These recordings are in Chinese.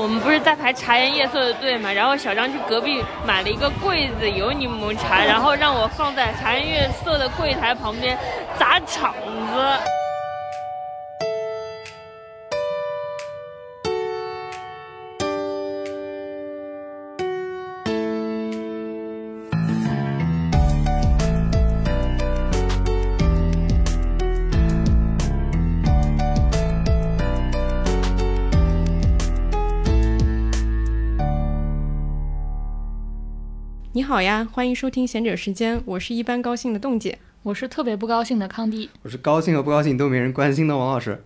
我们不是在排茶颜悦色的队嘛，然后小张去隔壁买了一个柜子有柠檬茶，然后让我放在茶颜悦色的柜台旁边砸场子。好呀，欢迎收听贤者时间，我是一般高兴的冻姐，我是特别不高兴的康迪，我是高兴和不高兴都没人关心的王老师。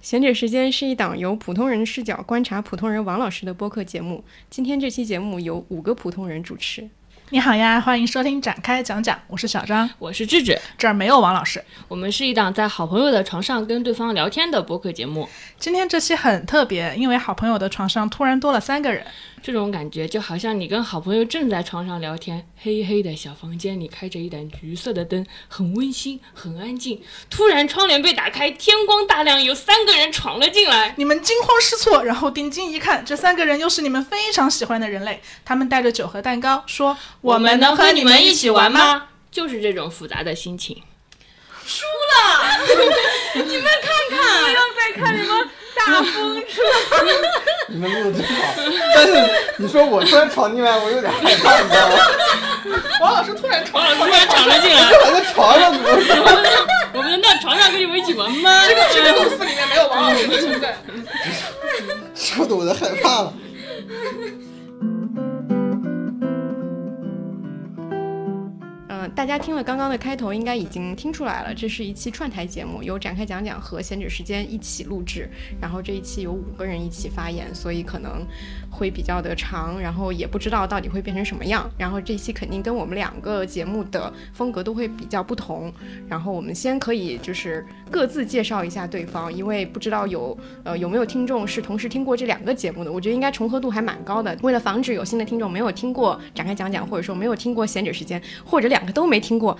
贤者时间是一档由普通人视角观察普通人王老师的播客节目，今天这期节目由五个普通人主持。你好呀，欢迎收听展开讲讲，我是小张，我是智智，这儿没有王老师，我们是一档在好朋友的床上跟对方聊天的播客节目。今天这期很特别，因为好朋友的床上突然多了三个人。这种感觉就好像你跟好朋友正在床上聊天，黑黑的小房间里开着一盏橘色的灯，很温馨，很安静。突然窗帘被打开，天光大亮，有三个人闯了进来，你们惊慌失措，然后定睛一看，这三个人又是你们非常喜欢的人类。他们带着酒和蛋糕，说：“我们能和你们一起玩吗？”就是这种复杂的心情。输了，你们看看，不要再看你们。大风车，你们录的真好，但是你说我突然闯进来，我有点害怕，你知道吗？王老师突然闯，突然闯了进来，我在床上，我们那床上跟你们一起玩吗？这个这个故事里面没有王老师的存在，说的我都害怕了。大家听了刚刚的开头，应该已经听出来了，这是一期串台节目，由展开讲讲和闲者时间一起录制。然后这一期有五个人一起发言，所以可能会比较的长，然后也不知道到底会变成什么样。然后这一期肯定跟我们两个节目的风格都会比较不同。然后我们先可以就是各自介绍一下对方，因为不知道有呃有没有听众是同时听过这两个节目的，我觉得应该重合度还蛮高的。为了防止有新的听众没有听过展开讲讲，或者说没有听过闲者时间，或者两个。都没听过，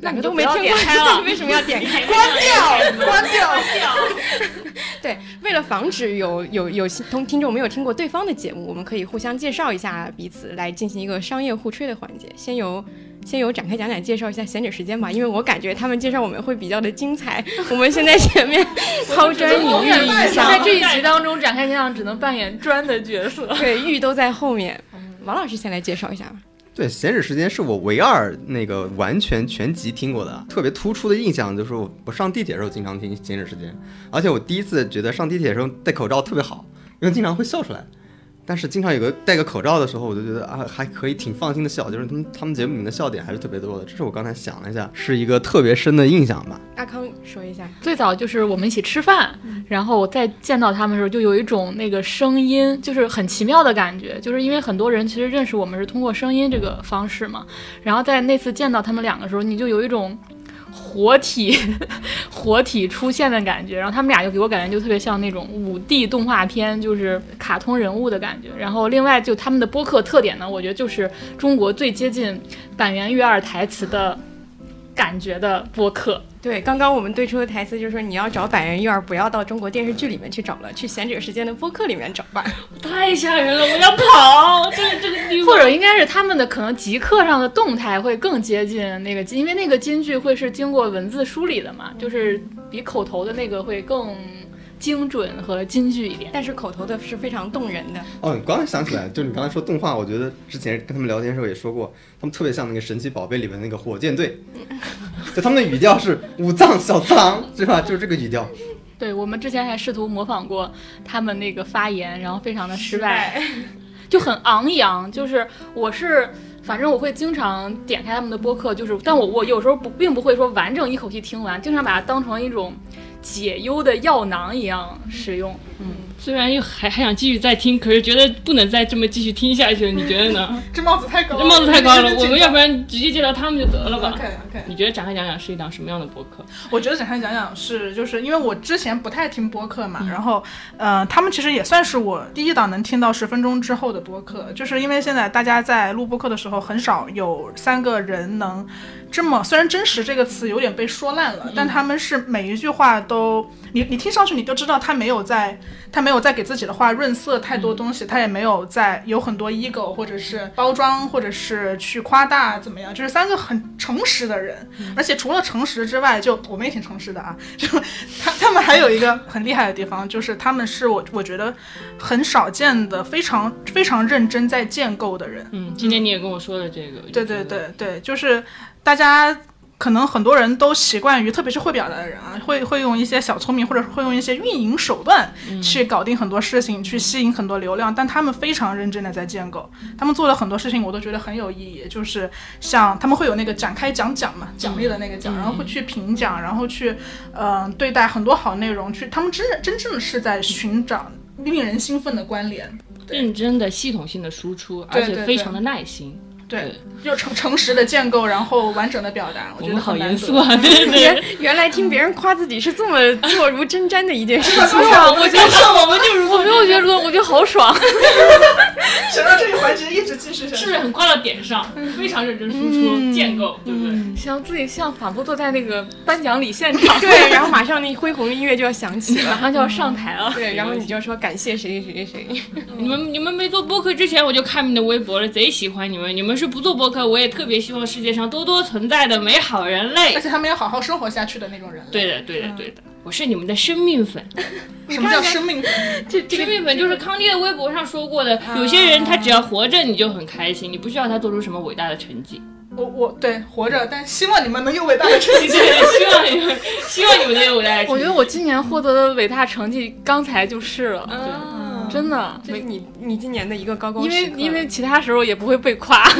那你都没听过，为什么要点开？关掉，关掉。对，为了防止有有有同听众没有听过对方的节目，我们可以互相介绍一下彼此，来进行一个商业互吹的环节。先由先由展开讲讲介绍一下闲者时间吧，因为我感觉他们介绍我们会比较的精彩。我们先在前面抛砖引玉一下，在这一集当中，展开讲讲只能扮演砖的角色，对，玉都在后面。王老师先来介绍一下吧。对，闲止时间是我唯二那个完全全集听过的，特别突出的印象就是我我上地铁的时候经常听闲止时间，而且我第一次觉得上地铁的时候戴口罩特别好，因为经常会笑出来。但是经常有个戴个口罩的时候，我就觉得啊，还可以挺放心的笑，就是他们他们节目里面的笑点还是特别多的。这是我刚才想了一下，是一个特别深的印象吧。阿康说一下，最早就是我们一起吃饭，然后我再见到他们的时候，就有一种那个声音，就是很奇妙的感觉，就是因为很多人其实认识我们是通过声音这个方式嘛。然后在那次见到他们两个时候，你就有一种。活体，活体出现的感觉，然后他们俩就给我感觉就特别像那种五 D 动画片，就是卡通人物的感觉。然后另外就他们的播客特点呢，我觉得就是中国最接近板垣悦二台词的感觉的播客。对，刚刚我们对出的台词就是说，你要找百人院儿，不要到中国电视剧里面去找了，去闲者时间的播客里面找吧。太吓人了，我要跑！这个这个，或者应该是他们的可能即刻上的动态会更接近那个，因为那个金句会是经过文字梳理的嘛，就是比口头的那个会更。精准和金句一点，但是口头的是非常动人的。哦，你刚才想起来，就是你刚才说动画，我觉得之前跟他们聊天的时候也说过，他们特别像那个神奇宝贝里面那个火箭队，就他们的语调是五藏小次郎，对吧？就是这个语调。对，我们之前还试图模仿过他们那个发言，然后非常的失败，就很昂扬。就是我是，反正我会经常点开他们的播客，就是，但我我有时候不并不会说完整一口气听完，经常把它当成一种。解忧的药囊一样使用，嗯。虽然又还还想继续再听，可是觉得不能再这么继续听下去了。你觉得呢？这帽子太高了，这帽子太高了。我们要不然直接介绍他们就得了吧？OK OK。你觉得展开讲讲是一档什么样的播客？我觉得展开讲讲是，就是因为我之前不太听播客嘛，然后，呃，他们其实也算是我第一档能听到十分钟之后的播客。就是因为现在大家在录播客的时候，很少有三个人能这么虽然真实这个词有点被说烂了，但他们是每一句话都你你听上去你就知道他没有在他没有在给自己的话润色太多东西，他也没有在有很多 ego 或者是包装或者是去夸大怎么样，就是三个很诚实的人，而且除了诚实之外，就我们也挺诚实的啊，就他他们还有一个很厉害的地方，就是他们是我我觉得很少见的非常非常认真在建构的人。嗯，今天你也跟我说了这个，对对对对，就是大家可能很多人都习惯于，特别是会表达的人啊，会会用一些小聪明，或者会用一些运营手段去搞定很多事情，去吸引很多流量。但他们非常认真的在建构，他们做了很多事情，我都觉得很有意义。就是像他们会有那个展开讲讲嘛，奖励的那个奖，然后会去评奖，然后去嗯、呃对待很多好内容，去他们真真正的是在寻找令人兴奋的关联。认真的系统性的输出，而且非常的耐心。对，就诚诚实的建构，然后完整的表达，我觉得好严肃啊，对对原对。原来听别人夸自己是这么坐如针毡的一件事情。是啊，我觉得看我们就如我没有觉得，我觉得好爽。想到这个环节一直继续下去。是不是很夸到点上？非常认真输出，建构，对不对？像自己像仿佛坐在那个颁奖礼现场，对，然后马上那恢宏的音乐就要响起了。马上就要上台了。对，然后你就说感谢谁谁谁谁。你们你们没做播客之前，我就看你的微博了，贼喜欢你们。你们是不做播客，我也特别希望世界上多多存在的美好人类而。且他们要好好生活下去的那种人。对的，对的，对的，我是你们的生命粉。什么叫生命粉？这生命粉就是康爹的微博上说过的，有些人他只要活着你就很开心，你不需要他做出什么伟大的成绩。我我对活着，但希望你们能有伟大的成绩。对，希望你们，希望你们能有伟大的成绩。我觉得我今年获得的伟大成绩，刚才就是了，啊，真的。这是你你今年的一个高光因时刻。为因为其他时候也不会被夸。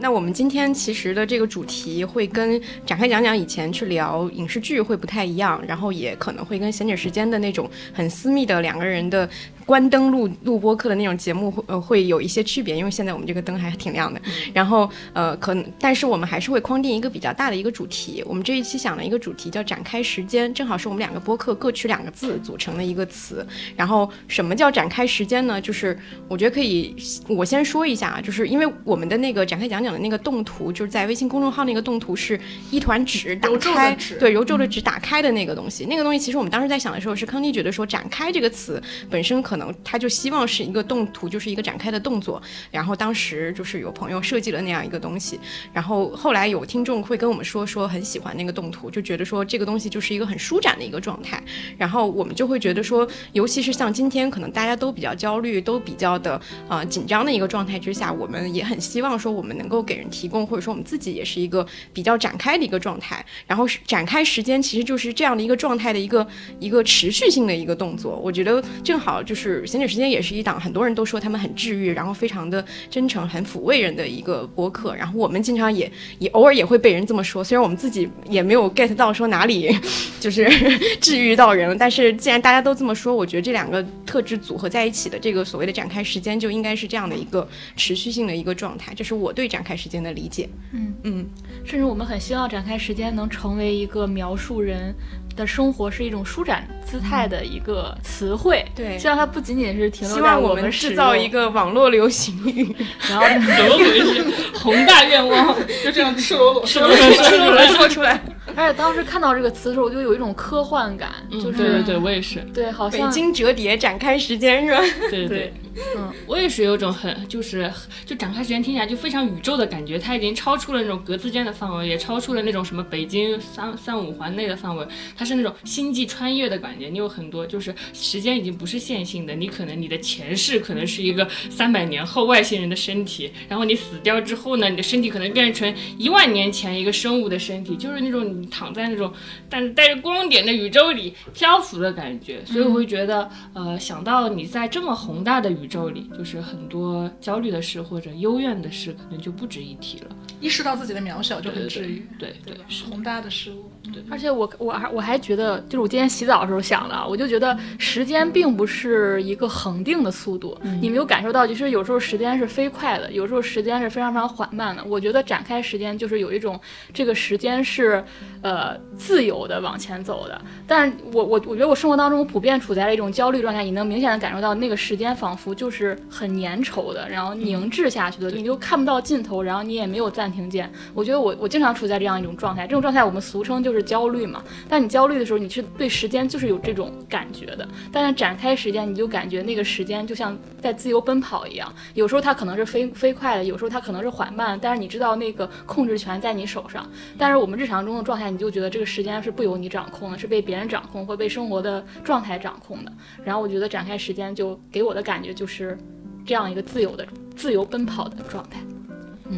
那我们今天其实的这个主题会跟展开讲讲以前去聊影视剧会不太一样，然后也可能会跟闲者时间的那种很私密的两个人的关灯录录播课的那种节目会呃会有一些区别，因为现在我们这个灯还挺亮的。然后呃可能，但是我们还是会框定一个比较大的一个主题。我们这一期想了一个主题叫展开时间，正好是我们两个播客各取两个字组成的一个词。然后什么叫展开时间呢？就是我觉得可以，我先说一下啊，就是因为我们的那个展开讲讲的那个动图，就是在微信公众号那个动图是一团纸打开，纸对，揉皱的纸打开的那个东西。那个东西其实我们当时在想的时候，是康妮觉得说“展开”这个词本身可能他就希望是一个动图，就是一个展开的动作。然后当时就是有朋友设计了那样一个东西，然后后来有听众会跟我们说说很喜欢那个动图，就觉得说这个东西就是一个很舒展的一个状态。然后我们就会觉得说，尤其是像今天可能大家都比较焦虑，都比较的呃紧张的一个状态之下，我们也很希望说我们能够给人提供，或者说我们自己也是一个比较展开的一个状态。然后展开时间其实就是这样的一个状态的一个一个持续性的一个动作。我觉得正好就是闲者时间也是一档很多人都说他们很治愈，然后非常的真诚、很抚慰人的一个播客。然后我们经常也也偶尔也会被人这么说，虽然我们自己也没有 get 到说哪里 就是 治愈到人了，但是既然大家都这么说，我觉得这两个特质组合在一起的这个所谓的展开时间，就应该是这样的一个持续性的一个状态，这是我对展开时间的理解。嗯嗯，甚至我们很希望展开时间能成为一个描述人的生活是一种舒展姿态的一个词汇。对希望它不仅仅是停留希在望我们制造一，个网络流行语，然后怎么回事？宏大愿望，就这样赤裸裸说是不是？说出来说出来。而且当时看到这个词的时候，我就有一种科幻感，就是嗯对对对，我也是，对好像北京折叠展开时间是吧？对对对。嗯，我也是有种很就是就展开时间听起来就非常宇宙的感觉，它已经超出了那种格子间的范围，也超出了那种什么北京三三五环内的范围，它是那种星际穿越的感觉。你有很多就是时间已经不是线性的，你可能你的前世可能是一个三百年后外星人的身体，然后你死掉之后呢，你的身体可能变成一万年前一个生物的身体，就是那种你躺在那种但带着光点的宇宙里漂浮的感觉。所以我会觉得，呃，想到你在这么宏大的宇宙里，就是很多焦虑的事或者幽怨的事，可能就不值一提了。意识到自己的渺小就很治愈，对对宏大的事物。而且我我还我还觉得，就是我今天洗澡的时候想的啊，我就觉得时间并不是一个恒定的速度。你没有感受到，其实有时候时间是飞快的，有时候时间是非常非常缓慢的。我觉得展开时间就是有一种这个时间是呃自由的往前走的。但是我我我觉得我生活当中普遍处在了一种焦虑状态，你能明显的感受到那个时间仿佛就是很粘稠的，然后凝滞下去的，你就看不到尽头，然后你也没有暂停键。我觉得我我经常处在这样一种状态，这种状态我们俗称就是焦虑嘛。但你焦虑的时候，你是对时间就是有这种感觉的。但是展开时间，你就感觉那个时间就像在自由奔跑一样。有时候它可能是飞飞快的，有时候它可能是缓慢，但是你知道那个控制权在你手上。但是我们日常中的状态，你就觉得这个时间是不由你掌控的，是被别人掌控或被生活的状态掌控的。然后我觉得展开时间就给我的感觉就是这样一个自由的、自由奔跑的状态。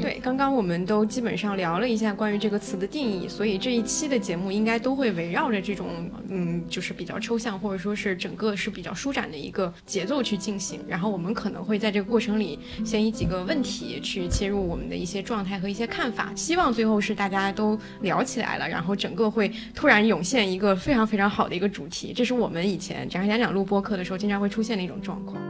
对，刚刚我们都基本上聊了一下关于这个词的定义，所以这一期的节目应该都会围绕着这种，嗯，就是比较抽象或者说是整个是比较舒展的一个节奏去进行。然后我们可能会在这个过程里先以几个问题去切入我们的一些状态和一些看法，希望最后是大家都聊起来了，然后整个会突然涌现一个非常非常好的一个主题。这是我们以前展开讲讲录播课的时候经常会出现的一种状况。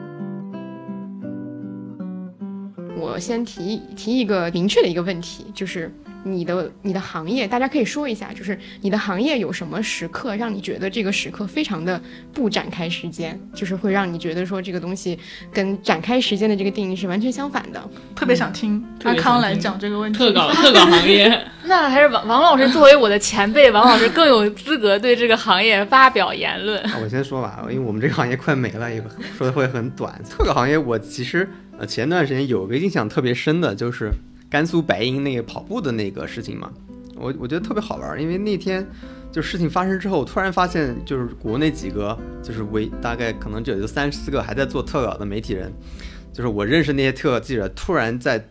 我先提提一个明确的一个问题，就是你的你的行业，大家可以说一下，就是你的行业有什么时刻让你觉得这个时刻非常的不展开时间，就是会让你觉得说这个东西跟展开时间的这个定义是完全相反的。特别想听阿康来讲这个问题。特稿特稿行业，那还是王王老师作为我的前辈，王老师更有资格对这个行业发表言论。我先说吧，因为我们这个行业快没了，也说的会很短。特稿行业，我其实。呃，前段时间有个印象特别深的，就是甘肃白银那个跑步的那个事情嘛，我我觉得特别好玩，因为那天就事情发生之后，突然发现就是国内几个就是为大概可能只有三四个还在做特稿的媒体人，就是我认识那些特稿记者，突然在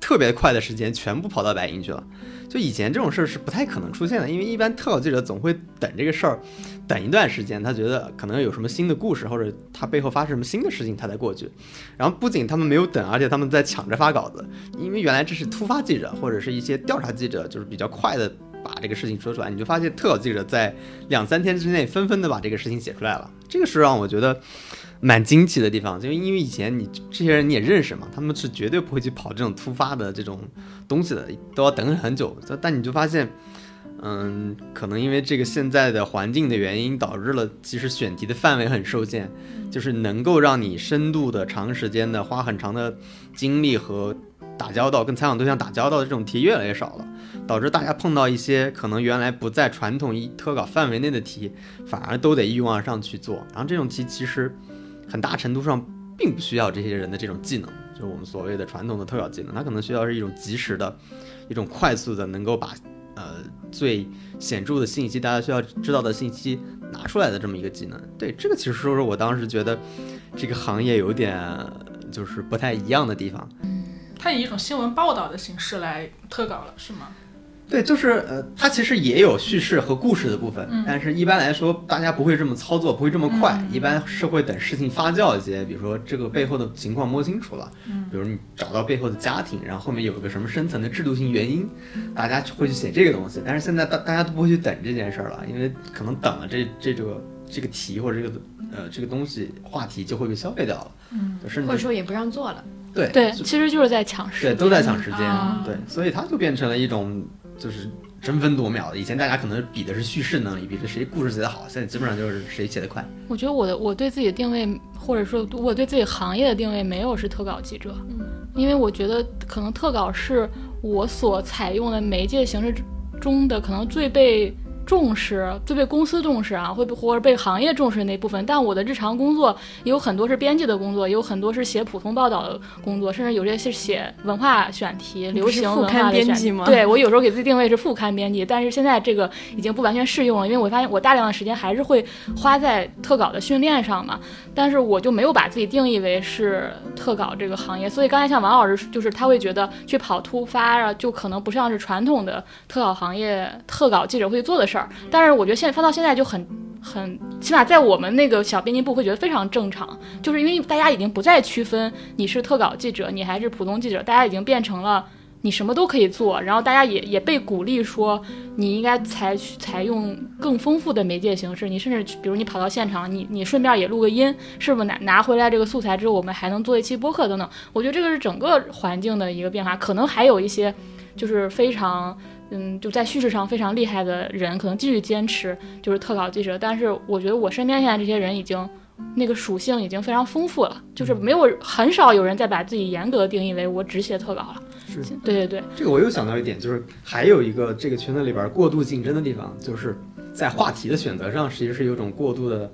特别快的时间全部跑到白银去了。就以前这种事儿是不太可能出现的，因为一般特稿记者总会等这个事儿，等一段时间，他觉得可能有什么新的故事，或者他背后发生什么新的事情，他才过去。然后不仅他们没有等，而且他们在抢着发稿子，因为原来这是突发记者或者是一些调查记者，就是比较快的把这个事情说出来。你就发现特稿记者在两三天之内纷纷的把这个事情写出来了，这个是让我觉得。蛮惊奇的地方，就因为以前你这些人你也认识嘛，他们是绝对不会去跑这种突发的这种东西的，都要等很久。但你就发现，嗯，可能因为这个现在的环境的原因，导致了其实选题的范围很受限，就是能够让你深度的、长时间的、花很长的精力和打交道、跟采访对象打交道的这种题越来越少了，导致大家碰到一些可能原来不在传统一特稿范围内的题，反而都得一拥而上去做。然后这种题其实。很大程度上并不需要这些人的这种技能，就是我们所谓的传统的特稿技能，它可能需要是一种及时的、一种快速的，能够把呃最显著的信息，大家需要知道的信息拿出来的这么一个技能。对这个，其实说说我当时觉得这个行业有点就是不太一样的地方。它以一种新闻报道的形式来特稿了，是吗？对，就是呃，它其实也有叙事和故事的部分，但是一般来说，大家不会这么操作，不会这么快，一般是会等事情发酵一些，比如说这个背后的情况摸清楚了，比如你找到背后的家庭，然后后面有一个什么深层的制度性原因，大家会去写这个东西。但是现在大大家都不会去等这件事儿了，因为可能等了这这个这个题或者这个呃这个东西话题就会被消费掉了，嗯，或者说也不让做了。对对，其实就是在抢时间，对，都在抢时间，对，所以它就变成了一种。就是争分夺秒的，以前大家可能比的是叙事能力，比的谁故事写得好，现在基本上就是谁写得快。我觉得我的我对自己的定位，或者说我对自己行业的定位，没有是特稿记者，嗯因为我觉得可能特稿是我所采用的媒介形式中的可能最被。重视最被公司重视啊，会或者被行业重视那部分。但我的日常工作也有很多是编辑的工作，也有很多是写普通报道的工作，甚至有些是写文化选题、流行文化的选题。对我有时候给自己定位是副刊编辑，但是现在这个已经不完全适用了，因为我发现我大量的时间还是会花在特稿的训练上嘛。但是我就没有把自己定义为是特稿这个行业，所以刚才像王老师，就是他会觉得去跑突发啊，就可能不像是传统的特稿行业特稿记者会做的事事儿。但是我觉得现在放到现在就很很，起码在我们那个小编辑部会觉得非常正常，就是因为大家已经不再区分你是特稿记者，你还是普通记者，大家已经变成了你什么都可以做，然后大家也也被鼓励说你应该采取采用更丰富的媒介形式，你甚至比如你跑到现场，你你顺便也录个音，是不是拿拿回来这个素材之后，我们还能做一期播客等等？我觉得这个是整个环境的一个变化，可能还有一些就是非常。嗯，就在叙事上非常厉害的人，可能继续坚持就是特稿记者。但是我觉得我身边现在这些人已经那个属性已经非常丰富了，就是没有很少有人再把自己严格定义为我只写特稿了。是，对对对，这个我又想到一点，就是还有一个这个圈子里边过度竞争的地方，就是在话题的选择上，其实是有种过度的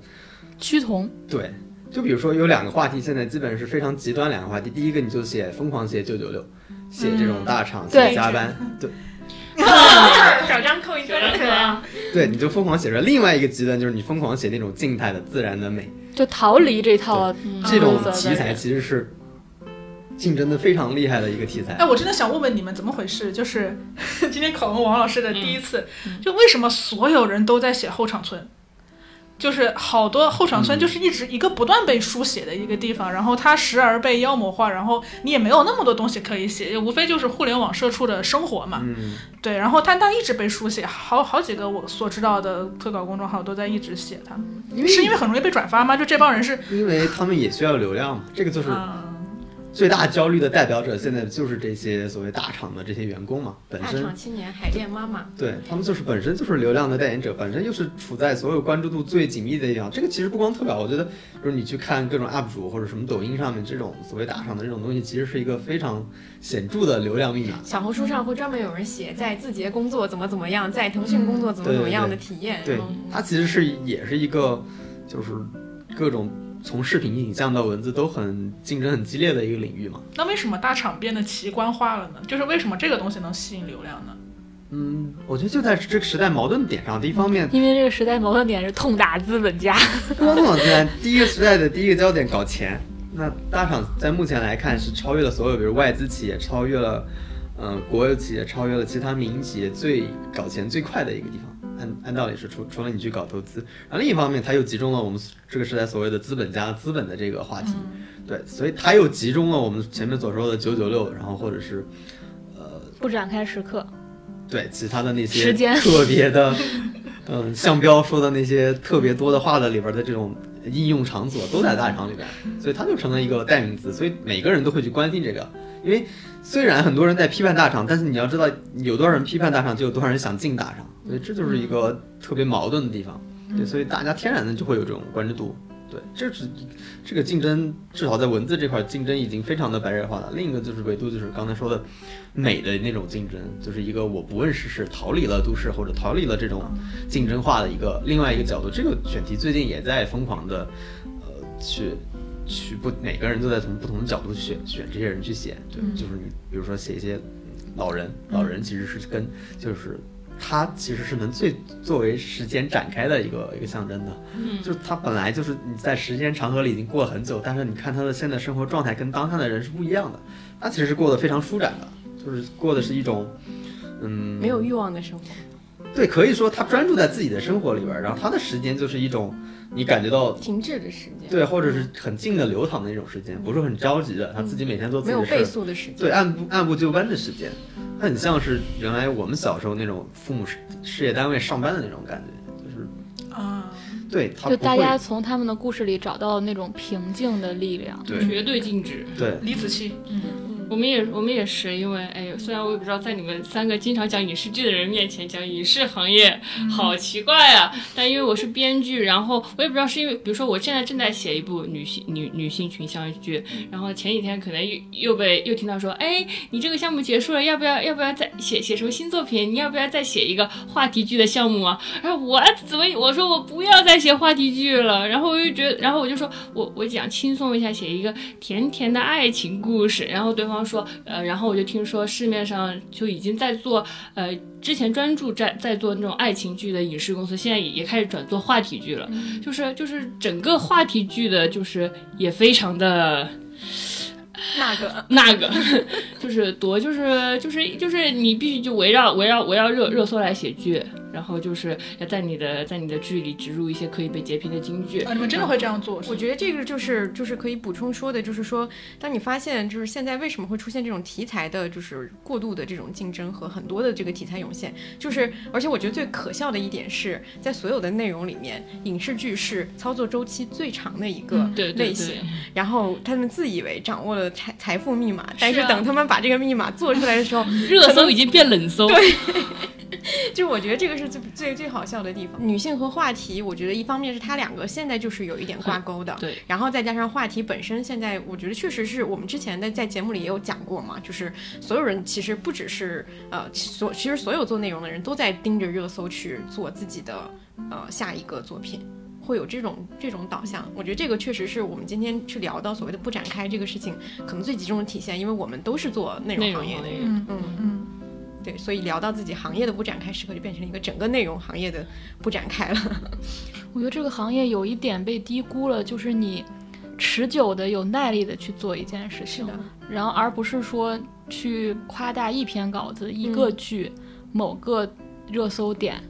趋同。对，就比如说有两个话题，现在基本是非常极端两个话题。第一个你就写疯狂写九九六，写这种大厂，写加班，对。小张扣一分啊！对，你就疯狂写出来。另外一个极端就是你疯狂写那种静态的自然的美，就逃离这套这种题材其实是竞争的非常厉害的一个题材。哎，我真的想问问你们怎么回事？就是 今天考问王老师的第一次，就为什么所有人都在写后场村？就是好多后场村，就是一直一个不断被书写的一个地方，然后它时而被妖魔化，然后你也没有那么多东西可以写，无非就是互联网社畜的生活嘛。嗯，对，然后它它一直被书写，好好几个我所知道的特稿公众号都在一直写它，是因为很容易被转发吗？就这帮人是因为他们也需要流量嘛，这个就是。最大焦虑的代表者现在就是这些所谓大厂的这些员工嘛，本身大厂青年海淀妈妈，对他们就是本身就是流量的代言者，本身又是处在所有关注度最紧密的地方。这个其实不光特表，我觉得就是你去看各种 UP 主或者什么抖音上面这种所谓大厂的这种东西，其实是一个非常显著的流量密码。小红书上会专门有人写在字节工作怎么怎么样，在腾讯工作怎么怎么样的体验。对，它其实是也是一个就是各种。从视频、影像到文字都很竞争很激烈的一个领域嘛。那为什么大厂变得奇观化了呢？就是为什么这个东西能吸引流量呢？嗯，我觉得就在这个时代矛盾点上。第一方面，因为这个时代矛盾点是痛打资本家。痛打资本家，第一个时代的第一个焦点搞钱。那大厂在目前来看是超越了所有，比如外资企业，超越了嗯国有企业，超越了其他民营企业最搞钱最快的一个地方。按按道理是除除了你去搞投资，然后另一方面，它又集中了我们这个时代所谓的资本家资本的这个话题，对，所以它又集中了我们前面所说的九九六，然后或者是呃不展开时刻，对其他的那些时间。特别的，嗯，像标说的那些特别多的话的里边的这种应用场所都在大厂里边，所以它就成了一个代名词，所以每个人都会去关心这个，因为虽然很多人在批判大厂，但是你要知道有多少人批判大厂，就有多少人想进大厂。所以这就是一个特别矛盾的地方，对，所以大家天然的就会有这种关注度，对，这是这个竞争，至少在文字这块竞争已经非常的白热化了。另一个就是维度，就是刚才说的美的那种竞争，就是一个我不问世事，逃离了都市或者逃离了这种竞争化的一个另外一个角度。这个选题最近也在疯狂的呃去去不每个人都在从不同的角度选选这些人去写，对，就是你比如说写一些老人，老人其实是跟就是。他其实是能最作为时间展开的一个一个象征的，嗯，就是他本来就是你在时间长河里已经过了很久，但是你看他的现在生活状态跟当下的人是不一样的，他其实是过得非常舒展的，就是过的是一种，嗯，没有欲望的生活。对，可以说他专注在自己的生活里边，然后他的时间就是一种你感觉到停滞的时间，对，或者是很静的流淌的那种时间，不是很着急的，他自己每天做自己的事，没有倍速的时间，对，按部按部就班的时间。它很像是原来我们小时候那种父母事事业单位上班的那种感觉，就是啊，对，就大家从他们的故事里找到那种平静的力量，对，绝对静止，对，李子柒，嗯。我们也我们也是，因为哎，虽然我也不知道在你们三个经常讲影视剧的人面前讲影视行业好奇怪啊，但因为我是编剧，然后我也不知道是因为，比如说我现在正在写一部女性女女性群像剧，然后前几天可能又又被又听到说，哎，你这个项目结束了，要不要要不要再写写什么新作品？你要不要再写一个话题剧的项目啊？然后我怎么我说我不要再写话题剧了，然后我就觉得，然后我就说我我想轻松一下，写一个甜甜的爱情故事，然后对方。说呃，然后我就听说市面上就已经在做呃，之前专注在在做那种爱情剧的影视公司，现在也也开始转做话题剧了。就是就是整个话题剧的，就是也非常的那个那个，就是多就是就是就是你必须就围绕围绕围绕热热搜来写剧。然后就是要在你的在你的剧里植入一些可以被截屏的金句啊，。你们真的会这样做？我觉得这个就是就是可以补充说的，就是说，当你发现就是现在为什么会出现这种题材的，就是过度的这种竞争和很多的这个题材涌现，就是而且我觉得最可笑的一点是在所有的内容里面，影视剧是操作周期最长的一个嗯对对类型，对，然后他们自以为掌握了财财富密码，但是啊等他们把这个密码做出来的时候，热搜已经变冷搜。对，就我觉得这个是最最最好笑的地方。女性和话题，我觉得一方面是它两个现在就是有一点挂钩的，对然后再加上话题本身，现在我觉得确实是我们之前的在节目里也有讲过嘛，就是所有人其实不只是呃，其所其实所有做内容的人都在盯着热搜去做自己的呃下一个作品。会有这种这种导向，我觉得这个确实是我们今天去聊到所谓的不展开这个事情，可能最集中的体现，因为我们都是做内容行业的人，嗯嗯嗯，对，所以聊到自己行业的不展开时刻，就变成了一个整个内容行业的不展开了。我觉得这个行业有一点被低估了，就是你持久的、有耐力的去做一件事情，然后而不是说去夸大一篇稿子、一个剧、某个热搜点，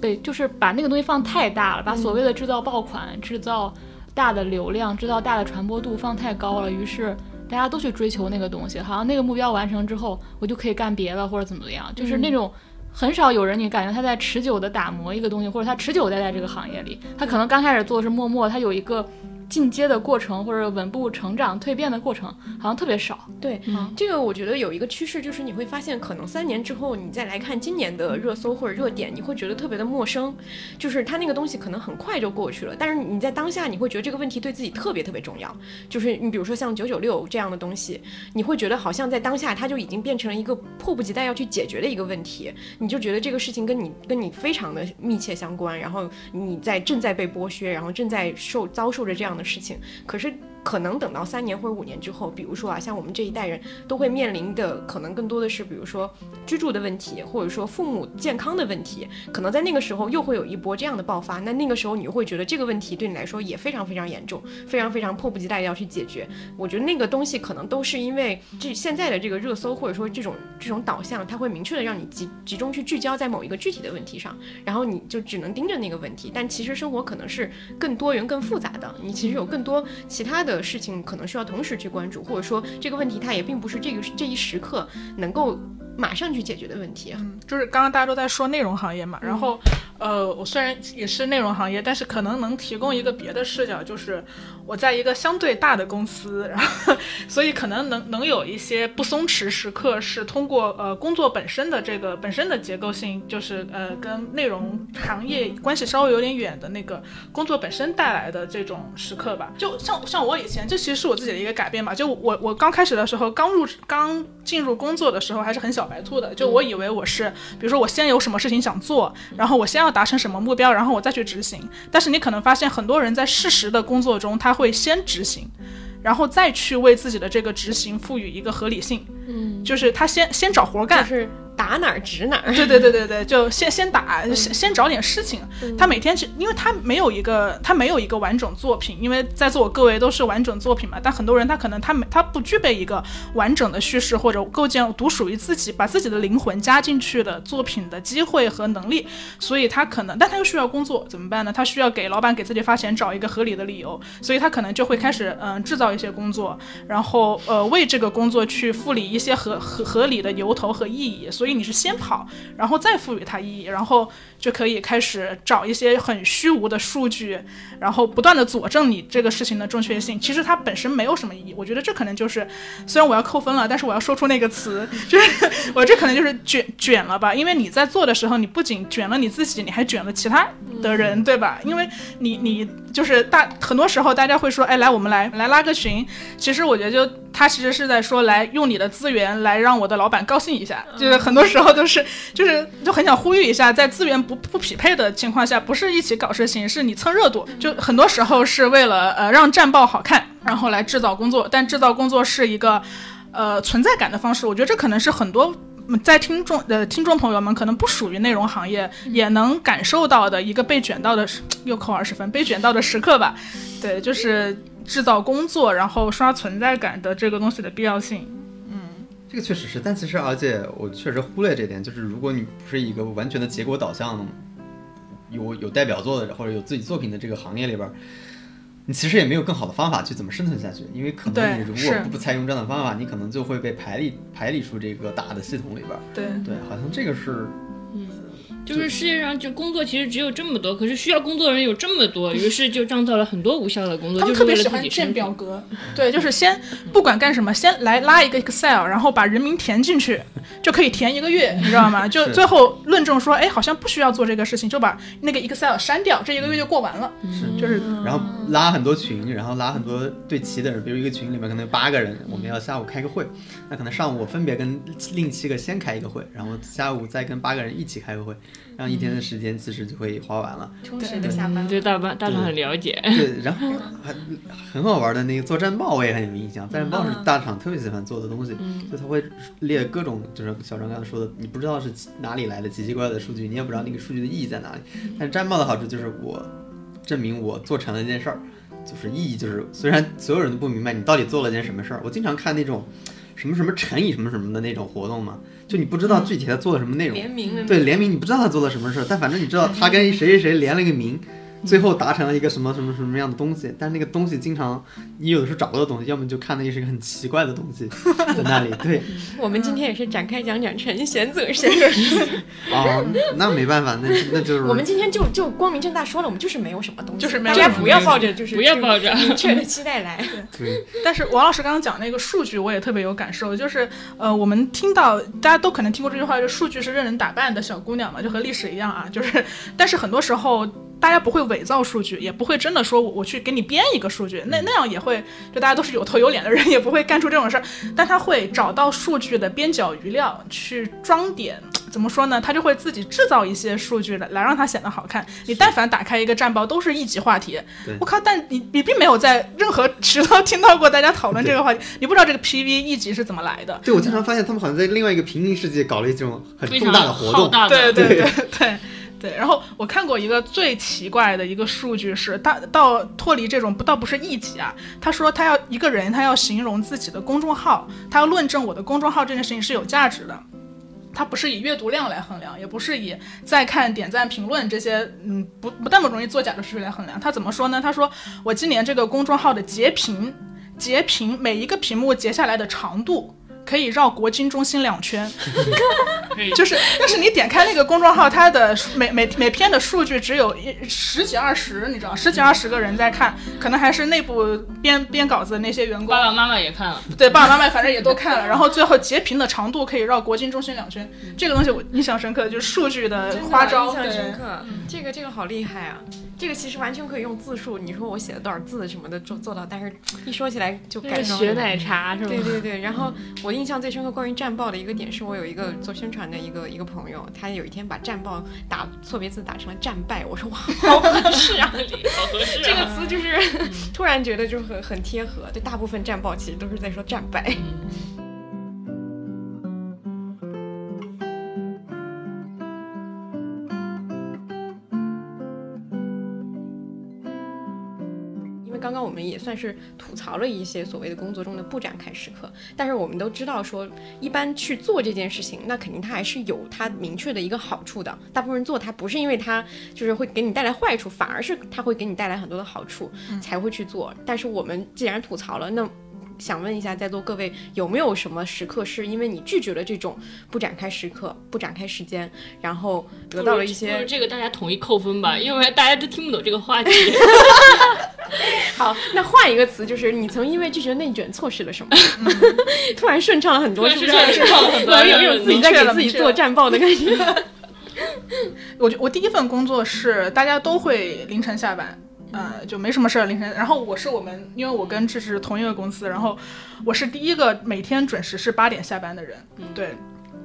被就是把那个东西放太大了，把所谓的制造爆款、制造大的流量、制造大的传播度放太高了，于是。大家都去追求那个东西，好像那个目标完成之后，我就可以干别的或者怎么样，就是那种很少有人你感觉他在持久的打磨一个东西，或者他持久待在这个行业里，他可能刚开始做的是默默，他有一个进阶的过程或者稳步成长、蜕变的过程，好像特别少。对，嗯这个我觉得有一个趋势，就是你会发现，可能三年之后你再来看今年的热搜或者热点，你会觉得特别的陌生，就是它那个东西可能很快就过去了，但是你在当下你会觉得这个问题对自己特别特别重要。就是你比如说像九九六这样的东西，你会觉得好像在当下它就已经变成了一个迫不及待要去解决的一个问题，你就觉得这个事情跟你跟你非常的密切相关，然后你在正在被剥削，然后正在受遭受着这样的事情，可是。可能等到三年或者五年之后，比如说啊，像我们这一代人都会面临的，可能更多的是，比如说居住的问题，或者说父母健康的问题，可能在那个时候又会有一波这样的爆发。那那个时候你会觉得这个问题对你来说也非常非常严重，非常非常迫不及待要去解决。我觉得那个东西可能都是因为这现在的这个热搜或者说这种这种导向，它会明确的让你集集中去聚焦在某一个具体的问题上，然后你就只能盯着那个问题。但其实生活可能是更多元、更复杂的，你其实有更多其他的事情可能需要同时去关注，或者说这个问题它也并不是这个这一时刻能够马上去解决的问题。嗯就是刚刚大家都在说内容行业嘛，然后，呃，我虽然也是内容行业，但是可能能提供一个别的视角，就是我在一个相对大的公司，然后，所以可能能能有一些不松弛时刻，是通过呃工作本身的这个本身的结构性，就是呃跟内容行业关系稍微有点远的那个工作本身带来的这种时刻吧。就像像我以前，这其实是我自己的一个改变吧。就我我刚开始的时候，刚入刚进入工作的时候，还是很小白兔的，就我以为我是。比如说我先有什么事情想做，然后我先要达成什么目标，然后我再去执行。但是你可能发现很多人在事实的工作中，他会先执行，然后再去为自己的这个执行赋予一个合理性。嗯，就是他先先找活干，就是打哪儿指哪儿。对对对对对，就先先打，先先找点事情。他每天去，因为他没有一个他没有一个完整作品，因为在座各位都是完整作品嘛。但很多人他可能他没他不具备一个完整的叙事或者构建独属于自己把自己的灵魂加进去的作品的机会和能力，所以他可能，但他又需要工作，怎么办呢？他需要给老板给自己发钱找一个合理的理由，所以他可能就会开始嗯、制造一些工作，然后呃为这个工作去赋理一些合合合理的由头和意义。所以你是先跑，然后再赋予它意义，然后就可以开始找一些很虚无的数据，然后不断的佐证你这个事情的正确性。其实它本身没有什么意义，我觉得这可能就是，虽然我要扣分了，但是我要说出那个词，就是我这可能就是卷卷了吧，因为你在做的时候，你不仅卷了你自己，你还卷了其他的人，对吧？因为你你就是大很多时候大家会说，哎，来我们来来拉个群，其实我觉得就他其实是在说来用你的资源来让我的老板高兴一下，就是很多时候都是就是就很想呼吁一下，在资源不不匹配的情况下，不是一起搞事情，是你蹭热度，就很多时候是为了呃让战报好看，然后来制造工作，但制造工作是一个呃存在感的方式，我觉得这可能是很多。在听众的听众朋友们可能不属于内容行业，也能感受到的一个被卷到的时又扣二十分被卷到的时刻吧。对，就是制造工作，然后刷存在感的这个东西的必要性。这个确实是，但其实而且我确实忽略这点，就是如果你不是一个完全的结果导向，有有代表作的或者有自己作品的这个行业里边，你其实也没有更好的方法去怎么生存下去，因为可能你如果不采用这样的方法，你可能就会被排列排列出这个大的系统里边。对，对，好像这个是就是世界上就工作其实只有这么多，可是需要工作的人有这么多，于是就创造了很多无效的工作，他们特别喜欢。建表格，对，就是先不管干什么，先来拉一个 Excel，然后把人名填进去，就可以填一个月，你知道吗？就最后论证说，哎，好像不需要做这个事情，就把那个 Excel 删掉，这一个月就过完了。是就是然后拉很多群，然后拉很多对齐的人，比如一个群里面可能有八个人，我们要下午开个会，那可能上午我分别跟另七个先开一个会，然后下午再跟八个人一起开个会，这样一天的时间其实就会花完了。充实的下班。对大班大厂很了解，对，然后很很好玩的那个做战报我也很有印象，战报是大厂特别喜欢做的东西，就他会列各种就是小张刚才说的，你不知道是哪里来的奇奇怪怪的数据，你也不知道那个数据的意义在哪里。但是战报的好处就是我证明我做成了一件事儿，就是意义就是虽然所有人都不明白你到底做了件什么事儿，我经常看那种什么什么乘以什么什么的那种活动嘛，就你不知道具体他做了什么内容，联名对联名，你不知道他做了什么事儿，但反正你知道他跟谁谁谁联了个名，最后达成了一个什么什么什么样的东西。但那个东西经常你有的时候找不到东西，要么就看那是一个很奇怪的东西 在那里。对我们今天也是展开讲讲陈贤泽先生。啊，那没办法，那那就是 我们今天就就光明正大说了，我们就是没有什么东西，就是没有大家不要抱着就是不要抱着明确的期待来。对但是王老师刚刚讲那个数据，我也特别有感受，就是呃，我们听到大家都可能听过这句话，就是数据是任人打扮的小姑娘嘛，就和历史一样啊，就是，但是很多时候大家不会伪造数据，也不会真的说我我去给你编一个数据，那那样也会就大家都是有头有脸的人，也不会干出这种事儿，但他会找到数据的边角余料去装点。怎么说呢？他就会自己制造一些数据来来让它显得好看。你但凡打开一个战报，都是一级话题对。我靠！但你你并没有在任何渠道听到过大家讨论这个话题，你不知道这个 PV 一级是怎么来的。对，我经常发现他们好像在另外一个平行世界搞了一种很重大的活动。浩大的，对对对对对。然后我看过一个最奇怪的一个数据是，他到脱离这种不倒不是一级啊，他说他要一个人他要形容自己的公众号，他要论证我的公众号这件事情是有价值的。他不是以阅读量来衡量，也不是以再看、点赞、评论这些，嗯，不不那么容易作假的数据来衡量。他怎么说呢？他说我今年这个公众号的截屏，截屏每一个屏幕截下来的长度。可以绕国金中心两圈，就是，但是你点开那个公众号，它的每每每篇的数据只有一十几二十，你知道，十几二十个人在看，可能还是内部编编稿子的那些员工。爸，爸妈妈也看了，对爸爸妈妈反正也都看了，然后最后截屏的长度可以绕国金中心两圈，这个东西我印象深刻，就是数据的花招，印象对深刻。这个这个好厉害啊！这个其实完全可以用字数，你说我写了多少字什么的做做到，但是一说起来就感伤了个学奶茶是吧？对对对，然后我印象最深刻关于战报的一个点是，我有一个做宣传的一个一个朋友，他有一天把战报打错别字打成了战败，我说哇，好合适啊！好合适、啊。这个词就是 突然觉得就很很贴合，对，大部分战报其实都是在说战败。因刚刚我们也算是吐槽了一些所谓的工作中的不展开时刻，但是我们都知道说，一般去做这件事情，那肯定它还是有它明确的一个好处的。大部分人做它不是因为它就是会给你带来坏处，反而是它会给你带来很多的好处才会去做。但是我们既然吐槽了，那想问一下在座各位，有没有什么时刻是因为你拒绝了这种不展开时刻、不展开时间，然后得到了一些这个大家统一扣分吧，因为大家都听不懂这个话题。好？那换一个词，就是你曾因为拒绝内卷错失了什么？突然顺畅了很多，是不是？顺畅了很多 有有有自己在给自己做战报的感觉。我觉我第一份工作是大家都会凌晨下班，呃，就没什么事儿凌晨。然后我是我们，因为我跟志志同一个公司，然后我是第一个每天准时是八点下班的人。对，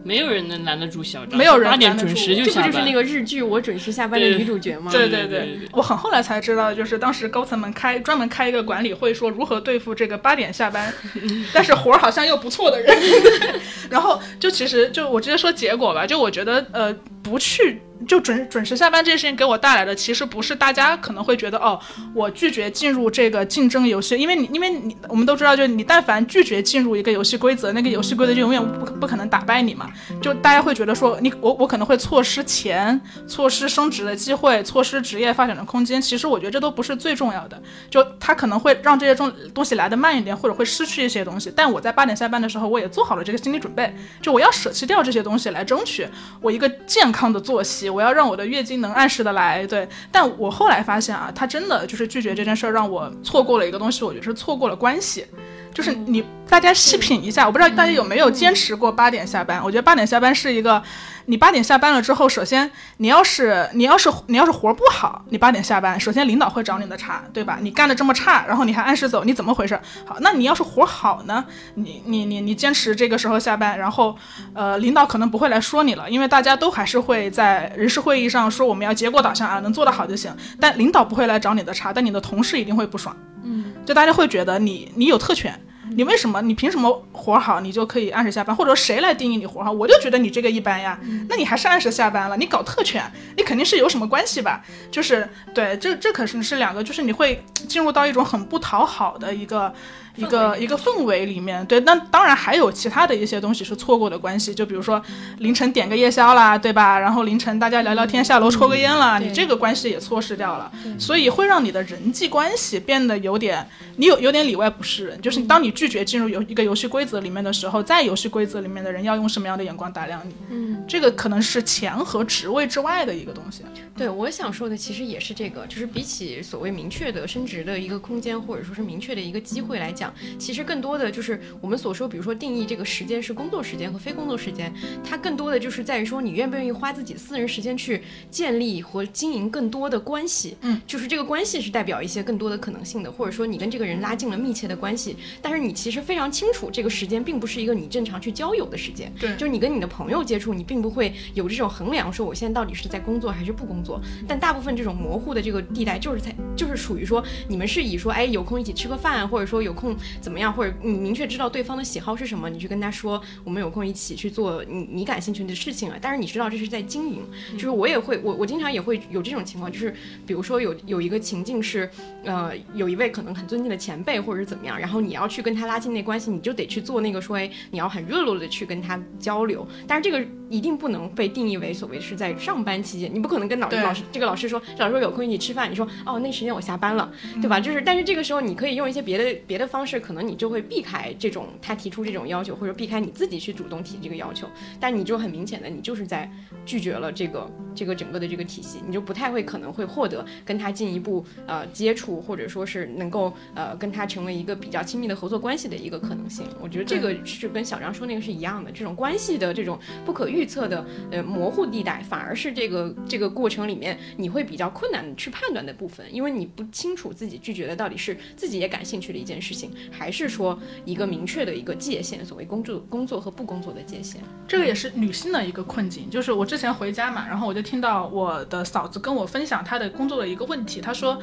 没有人能拦得住小张，没有人八点拦得住准时就下班。这不就是那个日剧《我准时下班》的女主角吗？对对对对对我很后来才知道，就是当时高层们开专门开一个管理会，说如何对付这个八点下班，但是活儿好像又不错的人。然后就其实就我直接说结果吧，就我觉得呃不去就准准时下班这件事情给我带来的，其实不是大家可能会觉得哦，我拒绝进入这个竞争游戏，因为你因为你我们都知道，就你但凡拒绝进入一个游戏规则，那个游戏规则就永远不不可能打败你嘛。就大家会觉得说你我我可能会错失钱，错失升职的机会，错失职业发展的空间。其实我觉得这都不是最重要的，就它可能会让这些东东西来的慢一点，或者会失去一些东西。但我在八点下班的时候，我也做好了这个心理准备，就我要舍弃掉这些东西来争取我一个健康的作息。我要让我的月经能按时的来，对。但我后来发现啊，他真的就是拒绝这件事儿，让我错过了一个东西，我觉得是错过了关系。就是你大家细品一下，我不知道大家有没有坚持过八点下班。我觉得八点下班是一个，你八点下班了之后，首先你要是你要是你要是活不好，你八点下班，首先领导会找你的茬，对吧？你干的这么差，然后你还按时走，你怎么回事？好，那你要是活好呢？你你你你坚持这个时候下班，然后呃，领导可能不会来说你了，因为大家都还是会在人事会议上说我们要结果导向啊，能做得好就行。但领导不会来找你的茬，但你的同事一定会不爽。嗯，就大家会觉得你你有特权。你为什么？你凭什么活好，你就可以按时下班？或者谁来定义你活好？我就觉得你这个一般呀。那你还是按时下班了？你搞特权，你肯定是有什么关系吧？就是对，这这可是是两个，就是你会进入到一种很不讨好的一个。一个一个氛围里面，对，那当然还有其他的一些东西是错过的关系，就比如说凌晨点个夜宵啦，对吧？然后凌晨大家聊聊天，下楼抽个烟啦，你这个关系也错失掉了，所以会让你的人际关系变得有点，你有有点里外不是人。就是当你拒绝进入游一个游戏规则里面的时候，在游戏规则里面的人要用什么样的眼光打量你？嗯，这个可能是钱和职位之外的一个东西。对，我想说的其实也是这个，就是比起所谓明确的升职的一个空间，或者说是明确的一个机会来讲。其实更多的就是我们所说，比如说定义这个时间是工作时间和非工作时间，它更多的就是在于说你愿不愿意花自己私人时间去建立和经营更多的关系。嗯，就是这个关系是代表一些更多的可能性的，或者说你跟这个人拉近了密切的关系。但是你其实非常清楚，这个时间并不是一个你正常去交友的时间。对，就是你跟你的朋友接触，你并不会有这种衡量，说我现在到底是在工作还是不工作。但大部分这种模糊的这个地带，就是在就是属于说你们是以说，哎，有空一起吃个饭，或者说有空怎么。怎么样？或者你明确知道对方的喜好是什么，你去跟他说，我们有空一起去做你你感兴趣的事情啊。但是你知道这是在经营，就是我也会，我我经常也会有这种情况，就是比如说有有一个情境是，呃，有一位可能很尊敬的前辈或者是怎么样，然后你要去跟他拉近那关系，你就得去做那个说，哎，你要很热络的去跟他交流。但是这个一定不能被定义为所谓是在上班期间，你不可能跟老老师这个老师说，老师说有空一起吃饭，你说哦那时间我下班了，对吧？就是但是这个时候你可以用一些别的别的方式，可能。你就会避开这种他提出这种要求，或者避开你自己去主动提这个要求，但你就很明显的，你就是在拒绝了这个这个整个的这个体系，你就不太会可能会获得跟他进一步呃接触，或者说是能够呃跟他成为一个比较亲密的合作关系的一个可能性。我觉得这个是跟小张说那个是一样的，这种关系的这种不可预测的呃模糊地带，反而是这个这个过程里面你会比较困难去判断的部分，因为你不清楚自己拒绝的到底是自己也感兴趣的一件事情，还是。说一个明确的一个界限，所谓工作工作和不工作的界限，这个也是女性的一个困境。就是我之前回家嘛，然后我就听到我的嫂子跟我分享她的工作的一个问题，她说，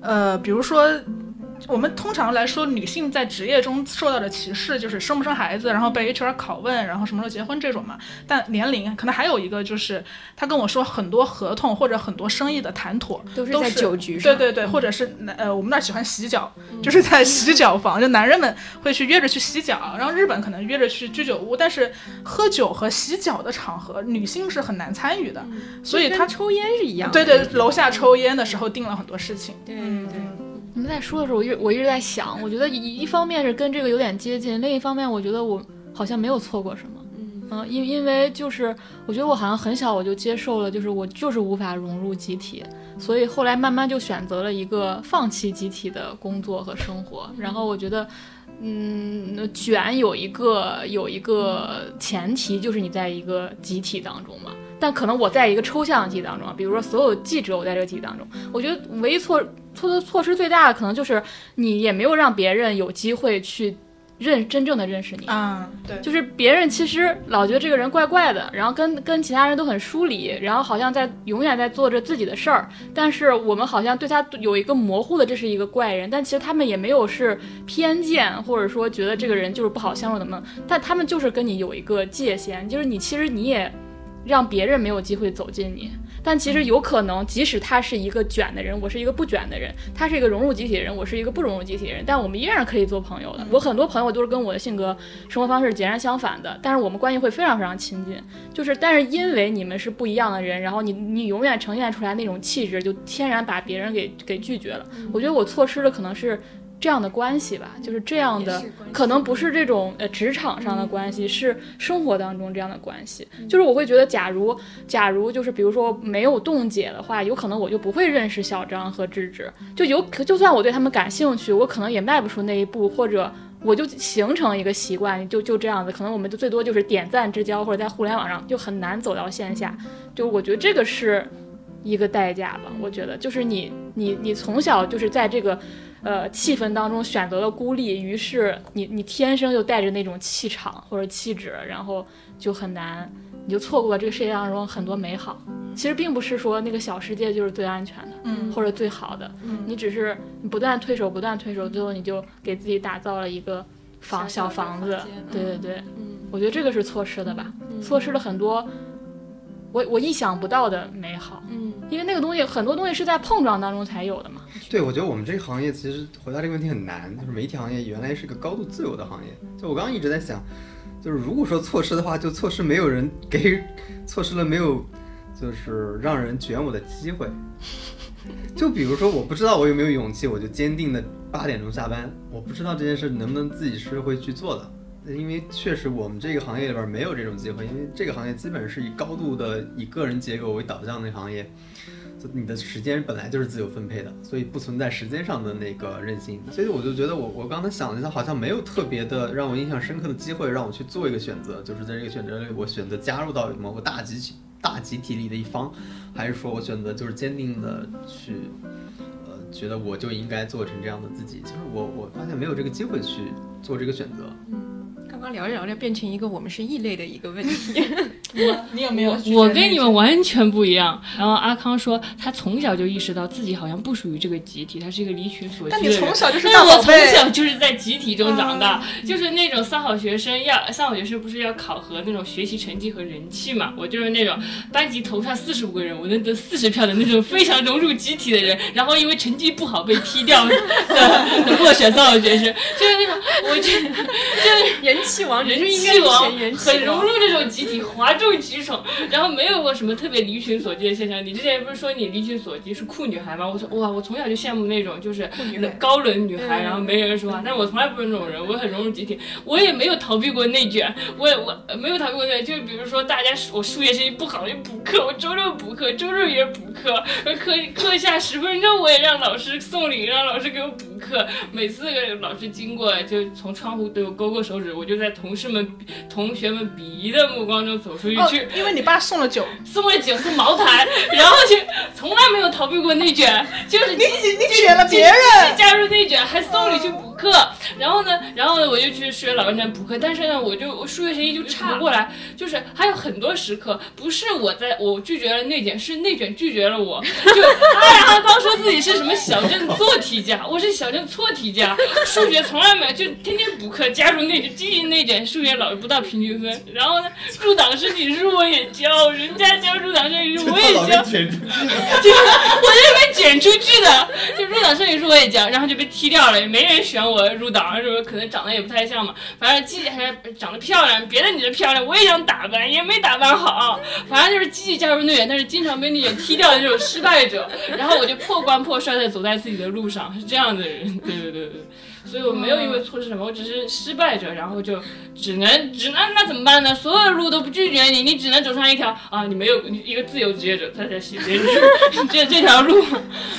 呃，比如说。我们通常来说，女性在职业中受到的歧视就是生不生孩子，然后被 HR 拷问，然后什么时候结婚这种嘛。但年龄可能还有一个，就是他跟我说很多合同或者很多生意的谈妥都是在酒局上，对对对，或者是呃我们那儿喜欢洗脚，就是在洗脚房，就男人们会去约着去洗脚，然后日本可能约着去居酒屋，但是喝酒和洗脚的场合，女性是很难参与的，所以他抽烟是一样，对对，楼下抽烟的时候定了很多事情，对对。你们在说的时候，我一我一直在想，我觉得一一方面是跟这个有点接近，另一方面我觉得我好像没有错过什么。嗯，因因为就是我觉得我好像很小我就接受了，就是我就是无法融入集体，所以后来慢慢就选择了一个放弃集体的工作和生活。然后我觉得，嗯，卷有一个有一个前提，就是你在一个集体当中嘛。但可能我在一个抽象的记忆当中，比如说所有记者，我在这个记忆当中，我觉得唯一错错措施最大的可能就是你也没有让别人有机会去认真正的认识你啊，对，就是别人其实老觉得这个人怪怪的，然后跟跟其他人都很疏离，然后好像在永远在做着自己的事儿，但是我们好像对他有一个模糊的这是一个怪人，但其实他们也没有是偏见，或者说觉得这个人就是不好相处怎么，但他们就是跟你有一个界限，就是你其实你也。让别人没有机会走进你，但其实有可能，即使他是一个卷的人，我是一个不卷的人；他是一个融入集体的人，我是一个不融入集体的人。但我们依然可以做朋友的。我很多朋友都是跟我的性格、生活方式截然相反的，但是我们关系会非常非常亲近。就是，但是因为你们是不一样的人，然后你你永远呈现出来那种气质，就天然把别人给给拒绝了。我觉得我错失的可能是。这样的关系吧，就是这样的，可能不是这种呃职场上的关系，是生活当中这样的关系。就是我会觉得，假如假如就是比如说没有冻结的话，有可能我就不会认识小张和芝芝，就有就算我对他们感兴趣，我可能也迈不出那一步，或者我就形成一个习惯，就就这样子，可能我们就最多就是点赞之交，或者在互联网上就很难走到线下。就我觉得这个是一个代价吧。我觉得就是你你你从小就是在这个。呃，气氛当中选择了孤立，于是你你天生就带着那种气场或者气质，然后就很难，你就错过了这个世界当中很多美好。其实并不是说那个小世界就是最安全的，嗯，或者最好的，嗯，你只是你不断退守，不断退守，最后你就给自己打造了一个房小房子。对对对，嗯，我觉得这个是错失的吧，错失了很多。我我意想不到的美好，嗯，因为那个东西很多东西是在碰撞当中才有的嘛。对，我觉得我们这个行业其实回答这个问题很难，就是媒体行业原来是个高度自由的行业。就我刚刚一直在想，就是如果说错失的话，就错失没有人给，错失了没有，就是让人卷我的机会。就比如说，我不知道我有没有勇气，我就坚定的八点钟下班，我不知道这件事能不能自己是会去做的。因为确实我们这个行业里边没有这种机会，因为这个行业基本是以高度的以个人结构为导向的行业，就你的时间本来就是自由分配的，所以不存在时间上的那个任性。所以我就觉得我我刚才想了一下，好像没有特别的让我印象深刻的机会让我去做一个选择，就是在这个选择里我选择加入到某个大集体大集体里的一方，还是说我选择就是坚定的去呃觉得我就应该做成这样的自己。其实我我发现没有这个机会去做这个选择。刚刚聊着聊着变成一个我们是异类的一个问题。我你有没有？我跟你们完全不一样。然后阿康说他从小就意识到自己好像不属于这个集体，他是一个离群索居的人。但你从小就是但我从小就是在集体中长大，就是那种三好学生要三好学生不是要考核那种学习成绩和人气嘛？我就是那种班级投票四十五个人，我能得四十票的那种非常融入集体的人。然后因为成绩不好被踢掉的 落选三好学生，就是那种我就就是人。气王，人气王，很融入这种集体，哗众取宠，然后没有过什么特别离群索居的现象。你之前不是说你离群索居是酷女孩吗？我说哇，我从小就羡慕那种就是高冷女孩，然后没人说话。但是我从来不是那种人，我很融入集体，我也没有逃避过内卷，我也我没有逃避过内卷。就比如说大家我数学成绩不好就补课，我周六补课，周日也补课，课课下十分钟我也让老师送礼，让老师给我补课。每次老师经过就从窗户对我勾勾手指，我就。在同事们、同学们鄙夷的目光中走出去，因为你爸送了酒，送了酒，送茅台，然后就从来没有逃避过内卷，就是你你卷了别人，加入内卷还送你去补课，然后呢，然后呢，我就去数学老师那补课，但是呢，我就我数学成绩就差不过来，就是还有很多时刻不是我在我拒绝了内卷，是内卷拒绝了我，就 他他刚说自己是什么小镇 做题家，我是小镇错题家，数学从来没有就天天补课，加入内卷，经营。那点数学老师不到平均分，然后呢，入党申请书我也交，人家交入党申请书我也交，就我就被卷出去的，就入党申请书我也交，然后就被踢掉了，也没人选我入党，的时候？可能长得也不太像嘛，反正季季还长得漂亮，别的女的漂亮，我也想打扮，也没打扮好，反正就是积极加入队员，但是经常被内卷踢掉的这种失败者，然后我就破罐破摔的走在自己的路上，是这样的人，对对对对。所以我没有因为错失什么，我只是失败者，然后就只能只能那怎么办呢？所有的路都不拒绝你，你只能走上一条啊，你没有一个自由职业者在在写 这这条路，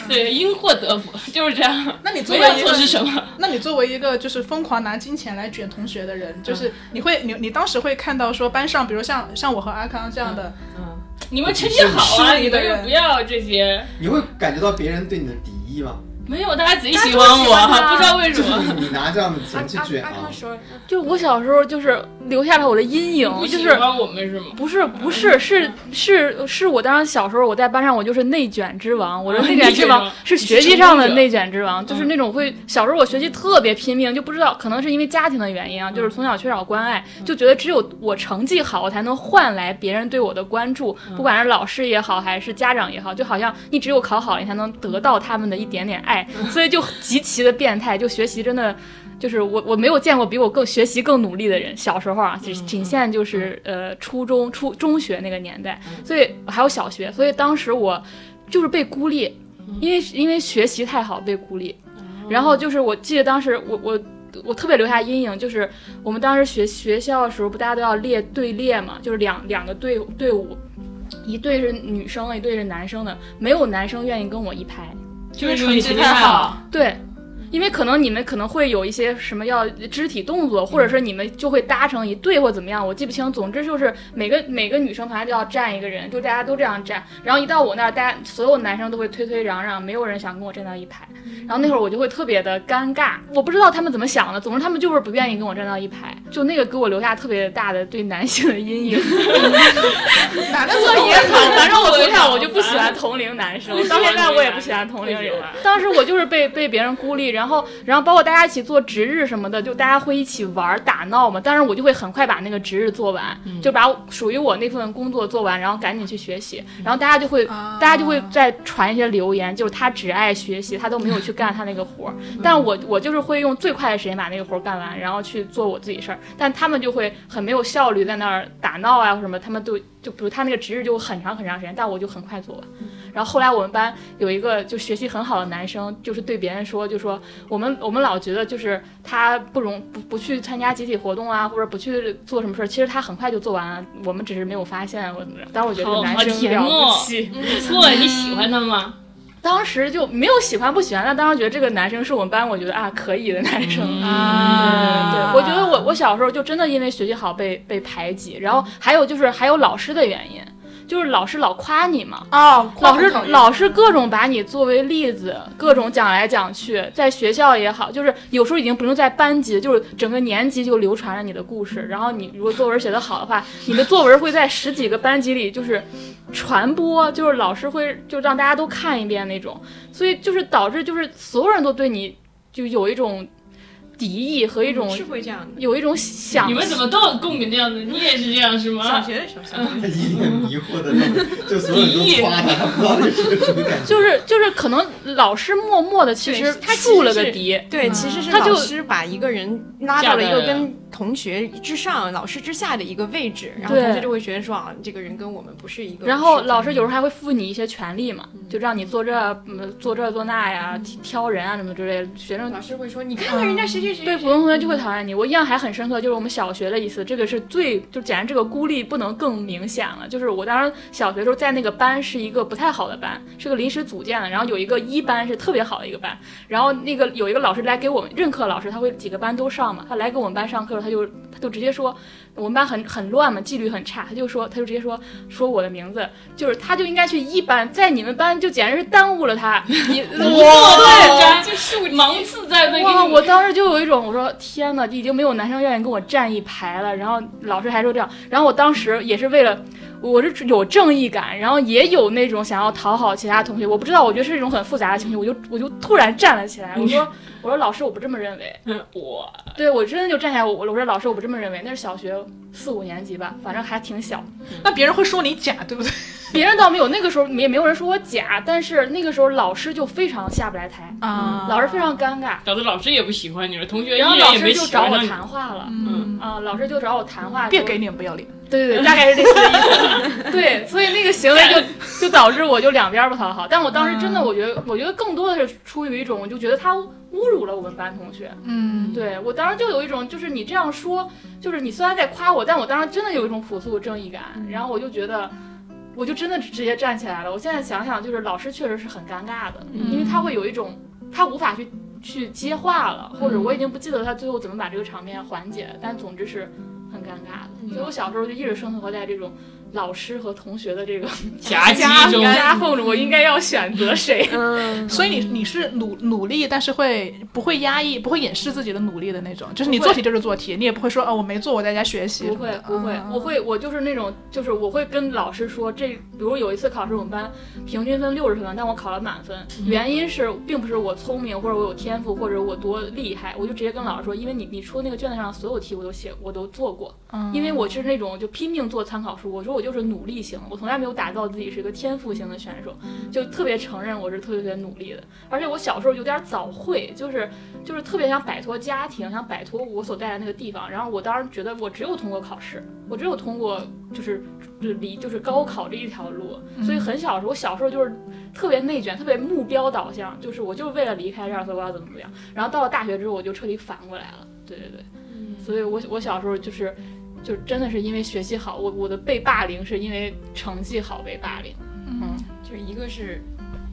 对，因祸得福就是这样。那你作为错是什么？那你作为一个就是疯狂拿金钱来卷同学的人，就是你会你你当时会看到说班上，比如像像我和阿康这样的，嗯，你们成绩好啊，你们不要这些，你会感觉到别人对你的敌意吗？没有，大家贼喜欢我，不知道为什么。你拿这样的钱去卷啊。就我小时候就是留下了我的阴影，不就是喜欢我们是吗？不是不是是是是我当时小时候我在班上我就是内卷之王，我的啊内卷之王。是学习上的内卷之嗯王，就是那种会小时候我学习特别拼命，就不知道可能是因为家庭的原因啊，就是从小缺少关爱，嗯。就觉得只有我成绩好，我才能换来别人对我的关注，嗯。不管是老师也好，还是家长也好，就好像你只有考好，你才能得到他们的一点点爱，嗯所以就极其的变态，就学习真的。就是我，我没有见过比我更学习更努力的人。小时候啊，仅仅限就是呃初中、初中学那个年代，所以还有小学，所以当时我就是被孤立，因为因为学习太好被孤立。然后就是我记得当时我我我特别留下阴影，就是我们当时学学校的时候，不大家都要列队列嘛，就是两两个队队伍，一队是女生的，一队是男生的，没有男生愿意跟我一排。就是成绩太好，对，因为可能你们可能会有一些什么要肢体动作，或者是你们就会搭成一队或怎么样，我记不清。总之就是每个每个女生旁边都要站一个人，就大家都这样站。然后一到我那儿，大家所有男生都会推推攘攘，没有人想跟我站到一排。然后那会儿我就会特别的尴尬，我不知道他们怎么想的，总之他们就是不愿意跟我站到一排，就那个给我留下特别大的对男性的阴影。男的这也好，反正我从小我就不喜欢同龄男生，到现在我也不喜欢同龄人。当时我就是被被别人孤立，然后然后包括大家一起做值日什么的，就大家会一起玩儿打闹嘛。但是我就会很快把那个值日做完，就把属于我那份工作做完，然后赶紧去学习。然后大家就会大家就会再传一些留言，就是他只爱学习，他都没有去干他那个活儿。但我我就是会用最快的时间把那个活儿干完，然后去做我自己事儿。但他们就会很没有效率，在那儿打闹啊或什么，他们都就比如他那个值日就很长很长时间，但我就很快做完。然后后来我们班有一个就学习很好的男生，就是对别人说，就说我们我们老觉得就是他不容不不去参加集体活动啊，或者不去做什么事儿，其实他很快就做完了，我们只是没有发现或者怎么着。当我觉得这个男生了哦不起。不错，你喜欢他吗？当时就没有喜欢不喜欢，但当时觉得这个男生是我们班我觉得啊可以的男生。啊对，我觉得我我小时候就真的因为学习好被被排挤，然后还有就是还有老师的原因，就是老师老夸你嘛，哦，老师老师各种把你作为例子，各种讲来讲去，在学校也好，就是有时候已经不用在班级，就是整个年级就流传着你的故事。然后你如果作文写得好的话，你的作文会在十几个班级里就是传播，就是老师会就让大家都看一遍那种。所以就是导致就是所有人都对你就有一种敌意和一种是会这样的。有一种想你们怎么都有共鸣这样子？你也是这样是吗小吗？学的时候，一脸迷惑的那种，就所有人都夸他，不知道这是个什么感觉。就是就是可能老师默默的其实对他其实树了个敌。对，其实是他就老师把一个人拉到了一个跟同学之上、老师之下的一个位置，然后同学就会觉得说啊，这个人跟我们不是一个。然后老师有时候还会赋你一些权利嘛，就让你做这、嗯、做这做那呀，挑挑人啊什么之类的。学生老师会说，你看看人家谁谁谁，对普通同学就会讨厌你。我印象还很深刻，就是我们小学的一次，这个是最就简直这个孤立不能更明显了。就是我当时小学的时候在那个班是一个不太好的班，是个临时组建的，然后有一个一班是特别好的一个班，然后那个有一个老师来给我们任课老师，他会几个班都上嘛，他来给我们班上课，他就他就直接说我们班很很乱嘛，纪律很差，他就说他就直接说说我的名字，就是他就应该去一班，在你们班就简直是耽误了他。你哇，这树芒刺在那。哇！我当时就有一种，我说天呐，已经没有男生愿意跟我站一排了。然后老师还说这样，然后我当时也是为了，我是有正义感，然后也有那种想要讨好其他同学。我不知道，我觉得是一种很复杂的情绪，我就我就突然站了起来，我说我说老师，我不这么认为。我对我真的就站起来，我我说老师，我不这么认为。那是小学四五年级吧，反正还挺小。那别人会说你假，对不对？别人倒没有，那个时候也没有人说我假，但是那个时候老师就非常下不来台，啊老师非常尴尬。搞得老师也不喜欢你了，同学一然后老师就找我。谈话了，嗯，啊、老师就找我谈话，别给脸不要脸。对对对，大概是这个意思。对，所以那个行为就 就导致我就两边不讨好。但我当时真的，我觉得，我觉得更多的是出于一种，我就觉得他侮辱了我们班同学。嗯，对我当时就有一种，就是你这样说，就是你虽然在夸我，但我当时真的有一种朴素的正义感。然后我就觉得，我就真的直接站起来了。我现在想想，就是老师确实是很尴尬的，因为他会有一种他无法去去接话了，或者我已经不记得他最后怎么把这个场面缓解，但总之是很尴尬的。所以我小时候就一直生活在这种老师和同学的这个 夹击夹中。夹缝中，我应该要选择谁？嗯，所以你你是努努力，但是会不会压抑，不会掩饰自己的努力的那种？就是你做题就是做题，你也不会说哦我没做，我在家学习。不会不会，我会我就是那种，就是我会跟老师说，这比如有一次考试，我们班平均分六十分，但我考了满分，原因是并不是我聪明或者我有天赋或者我多厉害，我就直接跟老师说，因为你你出那个卷子上所有题我都写我都做过，因为我是那种就拼命做参考书，我说我就是努力型，我从来没有打造自己是一个天赋型的选手，就特别承认我是特别特别努力的，而且我小时候有点早会，就是就是特别想摆脱家庭，想摆脱我所在的那个地方。然后我当时觉得我只有通过考试，我只有通过就是就离就是高考这一条路。所以很小的时候，我小时候就是特别内卷，特别目标导向，就是我就是为了离开这儿，所以我要怎么怎么样。然后到了大学之后，我就彻底反过来了。对对对，所以我我小时候就是。就真的是因为学习好，我我的被霸凌是因为成绩好被霸凌。嗯，就一个是。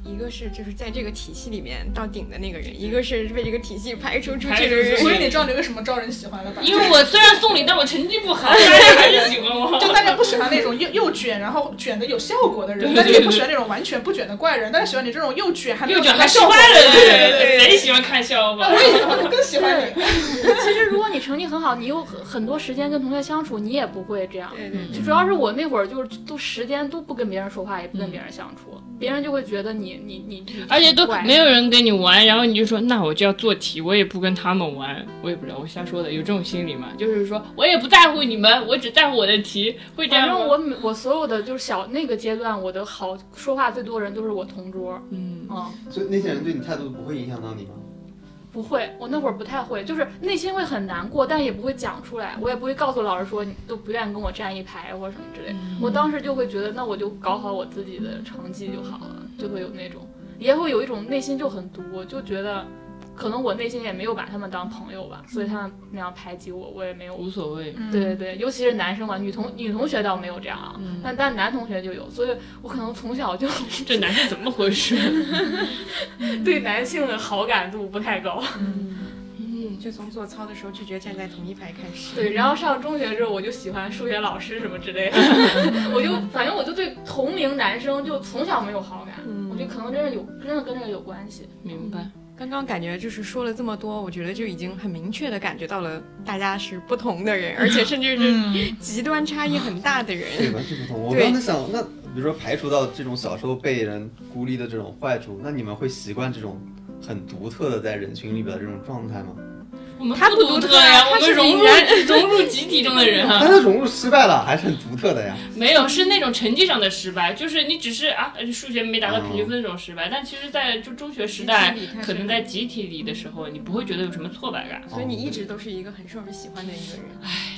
一个是就是在这个体系里面到顶的那个人，一个是被这个体系排除出去的人。所以你知道你为什么招人喜欢了吧？因为我虽然送礼，但我成绩不好，大家还是喜欢我。就大家不喜欢那种又又卷，然后卷的有效果的人，但是也不喜欢那种完全不卷的怪人，但是喜欢你这种又卷还又卷还还失败了，对对对，贼喜欢看笑话。我也我更喜欢你。其实如果你成绩很好，你有很很多时间跟同学相处，你也不会这样。对对就主要是我那会儿就是都时间都不跟别人说话，也不跟别人相处，别人就会觉得你你你你。而且都没有人跟你玩，然后你就说那我就要做题，我也不跟他们玩，我也不知道，我瞎说的，有这种心理吗？就是说我也不在乎你们，我只在乎我的题，会这反样反？正我每我所有的就是小那个阶段，我的好说话最多的人都是我同桌。嗯，嗯，所以那些人对你态度不会影响到你吗？不会，我那会儿不太会，就是内心会很难过，但也不会讲出来，我也不会告诉老师说你都不愿意跟我站一排或者什么之类。我当时就会觉得，那我就搞好我自己的成绩就好了，就会有那种，也会有一种内心就很毒，就觉得可能我内心也没有把他们当朋友吧，所以他们那样排挤我，我也没有无所谓。对对对，尤其是男生嘛，女同女同学倒没有这样啊，但但男同学就有，所以我可能从小就 这男生怎么回事？对男性的好感度不太高。嗯就从做操的时候拒绝站在同一排开始。对，然后上中学之后我就喜欢数学老师什么之类的，我就反正我就对同龄男生就从小没有好感，我觉得可能真的有真的跟这个有关系。明白。刚刚感觉就是说了这么多，我觉得就已经很明确的感觉到了大家是不同的人，而且甚至是极端差异很大的人对，人。完全不同。我对刚才想，那比如说排除到这种小时候被人孤立的这种坏处，那你们会习惯这种很独特的在人群里边的这种状态吗？我们他不独特呀，我们融入融入集体中的人啊。但他融入失败了，还是很独特的呀。没有，是那种成绩上的失败，就是你只是啊，呃数学没达到平均分这种失败。但其实，在就中学时代可能在集体里的时候，你不会觉得有什么挫败感。所以你一直都是一个很受人喜欢的一个人。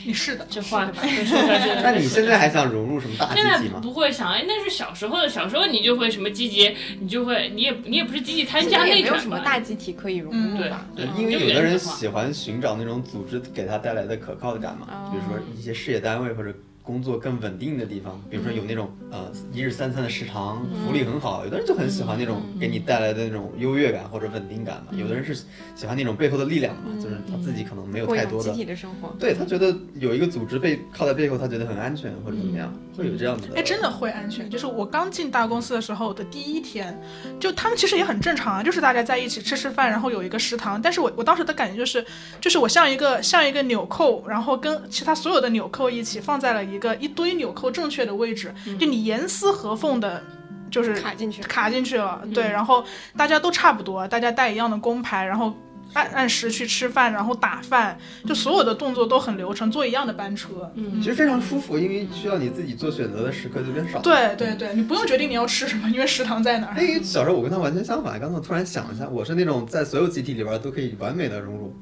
你是的，这话这说出来的。那你现在还想融入什么大现在集体吗？不会想，哎，那是小时候的，小时候你就会什么积极，你就会，你也你也不是积极参加也没有内卷吧什么大集体可以融入对吧？对，因为有的人喜欢寻找那种组织给他带来的可靠的感嘛，哦。比如说一些事业单位或者工作更稳定的地方，比如说有那种呃一日三餐的食堂，福利很好，有的人就很喜欢那种给你带来的那种优越感或者稳定感嘛，有的人是喜欢那种背后的力量嘛，就是他自己可能没有太多的。种集体的生活。对他觉得有一个组织被靠在背后，他觉得很安全或者怎么样，会有这样子的。哎，真的会安全。就是我刚进大公司的时候的第一天，就他们其实也很正常啊，就是大家在一起吃吃饭，然后有一个食堂。但是我我当时的感觉就是，就是我像一个像一个纽扣，然后跟其他所有的纽扣一起放在了一个一堆纽扣正确的位置，就你严丝合缝的，就是卡进去，卡进去了，对，然后大家都差不多，大家带一样的工牌，然后按按时去吃饭，然后打饭，就所有的动作都很流程，坐一样的班车。嗯其实非常舒服，因为需要你自己做选择的时刻就变少。对对对，你不用决定你要吃什么，因为食堂在哪儿。哎，小时候我跟他完全相反，刚才我突然想一下，我是那种在所有集体里边都可以完美的融入。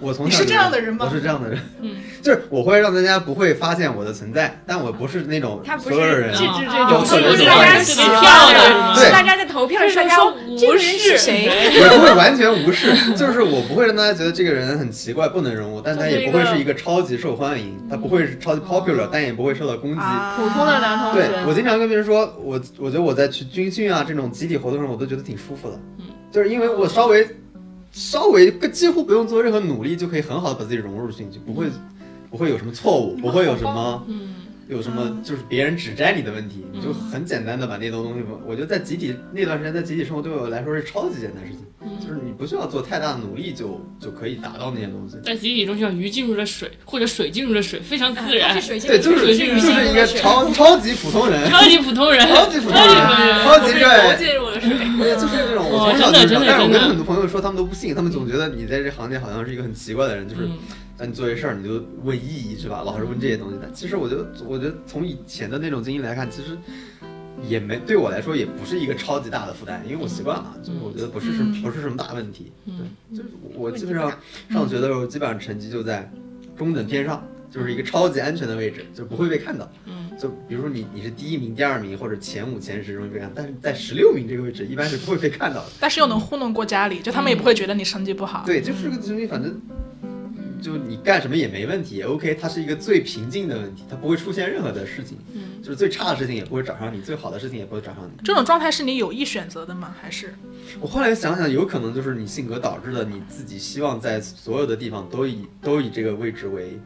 我从小你是这样的人吗我是这样的人，嗯，就是我会让大家不会发现我的存在，但我不是那种所有人是制止这啊种，特别是喜欢人大家喜特别欢漂亮对是大家在投票，就是大家说这个人无视是。谁？我不会完全无视，就是我不会让大家觉得这个人很奇怪不能融入，但他也不会是一个超级受欢迎，他不会是超级 popular，但也不会受到攻击。啊。普通的男同学对我经常跟别人说，我我觉得我在去军训啊这种集体活动上，我都觉得挺舒服的，嗯。就是因为我稍微稍微不几乎不用做任何努力，就可以很好的把自己融入进去，不会不会有什么错误，不会有什么，有什么就是别人指摘你的问题，你就很简单的把那些东西，我觉得在集体那段时间在集体生活对我来说是超级简单的事情，就是你不需要做太大的努力就就可以达到那些东西。在集体中，就像鱼进入了水，或者水进入了水，非常自然。对，就是水就是一个超 超级普通人，超级普通人，超级普通超级人。超级对。进入了水。对，就是这种，我哇从小就是这但是我跟很多朋友说，他们都不信，他们总觉得你在这行业好像是一个很奇怪的人，就是嗯当你做这事儿，你就问意义是吧？老是问这些东西。但其实我觉得，我觉得从以前的那种经历来看，其实也没对我来说也不是一个超级大的负担，因为我习惯了，就是我觉得不是什么不是什么大问题。对，就是我基本上上学的时候，基本上成绩就在中等偏上，就是一个超级安全的位置，就不会被看到。嗯，就比如说你你是第一名、第二名或者前五、前十容易被看，但是在十六名这个位置一般是不会被看到的。但是又能糊弄过家里，就他们也不会觉得你成绩不好。对，就是个东西，反正就你干什么也没问题也，OK，它是一个最平静的问题，它不会出现任何的事情，嗯就是最差的事情也不会找上你，最好的事情也不会找上你。这种状态是你有意选择的吗？还是我后来想想，有可能就是你性格导致的，你自己希望在所有的地方都以都以这个位置为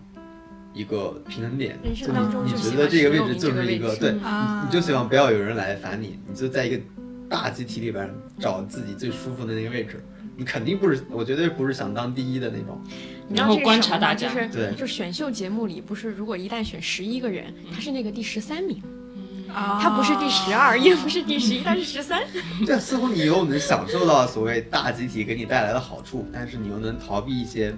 一个平衡点，人就生当中你你觉得这个位置就是一个个对，你就希望不要有人来烦你，你就在一个大集体里边找自己最舒服的那个位置。你肯定不是，我绝对不是想当第一的那种。你然后这是什么吗观察大家就是对就是选秀节目里不是，如果一旦选十一个人，他是那个第十三名，啊他不是第十二，也不是第十一，他是十三。对，似乎你又能享受到所谓大集体给你带来的好处，但是你又能逃避一些，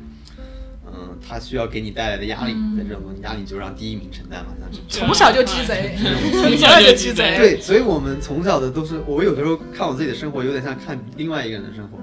嗯，它需要给你带来的压力。在这种，压力就让第一名承担嘛。从小就鸡贼，从小就鸡贼。对，所以我们从小的都是，我有的时候看我自己的生活，有点像看另外一个人的生活。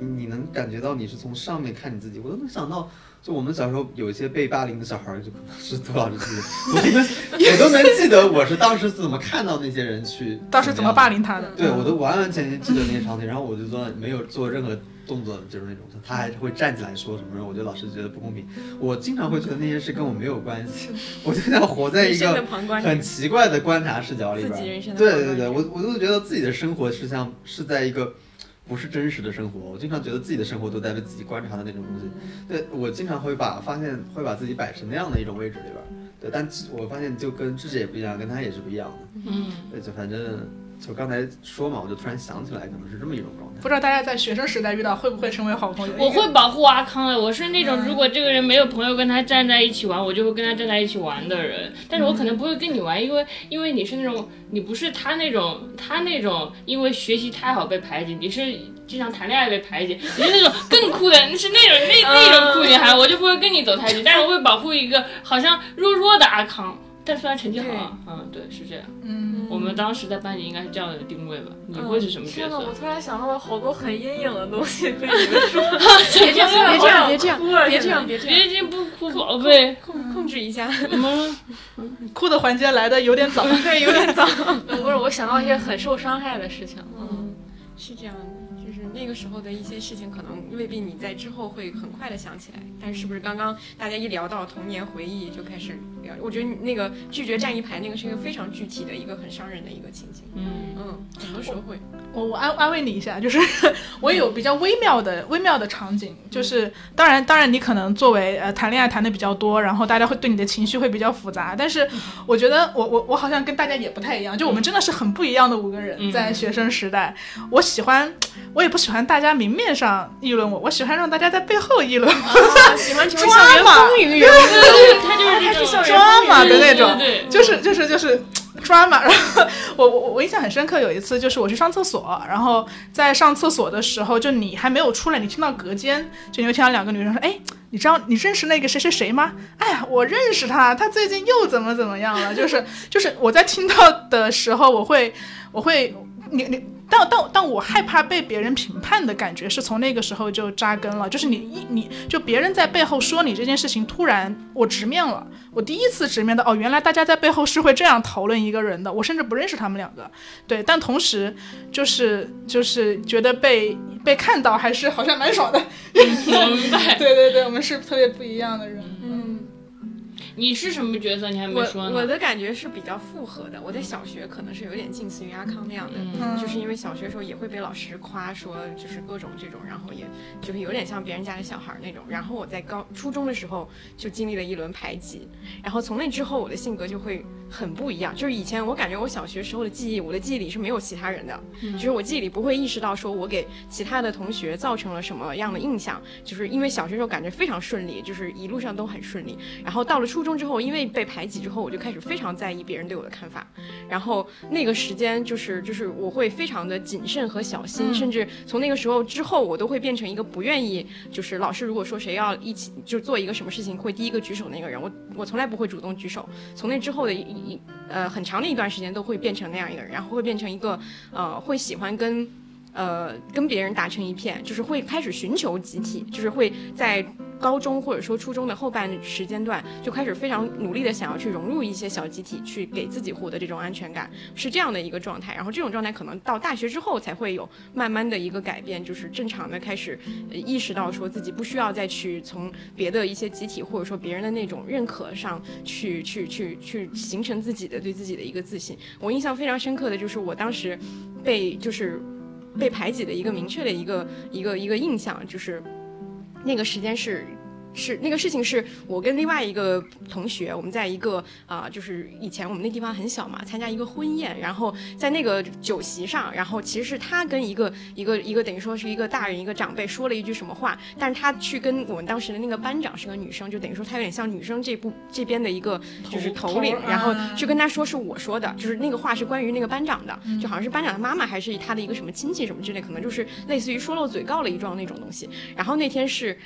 你你能感觉到你是从上面看你自己，我都能想到，就我们小时候有一些被霸凌的小孩儿，就可能是杜老师自己，我都能 我都能记得我是当时是怎么看到那些人去，当时怎么霸凌他的？对，我都完完全全记得那些场景，然后我就做没有做任何动作，就是那种他还会站起来说什么，我觉得老师觉得不公平。我经常会觉得那些事跟我没有关系，我就像活在一个很奇怪的观察视角里边对对对，我我都觉得自己的生活是像是在一个。不是真实的生活，我经常觉得自己的生活都在被自己观察的那种东西。对我经常会把发现会把自己摆成那样的一种位置里边儿。对，但我发现就跟智智也不一样，跟他也是不一样的。嗯，对，就反正就刚才说嘛，我就突然想起来，可能是这么一种状态。不知道大家在学生时代遇到会不会成为好朋友？我会保护阿康的。我是那种如果这个人没有朋友跟他站在一起玩，我就会跟他站在一起玩的人。但是我可能不会跟你玩，因为因为你是那种你不是他那种他那种因为学习太好被排挤，你是经常谈恋爱被排挤，你是那种更酷的，你是那种那那种酷女孩，我就不会跟你走太近，但是我会保护一个好像弱弱的阿康。但虽然成绩好啊，嗯，对，是这样。嗯，我们当时在班里应该是这样的定位吧？你会是什么角天呐，我？突然想到了好多很阴影的东西被你们说。别这样，别这样，别这样别这样，别这样，别这不哭，宝贝。控控制一下。嗯，哭的环节来的有点早。对，有点早。不是，我想到一些很受伤害的事情。嗯，是这样的，就是那个时候的一些事情，可能未必你在之后会很快的想起来。但是，是不是刚刚大家一聊到童年回忆，就开始聊？我觉得你那个拒绝站一排，那个是一个非常具体的一个很伤人的一个情景。嗯嗯，很多时候会。我我安安慰你一下，就是 我有比较微妙的微妙的场景，就是当然当然你可能作为呃谈恋爱谈的比较多，然后大家会对你的情绪会比较复杂，但是我觉得我我我好像跟大家也不太一样，就我们真的是很不一样的五个人，在学生时代，我喜欢我也不喜欢大家明面上议论我，我喜欢让大家在背后议论我，喜欢成为抓校园嘛风云 人物。他就是抓马的那种，就是就是就是抓马。然后我我我印象很深刻，有一次就是我去上厕所，然后在上厕所的时候，就你还没有出来，你听到隔间就你会听到两个女生说：“哎，你知道你认识那个谁谁谁吗？哎呀，我认识他，他最近又怎么怎么样了？”就是就是我在听到的时候，我会我会你你。但但但我害怕被别人评判的感觉是从那个时候就扎根了，就是你一你就别人在背后说你这件事情，突然我直面了，我第一次直面的哦，原来大家在背后是会这样讨论一个人的，我甚至不认识他们两个，对，但同时就是就是觉得被被看到还是好像蛮爽的，我明白。对对对，我们是特别不一样的人，嗯，你是什么角色？你还没说呢。我的感觉是比较复合的。我在小学可能是有点近似于阿康那样的，嗯就是因为小学时候也会被老师夸说就是各种这种，然后也就是有点像别人家的小孩儿那种。然后我在高初中的时候就经历了一轮排挤，然后从那之后我的性格就会很不一样。就是以前我感觉我小学时候的记忆，我的记忆里是没有其他人的，就是我记忆里不会意识到说我给其他的同学造成了什么样的印象，就是因为小学时候感觉非常顺利，就是一路上都很顺利。然后到了初中之后，因为被排挤之后，我就开始非常在意别人对我的看法。然后那个时间就是就是我会非常的谨慎和小心，甚至从那个时候之后，我都会变成一个不愿意，就是老师如果说谁要一起就做一个什么事情，会第一个举手那个人，我我从来不会主动举手。从那之后的一一呃很长的一段时间，都会变成那样一个人，然后会变成一个呃会喜欢跟呃跟别人打成一片，就是会开始寻求集体，就是会在。高中或者说初中的后半时间段，就开始非常努力的想要去融入一些小集体，去给自己获得这种安全感，是这样的一个状态。然后这种状态可能到大学之后才会有慢慢的一个改变，就是正常的开始意识到说自己不需要再去从别的一些集体或者说别人的那种认可上去去去去形成自己的对自己的一个自信。我印象非常深刻的就是我当时被就是被排挤的一个明确的一个一个一个印象就是。那个时间是。是那个事情，是我跟另外一个同学，我们在一个啊，就是以前我们那地方很小嘛，参加一个婚宴，然后在那个酒席上，然后其实是他跟一个一个一个等于说是一个大人一个长辈说了一句什么话，但是他去跟我们当时的那个班长是个女生，就等于说他有点像女生这部这边的一个就是头领，然后去跟他说是我说的，就是那个话是关于那个班长的，就好像是班长的妈妈还是他的一个什么亲戚什么之类，可能就是类似于说漏嘴告了一状那种东西。然后那天是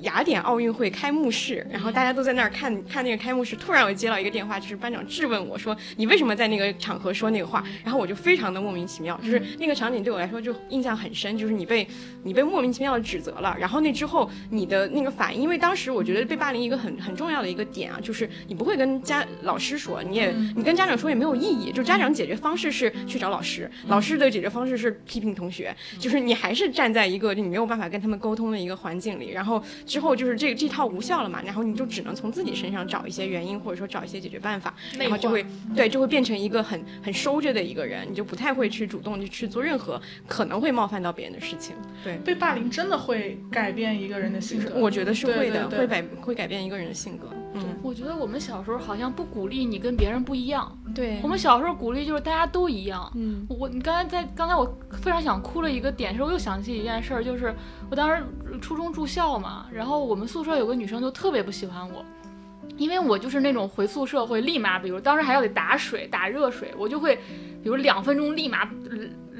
雅典奥运。会开幕式，然后大家都在那儿看看那个开幕式。突然我接到一个电话，就是班长质问我说：“你为什么在那个场合说那个话？”然后我就非常的莫名其妙，就是那个场景对我来说就印象很深，就是你被你被莫名其妙的指责了。然后那之后你的那个反应，因为当时我觉得被霸凌一个很很重要的一个点啊，就是你不会跟家老师说，你也你跟家长说也没有意义。就家长解决方式是去找老师，老师的解决方式是批评同学，就是你还是站在一个你没有办法跟他们沟通的一个环境里。然后之后就是这这。套无效了嘛，然后你就只能从自己身上找一些原因，或者说找一些解决办法，然后就会对，就会变成一个很很收着的一个人，你就不太会去主动去去做任何可能会冒犯到别人的事情。对，被霸凌真的会改变一个人的性格，我觉得是会的，会改会改变一个人的性格。嗯，我觉得我们小时候好像不鼓励你跟别人不一样，对我们小时候鼓励就是大家都一样。嗯，我你刚才在刚才我非常想哭的一个点是，我又想起一件事儿，就是我当时初中住校嘛，然后我们宿舍有个女生就特别不喜欢我，因为我就是那种回宿舍会立马，比如当时还要得打水打热水，我就会比如两分钟立马。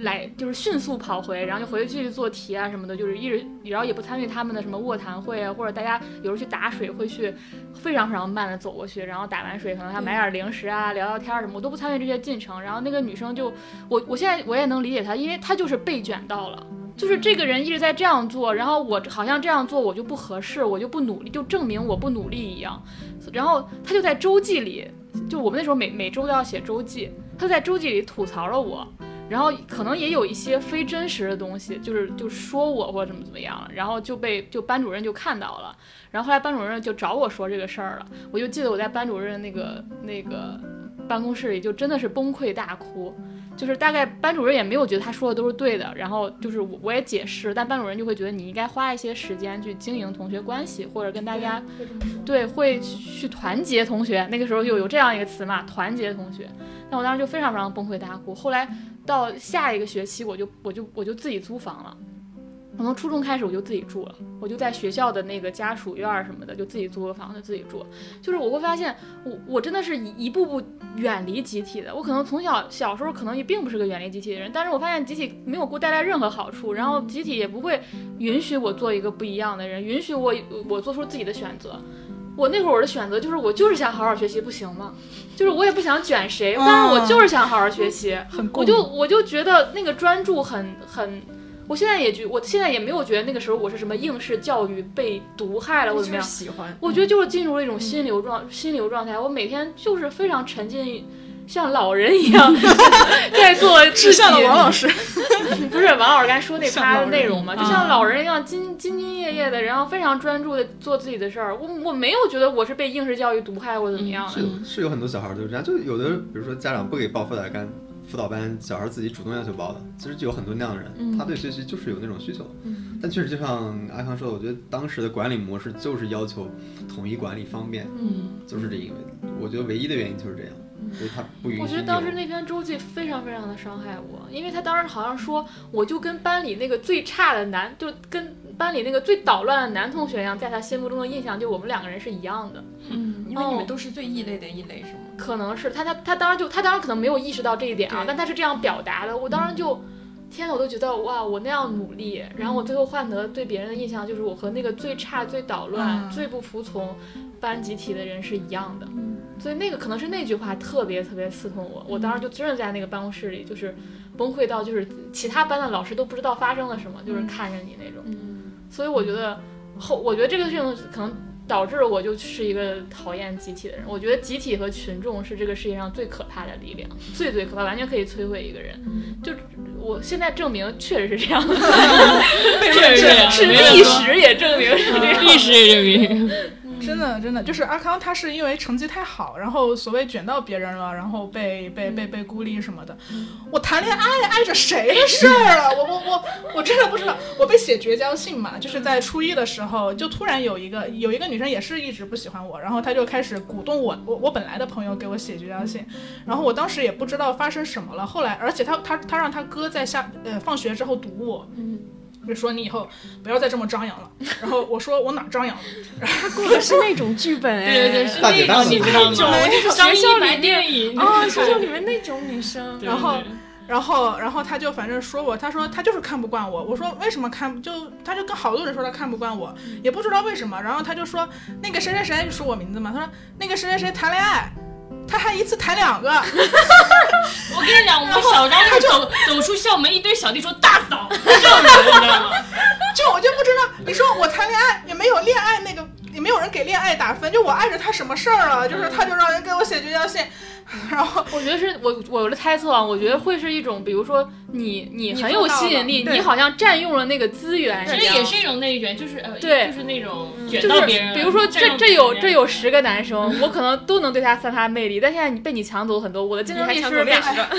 来就是迅速跑回，然后就回去继续做题啊什么的，就是一直，然后也不参与他们的什么卧谈会啊，或者大家有时候去打水会去非常非常慢的走过去，然后打完水可能还买点零食啊，聊聊天什么，我都不参与这些进程。然后那个女生就我我现在我也能理解她，因为她就是被卷到了，就是这个人一直在这样做，然后我好像这样做我就不合适，我就不努力，就证明我不努力一样。然后他就在周记里，就我们那时候每每周都要写周记，他在周记里吐槽了我。然后可能也有一些非真实的东西，就是就说我或者怎么怎么样了，然后就被就班主任就看到了，然后后来班主任就找我说这个事儿了，我就记得我在班主任那个那个办公室里就真的是崩溃大哭，就是大概班主任也没有觉得他说的都是对的，然后就是我我也解释，但班主任就会觉得你应该花一些时间去经营同学关系，或者跟大家对会去团结同学，那个时候就有这样一个词嘛，团结同学，那我当时就非常非常崩溃大哭，后来。到下一个学期，我就我就我就自己租房了。我从初中开始我就自己住了，我就在学校的那个家属院什么的，就自己租个房子自己住。就是我会发现，我我真的是一一步步远离集体的。我可能从小小时候可能也并不是个远离集体的人，但是我发现集体没有给我带来任何好处，然后集体也不会允许我做一个不一样的人，允许我我做出自己的选择。我那会儿我的选择就是我就是想好好学习，不行吗？就是我也不想卷谁，但是我就是想好好学习。我就我就觉得那个专注很很，我现在也觉，我现在也没有觉得那个时候我是什么应试教育被毒害了或怎么样。喜欢，我觉得就是进入了一种心流状心流状态。我每天就是非常沉浸。像老人一样 在做志向的王老师，不是王老师刚才说那趴的内容吗？就像老人一样兢兢兢业业的，然后非常专注的做自己的事儿。我我没有觉得我是被应试教育毒害或者怎么样的。是是有很多小孩都是这样，就有的比如说家长不给报辅导干。辅导班小孩自己主动要求报的，其实就有很多那样的人，嗯他对学习就是有那种需求。嗯但确实就像阿康说的，我觉得当时的管理模式就是要求统一管理方便，嗯。就是这因为我觉得唯一的原因就是这样，所以他不允许我觉得当时那篇周记非常非常的伤害我，因为他当时好像说，我就跟班里那个最差的男，就跟班里那个最捣乱的男同学一样，在他心目中的印象就我们两个人是一样的。嗯，因为你哦们都是最异类的异类，是吗？可能是他他他当时就他当时可能没有意识到这一点啊，但他是这样表达的。我当时就，天呐，我都觉得哇，我那样努力，然后我最后换得对别人的印象就是我和那个最差、最捣乱、嗯最不服从班集体的人是一样的。所以那个可能是那句话特别特别刺痛我，我当时就真的在那个办公室里就是崩溃到就是其他班的老师都不知道发生了什么，就是看着你那种。所以我觉得后，我觉得这个事情可能导致我就是一个讨厌集体的人。我觉得集体和群众是这个世界上最可怕的力量，最最可怕，完全可以摧毁一个人。就我现在证明确实是这样的，确实是历史也证明是这样。历史也证明，真的真的就是阿康，他是因为成绩太好，然后所谓卷到别人了，然后被被被被孤立什么的。我谈恋爱碍着谁的事儿了？我我我我真的不知道。我被写绝交信嘛，就是在初一的时候，就突然有一个有一个女生也是一直不喜欢我，然后她就开始鼓动我我我本来的朋友给我写绝交信，然后我当时也不知道发生什么了。后来，而且她她她让她哥在下呃放学之后堵我，嗯。就说你以后不要再这么张扬了，然后我说我哪张扬了？然 后过的是那种剧本哎，对对对，是那种你知道吗？种学校里一白电影啊，学校里面那种女生，然后然后，然后他就反正说我，他说他就是看不惯我。我说为什么看？就他就跟好多人说他看不惯我，也不知道为什么。然后他就说那个谁谁谁，就说我名字嘛。他说那个谁谁谁谈恋爱，他还一次谈两个。我跟你讲，我们小张就走走出校门，一堆小弟说大嫂，这样子，你知道吗？就我就不知道，你说我谈恋爱也没有恋爱那个，也没有人给恋爱打分，就我碍着他什么事儿了？就是他就让人给我写绝交信，然后我觉得是我我的猜测啊，我觉得会是一种，比如说你你你很有吸引力，你好像占用了那个资源，其实也是一种内卷，就是呃，对就是那种卷就是到别人，比如说这这有这有十个男生，我可能都能对他散发魅力，但现在你被你抢走很多，我的竞争力是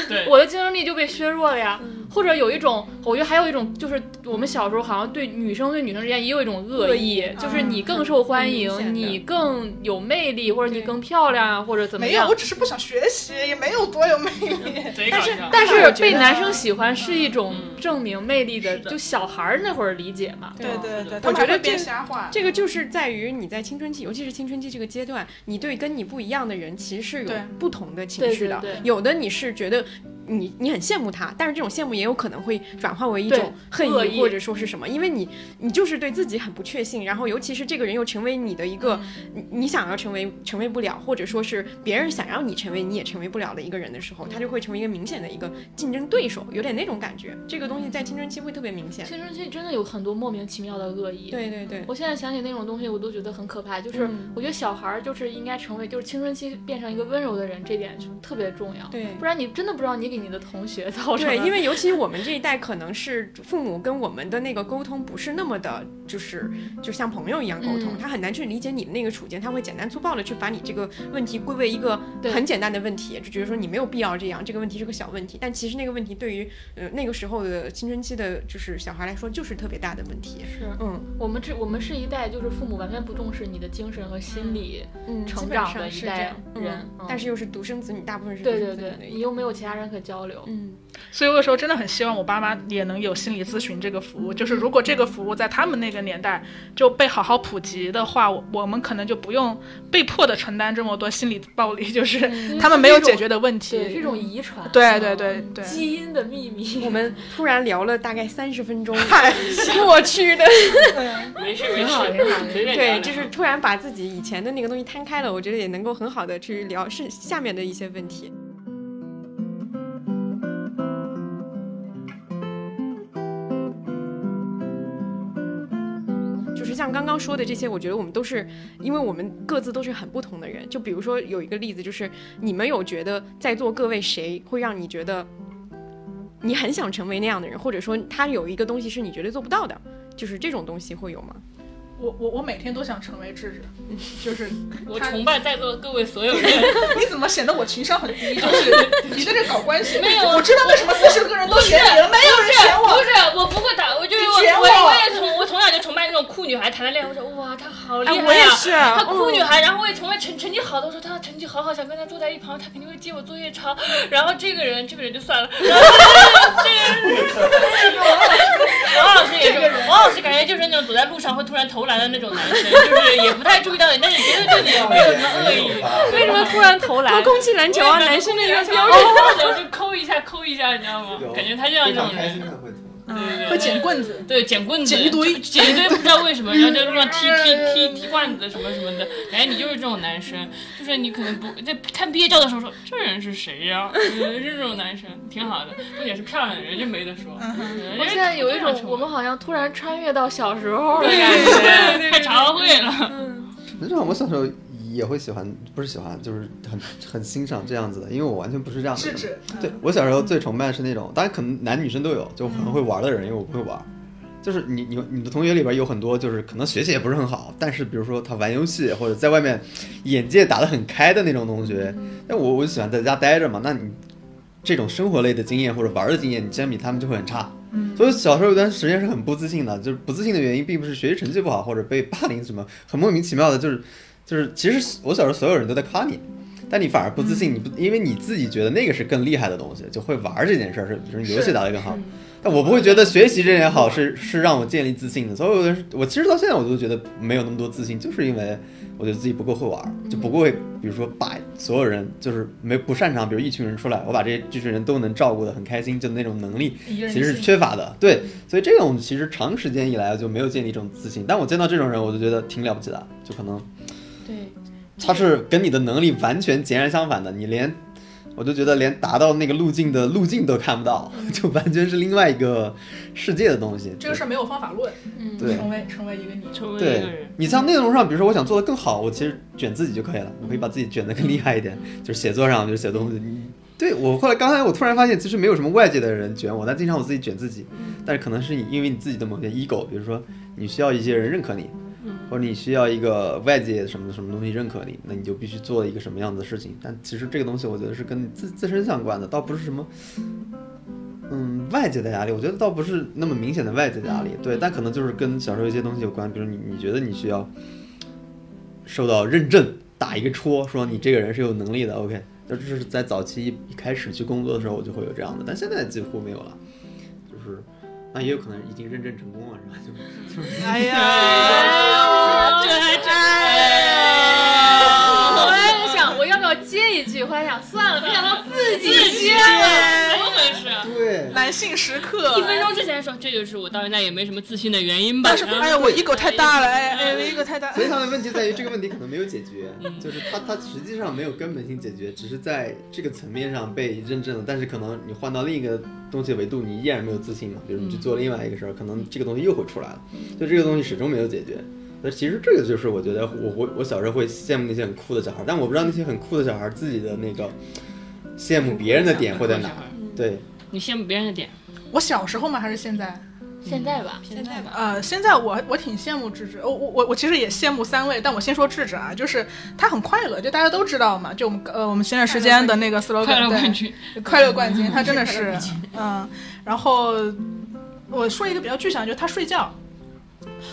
对 我的竞争力就被削弱了呀？或者有一种，我觉得还有一种就是我们小时候好像对女生对女生之间也有一种恶恶意意，就是你更受欢迎，你更有魅力，或者你更漂亮啊，或者怎么没有，样我。只是不想学习，也没有多有魅力。但是但是被男生喜欢是一种嗯证明魅力的，就小孩儿那会儿理解嘛。对对对，我他觉得这瞎话。这个就是在于你在青春期，尤其是青春期这个阶段，你对跟你不一样的人其实是有不同的情绪的。对对对有的你是觉得你你很羡慕他，但是这种羡慕也有可能会转化为一种恨意意或者说是什么，因为你你就是对自己很不确信，然后尤其是这个人又成为你的一个、你你想要成为成为不了，或者说是别人想让你成为你也成为不了的一个人的时候，他就会成为一个明显的一个竞争对手，有点那种感觉。这个东西在青春期会特别明显。青春期真的有很多莫名其妙的恶意。对对对，我现在想起那种东西，我都觉得很可怕。就是嗯我觉得小孩儿就是应该成为，就是青春期变成一个温柔的人，这点就特别重要。对不然你真的不知道你给你的同学造成对，因为尤其我们这一代，可能是父母跟我们的那个沟通不是那么的，就是就像朋友一样沟通，嗯他很难去理解你的那个处境，他会简单粗暴的去把你这个问题归为一个很简单的问题，就觉得说你没有必要这样，这个问题是个小问题，但其实那个问题对于呃那个时候的青春期的，就是小孩来说，就是特别大的问题。是嗯我们这我们是一代，就是父母完全不重视你的精神和心理嗯，成长的一代上是这样人嗯嗯但是又是独生子女，大部分是独对对对生子女的，你又没有其他人可交流。嗯，所以我有时候真的很希望我爸妈也能有心理咨询这个服务。就是如果这个服务在他们那个年代就被好好普及的话，我我们可能就不用被迫的承担这么多心理暴力，就是他们没有解决的问题。对，是一种遗传。对对对对基因的秘密。我们突然聊了大概三十分钟 过去的。没事没挺好事，对，就是突然把自己以前的那个东西摊开了，我觉得也能够很好的去聊是下面的一些问题。像刚刚说的这些，我觉得我们都是，因为我们各自都是很不同的人。就比如说有一个例子，就是你们有觉得在座各位谁会让你觉得你很想成为那样的人，或者说他有一个东西是你绝对做不到的，就是这种东西会有吗？我我我每天都想成为智智，就是我崇拜在座的各位所有人。你怎么显得我情商很低？就是 你在这搞关系，没有我知道为什么四十个人都选你了，没有人选我。不是，我不会打，我就是我，我我种酷女孩谈的恋爱，我说哇，她好厉害哎，呀、我也是，她酷嗯女孩，然后我也崇拜成成绩好的，我说她成绩好好，想跟她坐在一旁，她肯定会接我作业抄。然后这个人，这个人就算了，然后这个王老师也是，王老师感觉就是那种走在路上会突然投篮的那种男生，就是也不太注意到你，但是觉得对你也没有什么恶意。为什么突然投篮？空气篮球啊，男生的一个标准。准，就抠一下抠一下，你知道吗？感觉他就像这种人，的会对对对，会捡棍子，对，捡棍子，捡一堆捡一堆，不知道为什么，然后在路上踢踢踢 踢罐子什么什么的，感觉你就是这种男生，就是你可能不在看毕业照的时候说这人是谁呀、嗯是这种男生，挺好的，重点是漂亮的人，家没得说。嗯我现在有一种我们好像突然穿越到小时候的感对觉。对对，太茶话会了。实际上我小时候也会喜欢，不是喜欢，就是很很欣赏这样子的，因为我完全不是这样的人。对我小时候最崇拜的是那种，当然可能男女生都有，就很会玩的人，因为我不会玩。就是你你你的同学里边有很多，就是可能学习也不是很好，但是比如说他玩游戏或者在外面眼界打得很开的那种同学，那我我就喜欢在家待着嘛，那你这种生活类的经验或者玩的经验，你相比他们就会很差。所以小时候有段时间是很不自信的，就是不自信的原因并不是学习成绩不好或者被霸凌什么，很莫名其妙的，就是就是其实我小时候所有人都在夸你，但你反而不自信，你不因为你自己觉得那个是更厉害的东西，就会玩这件事儿是，比如说游戏打得更好。但我不会觉得学习这件好是是让我建立自信的，所以我的我其实到现在我都觉得没有那么多自信，就是因为我觉得自己不够会玩，就不够会，比如说把所有人就是没不擅长，比如一群人出来，我把这这群人都能照顾得很开心，就那种能力其实是缺乏的。对，所以这种其实长时间以来就没有建立这种自信，但我见到这种人，我就觉得挺了不起的，就可能对，他是跟你的能力完全截然相反的，你连我就觉得连达到那个路径的路径都看不到，就完全是另外一个世界的东西。这个事儿没有方法论，嗯，对成为成为一个你。成为一个人，你像内容上，比如说我想做的更好，我其实卷自己就可以了，我可以把自己卷得更厉害一点，就是写作上就是写东西。你对我后来刚才我突然发现，其实没有什么外界的人卷我，但经常我自己卷自己。但是可能是你因为你自己的某些 ego，比如说你需要一些人认可你，或者你需要一个外界什么什么东西认可你，那你就必须做一个什么样的事情。但其实这个东西我觉得是跟自自身相关的，倒不是什么。嗯，外界的压力，我觉得倒不是那么明显的外界的压力，对，但可能就是跟小时候一些东西有关，比如你你觉得你需要受到认证，打一个戳，说你这个人是有能力的，OK，这是在早期一一开始去工作的时候我就会有这样的，但现在几乎没有了，就是那也有可能已经认证成功了，是吧？就 就是 哎呀，这还真我在想我要不要接一句，后来想算了，没想到自己接了。对，男性时刻。一分钟之前说，这就是我到现在也没什么自信的原因吧。但是哎呀，我 ego 太大了，哎哎，我 ego 太大。所以他的问题在于这个问题可能没有解决，就是他他实际上没有根本性解决，只是在这个层面上被认证了，但是可能你换到另一个东西维度，你依然没有自信嘛。比如你去做另外一个事儿，可能这个东西又会出来了，就这个东西始终没有解决。那其实这个就是我觉得我我我小时候会羡慕那些很酷的小孩，但我不知道那些很酷的小孩自己的那个羡慕别人的点会在哪儿。对，你羡慕别人的点，我小时候吗？还是现在？现在吧，现在吧，呃，现在我我挺羡慕智智，我我我我其实也羡慕三位，但我先说智智啊，就是他很快乐，就大家都知道嘛，就我们呃我们前段时间的那个 slogan，快乐对冠军。快乐冠军，他真的 是，嗯，然后我说一个比较具象，就是他睡觉。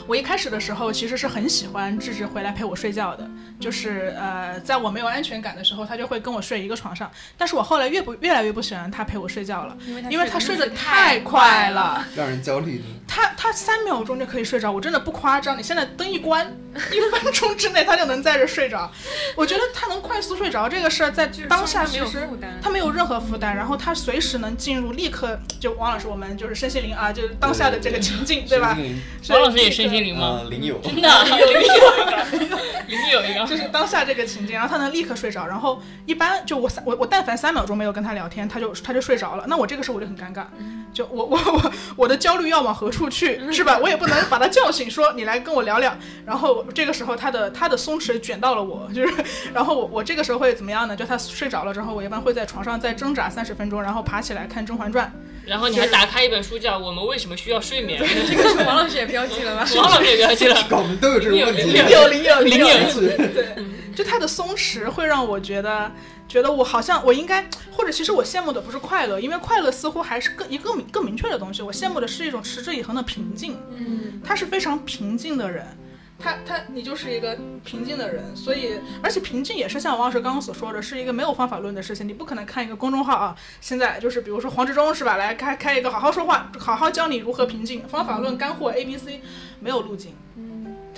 我一开始的时候其实是很喜欢智智回来陪我睡觉的，就是呃，在我没有安全感的时候，他就会跟我睡一个床上。但是我后来越不越来越不喜欢他陪我睡觉了，因为他睡得太快了。让人焦虑。他他三秒钟就可以睡着，我真的不夸张。你现在灯一关，一分钟之内他就能在这睡着。我觉得他能快速睡着这个事儿，在当下其实他没有任何负担，然后他随时能进入，立刻就王老师，我们就是身心灵啊，就是当下的这个情境，对吧？是王老师也身心灵吗？啊，零有。真的，灵有一个，灵有一个。就是当下这个情境，然后他能立刻睡着，然后一般就我三我我但凡三秒钟没有跟他聊天，他就他就睡着了，那我这个时候我就很尴尬，就我我我我的焦虑要往何处去，是吧？我也不能把他叫醒，说你来跟我聊聊，然后这个时候他的他的松弛卷到了我，就是，然后我我这个时候会怎么样呢？就他睡着了之后，我一般会在床上再挣扎三十分钟，然后爬起来看《甄嬛传》。然后你还打开一本书叫《我们为什么需要睡眠》，这个是王老师也标记了吧？王老师也了解了。搞们都有这种问题，零有零有零有对，就他的松弛会让我觉得，觉得我好像我应该，或者其实我羡慕的不是快乐，因为快乐似乎还是更一个更更明确的东西。我羡慕的是一种持之以恒的平静。嗯，他是非常平静的人，他他你就是一个平静的人，所以而且平静也是像王老师刚刚所说的，是一个没有方法论的事情。你不可能看一个公众号啊，现在就是比如说黄志忠是吧，来开开一个好好说话，好好教你如何平静，方法论干货 A B C，没有路径。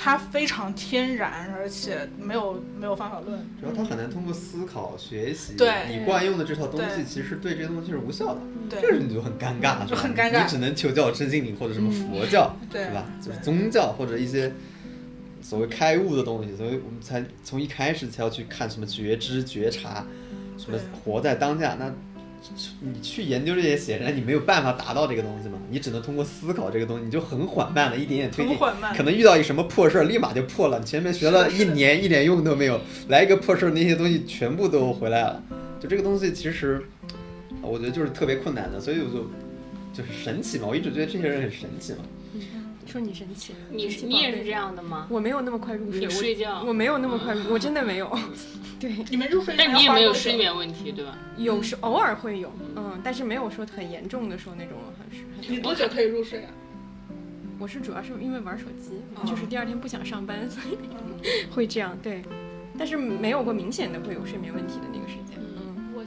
它非常天然，而且没有没有方法论。主要他很难通过思考、学习，对你惯用的这套东西，其实对这些东西是无效的。对这个你就很尴尬，就很尴尬你只能求教真心灵或者什么佛教，对吧？就是宗教或者一些所谓开悟的东西，所以我们才从一开始才要去看什么觉知、觉察，什么活在当下。那你去研究这些，显然你没有办法达到这个东西嘛，你只能通过思考这个东西，你就很缓慢的一点点推进，很缓慢可能遇到一什么破事儿，立马就破了。你前面学了一年，一点用都没有，来一个破事儿，那些东西全部都回来了。就这个东西，其实我觉得就是特别困难的，所以我就就是神奇嘛，我一直觉得这些人很神奇嘛。说你神奇，你你也是这？样的吗？我没有那么快入睡，你我睡觉我没有那么快入，我真的没有。对，你们入睡，但你也没有睡。眠问题，对吧？有时偶尔会有，嗯，但是没有说很严重的说那种很是。你多久可以入睡啊？我是主要是因为玩手机，就是第二天不想上班，所以会这样。对，但是没有过明显的会有睡眠问题的那个时间。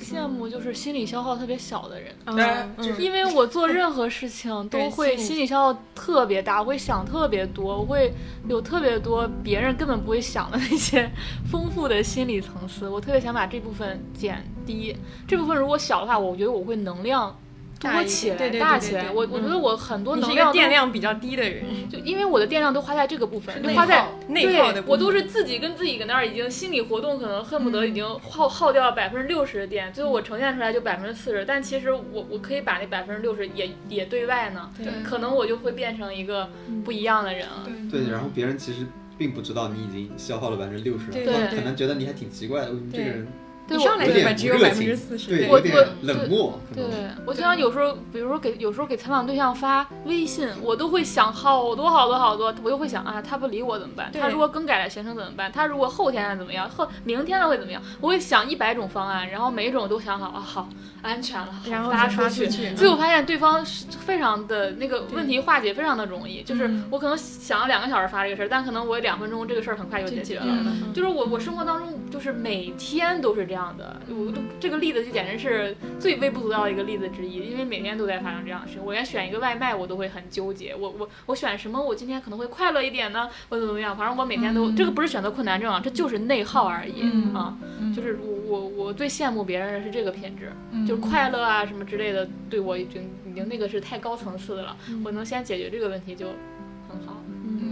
羡慕就是心理消耗特别小的人。嗯嗯因为我做任何事情都会心理消耗特别大，我会想特别多，我会有特别多别人根本不会想的那些 丰富的心理层次，我特别想把这部分减低。这部分如果小的话，我觉得我会能量多起来、对对对大起来。我我觉得嗯我很多你是一能量电量比较低的人，就因为我的电量都花在这个部分，花在内耗的部分我都是自己跟自己搁那儿已经心理活动，可能恨不得已经耗耗掉百分之六十的电，最后我呈现出来就百分之四十，但其实我我可以把那百分之六十也也对外呢，可能我就会变成一个不一样的人了。对，然后别人其实并不知道你已经消耗了百分之六十，可能觉得你还挺奇怪的，为什么这个人对我上来就百只有百分之四十，对，我我冷漠，可对。我经常有时候，比如说给有时候给采访对象发微信，我都会想好多好多好多，我又会想啊，他不理我怎么办？他如果更改了行程怎么办？他如果后天了怎么样？后明天了会怎么样？我会想一百种方案，然后每一种都想好啊，好安全了，然后就发出去。最后发现对方是非常的那个问题化解非常的容易，就是嗯我可能想了两个小时发这个事儿，但可能我两分钟这个事儿很快就解决了。嗯就是我我生活当中就是每天都是这样的，我都这个例子就简直是最微不足道的一个例子之一，因为每天都在发生这样的事情。我连选一个外卖我都会很纠结，我我我选什么？我今天可能会快乐一点呢，或者怎么样？反正我每天都、这个不是选择困难症啊，这就是内耗而已、嗯啊。就是我我我最羡慕别人的是这个品质，嗯就是快乐啊什么之类的，对我已经已经那个是太高层次的了，我能先解决这个问题就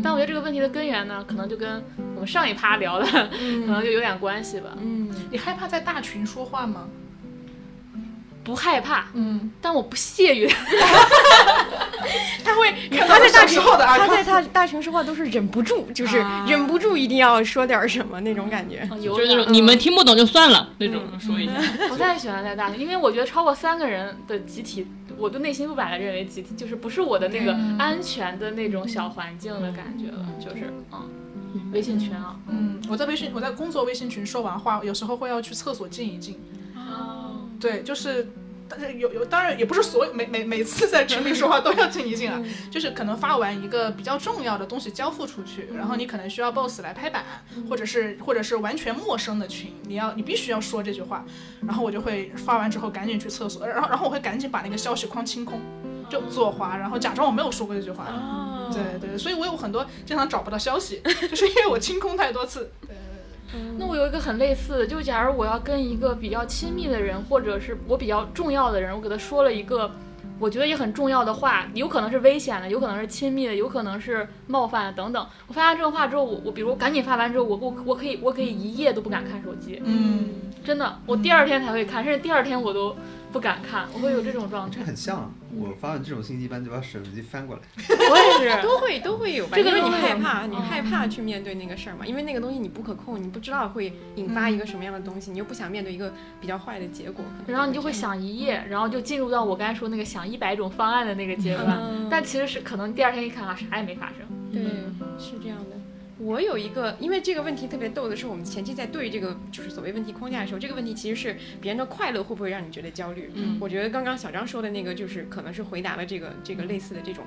但我觉得这个问题的根源呢，可能就跟我们上一趴聊的，可能就有点关系吧。嗯，你害怕在大群说话吗？不害怕，嗯，但我不屑于。他会看到小他在大群时候的阿康他在大大群说话都是忍不住，就是啊。忍不住一定要说点什么那种感觉。有就是那点种你们听不懂就算了那种，说一下。不太喜欢在大群，因为我觉得超过三个人的集体，我就内心不把它认为集体，就是不是我的那个安全的那种小环境的感觉了，就是嗯，微信群啊，嗯，我在微信我在工作微信群说完话，有时候会要去厕所静一静。哦，对，就是。但是有有，当然也不是所有每每每次在群里说话都要静一静啊，就是可能发完一个比较重要的东西交付出去，然后你可能需要 boss 来拍板，或者是或者是完全陌生的群，你要你必须要说这句话，然后我就会发完之后赶紧去厕所，然后然后我会赶紧把那个消息框清空，就左滑，然后假装我没有说过这句话。对对，所以我有很多经常找不到消息，就是因为我清空太多次。对那我有一个很类似的，就假如我要跟一个比较亲密的人，或者是我比较重要的人，我给他说了一个我觉得也很重要的话，有可能是危险的，有可能是亲密的，有可能是冒犯的等等。我发完这个话之后，我我比如赶紧发完之后，我我我可以我可以一夜都不敢看手机，嗯，真的，我第二天才会看，甚至第二天我都不敢看，我会有这种状态这。很像啊。我发完这种信息，一般就把手机翻过来。我也是，都会都会有吧，这个因为你害怕，你嗯害怕去面对那个事儿嘛，因为那个东西你不可控，你不知道会引发一个什么样的东西，你又不想面对一个比较坏的结果，然后你就会。想一夜，然后就进入到我刚才说那个想一百种方案的那个阶段，嗯但其实是可能第二天一看啊，啥也没发生。对，是这样的。我有一个，因为这个问题特别逗的是，我们前期在对这个就是所谓问题框架的时候，这个问题其实是别人的快乐会不会让你觉得焦虑？嗯我觉得刚刚小张说的那个，就是可能是回答了这个这个类似的这种。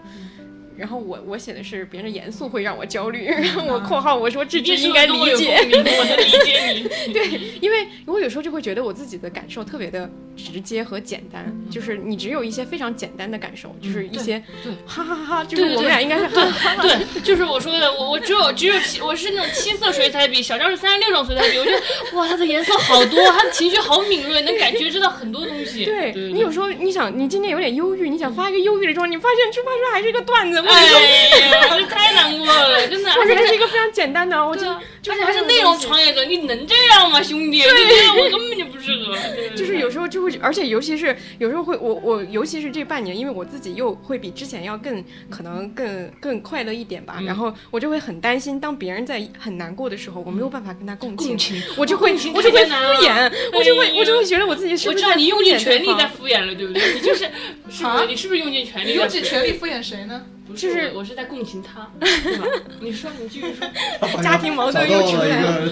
然后我我写的是别人的严肃会让我焦虑，然后我括号我说这这这应该理解，我能理解你。对，因为我有时候就会觉得我自己的感受特别的直接和简单，就是你只有一些非常简单的感受，就是一些对哈哈哈哈，就是我们俩应该是哈哈哈哈，对，就是我说的，我我只有只有七，我是那种七色水彩笔，小张是三十六种水彩笔，我觉得哇，它的颜色好多，它的情绪好敏锐，能感觉知道很多东西。对对你有时候你想你今天有点忧郁，你想发一个忧郁的状态，你发现出发出来还是一个段子，哎呀，这太难过了，真的，而且还是一个非常简单的，我就而且还是内容创业者，你能这样吗，兄弟？就这样，我根本就不适合。对对就是有时候就会，而且尤其是有时候会，我我尤其是这半年，因为我自己又会比之前要更可能更更快乐一点吧，嗯然后我就会很担心，当别人在很难过的时候，我没有办法跟他共情，我就会我就会敷衍，我就会我就会觉得我自己是我知道你不是在敷用尽全力在敷衍了，对不对？你就是是不啊是？你是不是用尽全力你用尽？全力敷衍谁呢？不就是我我是在共情他，对吧？你说，你继续说。家庭矛盾又出来了。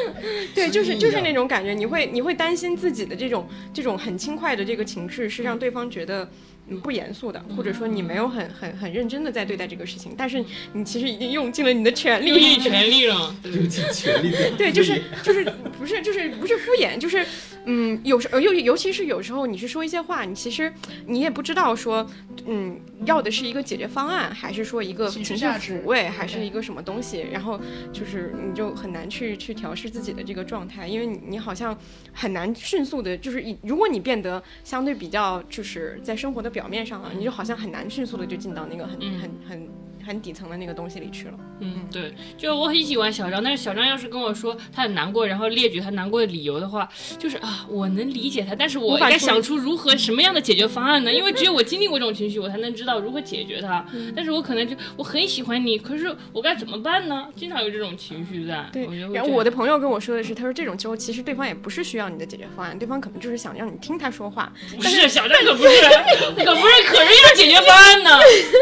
对，就是就是啊那种感觉，你会你会担心自己的这种这种很轻快的这个情绪是让对方觉得嗯不严肃的，或者说你没有很很很认真的在对待这个事情，但是你其实已经用尽了你的全用尽力。全力了，用尽全力 在对，就是就是不是就是不是敷衍，就是嗯，有时尤尤其是有时候你去说一些话，你其实你也不知道说嗯要的是一个解决方案，还是说一个情绪抚慰，还是一个什么东西，然后就是你就很难去去调试自己的这个状态，因为你你好像很难迅速的，就是如果你变得相对比较就是在生活的表面上了，你就好像很难迅速的就进到那个很嗯。很很很底层的那个东西里去了。嗯，对，就我很喜欢小张，但是小张要是跟我说他很难过，然后列举他难过的理由的话，就是啊，我能理解他，但是我应该想出如何什么样的解决方案呢？因为 只有我经历过这种情绪，我才能知道如何解决它。但是我可能就我很喜欢你，可是我该怎么办呢？经常有这种情绪在。对然后我的朋友跟我说的是，他说这种时候其实对方也不是需要你的解决方案，对方可能就是想让你听他说话。不是小张可不是，可不是，可是要解决方案呢，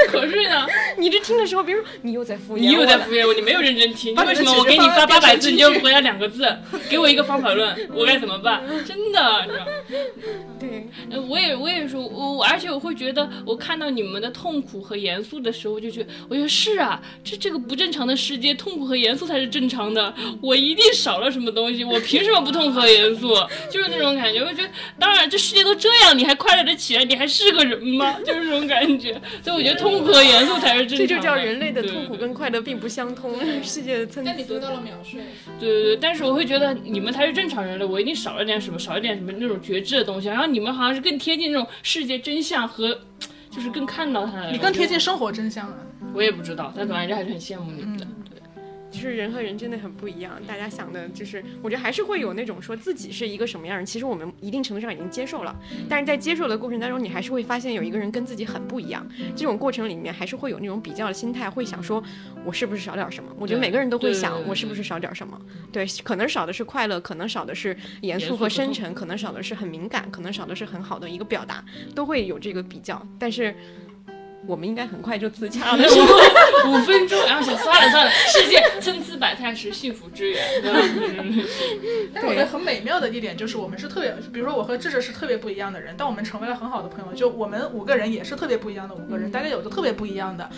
可是呢，你这听的时候，比如说你又在敷衍，你又在敷衍我，你没有认真听，你为什么我给你发八百字，你就回答两个字，给我一个方法论，我该怎么办？真的，你知道。对，呃，我也我也说，我我而且我会觉得，我看到你们的痛苦和严肃的时候，我就觉得，我觉得是啊，这这个不正常的世界，痛苦和严肃才是正常的。我一定少了什么东西，我凭什么不痛苦和严肃？就是那种感觉。我觉得，当然这世界都这样，你还快乐的起来，你还是个人吗？就是这种感觉。所以我觉得痛苦和严肃才是正常的。这就叫人类的痛苦跟快乐并不相通，世界的参差。但你得到了秒睡。对对对，但是我会觉得你们才是正常人类，我一定少了点什么，少一点什么那种觉知的东西。然后你们好像是更贴近那种世界真相和，就是更看到它的。你更贴近生活真相了。我也不知道，但总而言之还是很羡慕你们的。就是人和人真的很不一样，大家想的就是，我觉得还是会有那种说自己是一个什么样的人，其实我们一定程度上已经接受了，但是在接受的过程当中，你还是会发现有一个人跟自己很不一样，这种过程里面还是会有那种比较的心态，会想说我是不是少点什么？我觉得每个人都会想我是不是少点什么？对，可能少的是快乐，可能少的是严肃和深沉，可能少的是很敏感，可能少的是很好的一个表达，都会有这个比较，但是。我们应该很快就自洽了？五分钟，然后想算了算了，世界参差百态是幸福之源，对？但是我觉得很美妙的一点就是，我们是特别，比如说我和智智是特别不一样的人，但我们成为了很好的朋友。就我们五个人也是特别不一样的五个人，大家有着特别不一样的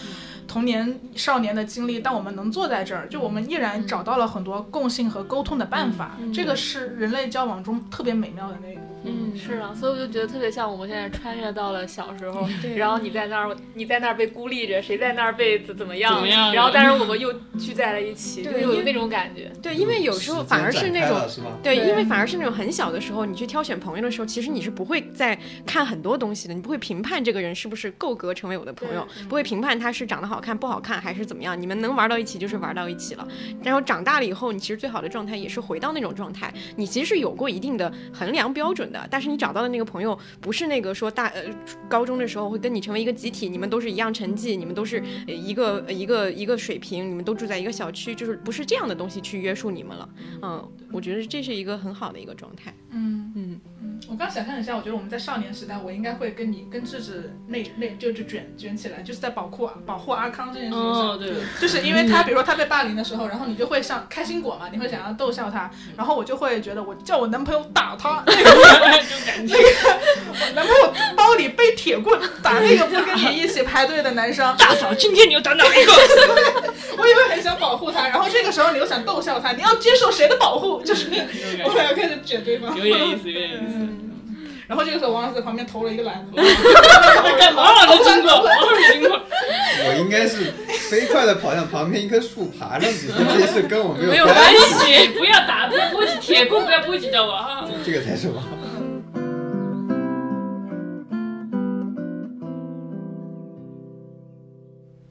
童年、少年的经历，但我们能坐在这儿，就我们依然找到了很多共性和沟通的办法。这个是人类交往中特别美妙的那个。嗯，是啊，所以我就觉得特别像我们现在穿越到了小时候，对然后你在那儿，你在那儿被孤立着，谁在那儿被怎怎么样，怎么样然后但是我们又聚在了一起，就对有那种感觉。对，因为有时候反而是那种是？对，对因为反而是那种很小的时候，你去挑选朋友的时候，其实你是不会再看很多东西的，你不会评判这个人是不是够格成为我的朋友，不会评判他是长得好看不好看还是怎么样，你们能玩到一起就是玩到一起了。然后长大了以后，你其实最好的状态也是回到那种状态，你其实是有过一定的衡量标准的。但是你找到的那个朋友不是那个说大呃高中的时候会跟你成为一个集体，你们都是一样成绩，你们都是呃一个呃一个一个水平，你们都住在一个小区，就是不是这样的东西去约束你们了。嗯，我觉得这是一个很好的一个状态。嗯嗯嗯，我刚想象一下，我觉得我们在少年时代，我应该会跟你跟智智那那就就卷卷起来，就是在保护保护阿康这件事情上。哦，对，就是因为他，比如说他被霸凌的时候，然后你就会像开心果嘛，你会想要逗笑他，然后我就会觉得我叫我男朋友打他，那个就感觉我男朋友包里背铁棍打那个不跟你一起排队的男生，大嫂，今天你又打哪一个？我以为很想保护他，然后这个时候你又想逗笑他，你要接受谁的保护？就是我们俩开始卷对方，有点意思，有点意思。然后这个时候王老师在旁边投了一个篮，干嘛了？经过，王老师经过，我应该是飞快的跑向旁边一棵树爬上去，这件事跟我没没有关关系，不要打，不要波及铁棍，不要波及到我啊！这个才是我。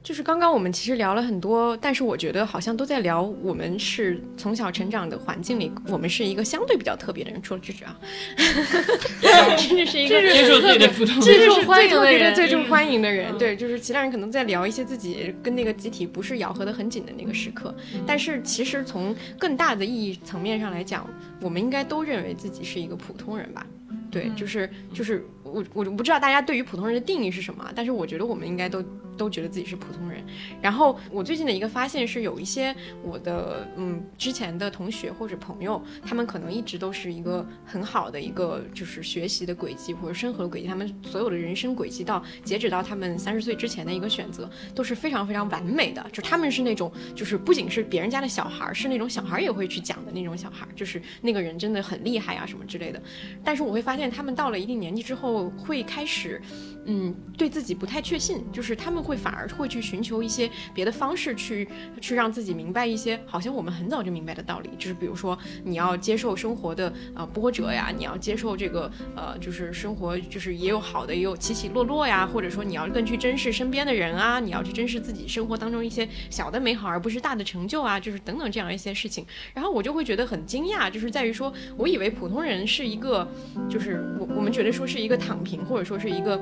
就是刚刚我们其实聊了很多，但是我觉得好像都在聊我们是从小成长的环境里，我们是一个相对比较特别的人，除了芝芝啊，芝芝是一个接受自己的普通最受欢迎的人最受欢迎的人。对，就是其他人可能在聊一些自己跟那个集体不是咬合的很紧的那个时刻，但是其实从更大的意义层面上来讲，我们应该都认为自己是一个普通人吧。对，就是就是我我就不知道大家对于普通人的定义是什么，但是我觉得我们应该都都觉得自己是普通人。然后我最近的一个发现是，有一些我的嗯之前的同学或者朋友，他们可能一直都是一个很好的一个就是学习的轨迹或者生活的轨迹，他们所有的人生轨迹到截止到他们三十岁之前的一个选择都是非常非常完美的，就他们是那种就是不仅是别人家的小孩，是那种小孩也会去讲的那种小孩，就是那个人真的很厉害啊什么之类的。但是我会发现，他们到了一定年纪之后，会开始，嗯，对自己不太确信，就是他们会反而会去寻求一些别的方式去，去让自己明白一些好像我们很早就明白的道理，就是比如说你要接受生活的呃波折呀，你要接受这个呃，就是生活就是也有好的，也有起起落落呀，或者说你要更去珍视身边的人啊，你要去珍视自己生活当中一些小的美好，而不是大的成就啊，就是等等这样一些事情。然后我就会觉得很惊讶，就是在于说我以为普通人是一个，就是我我们觉得说是一个躺平，或者说是一个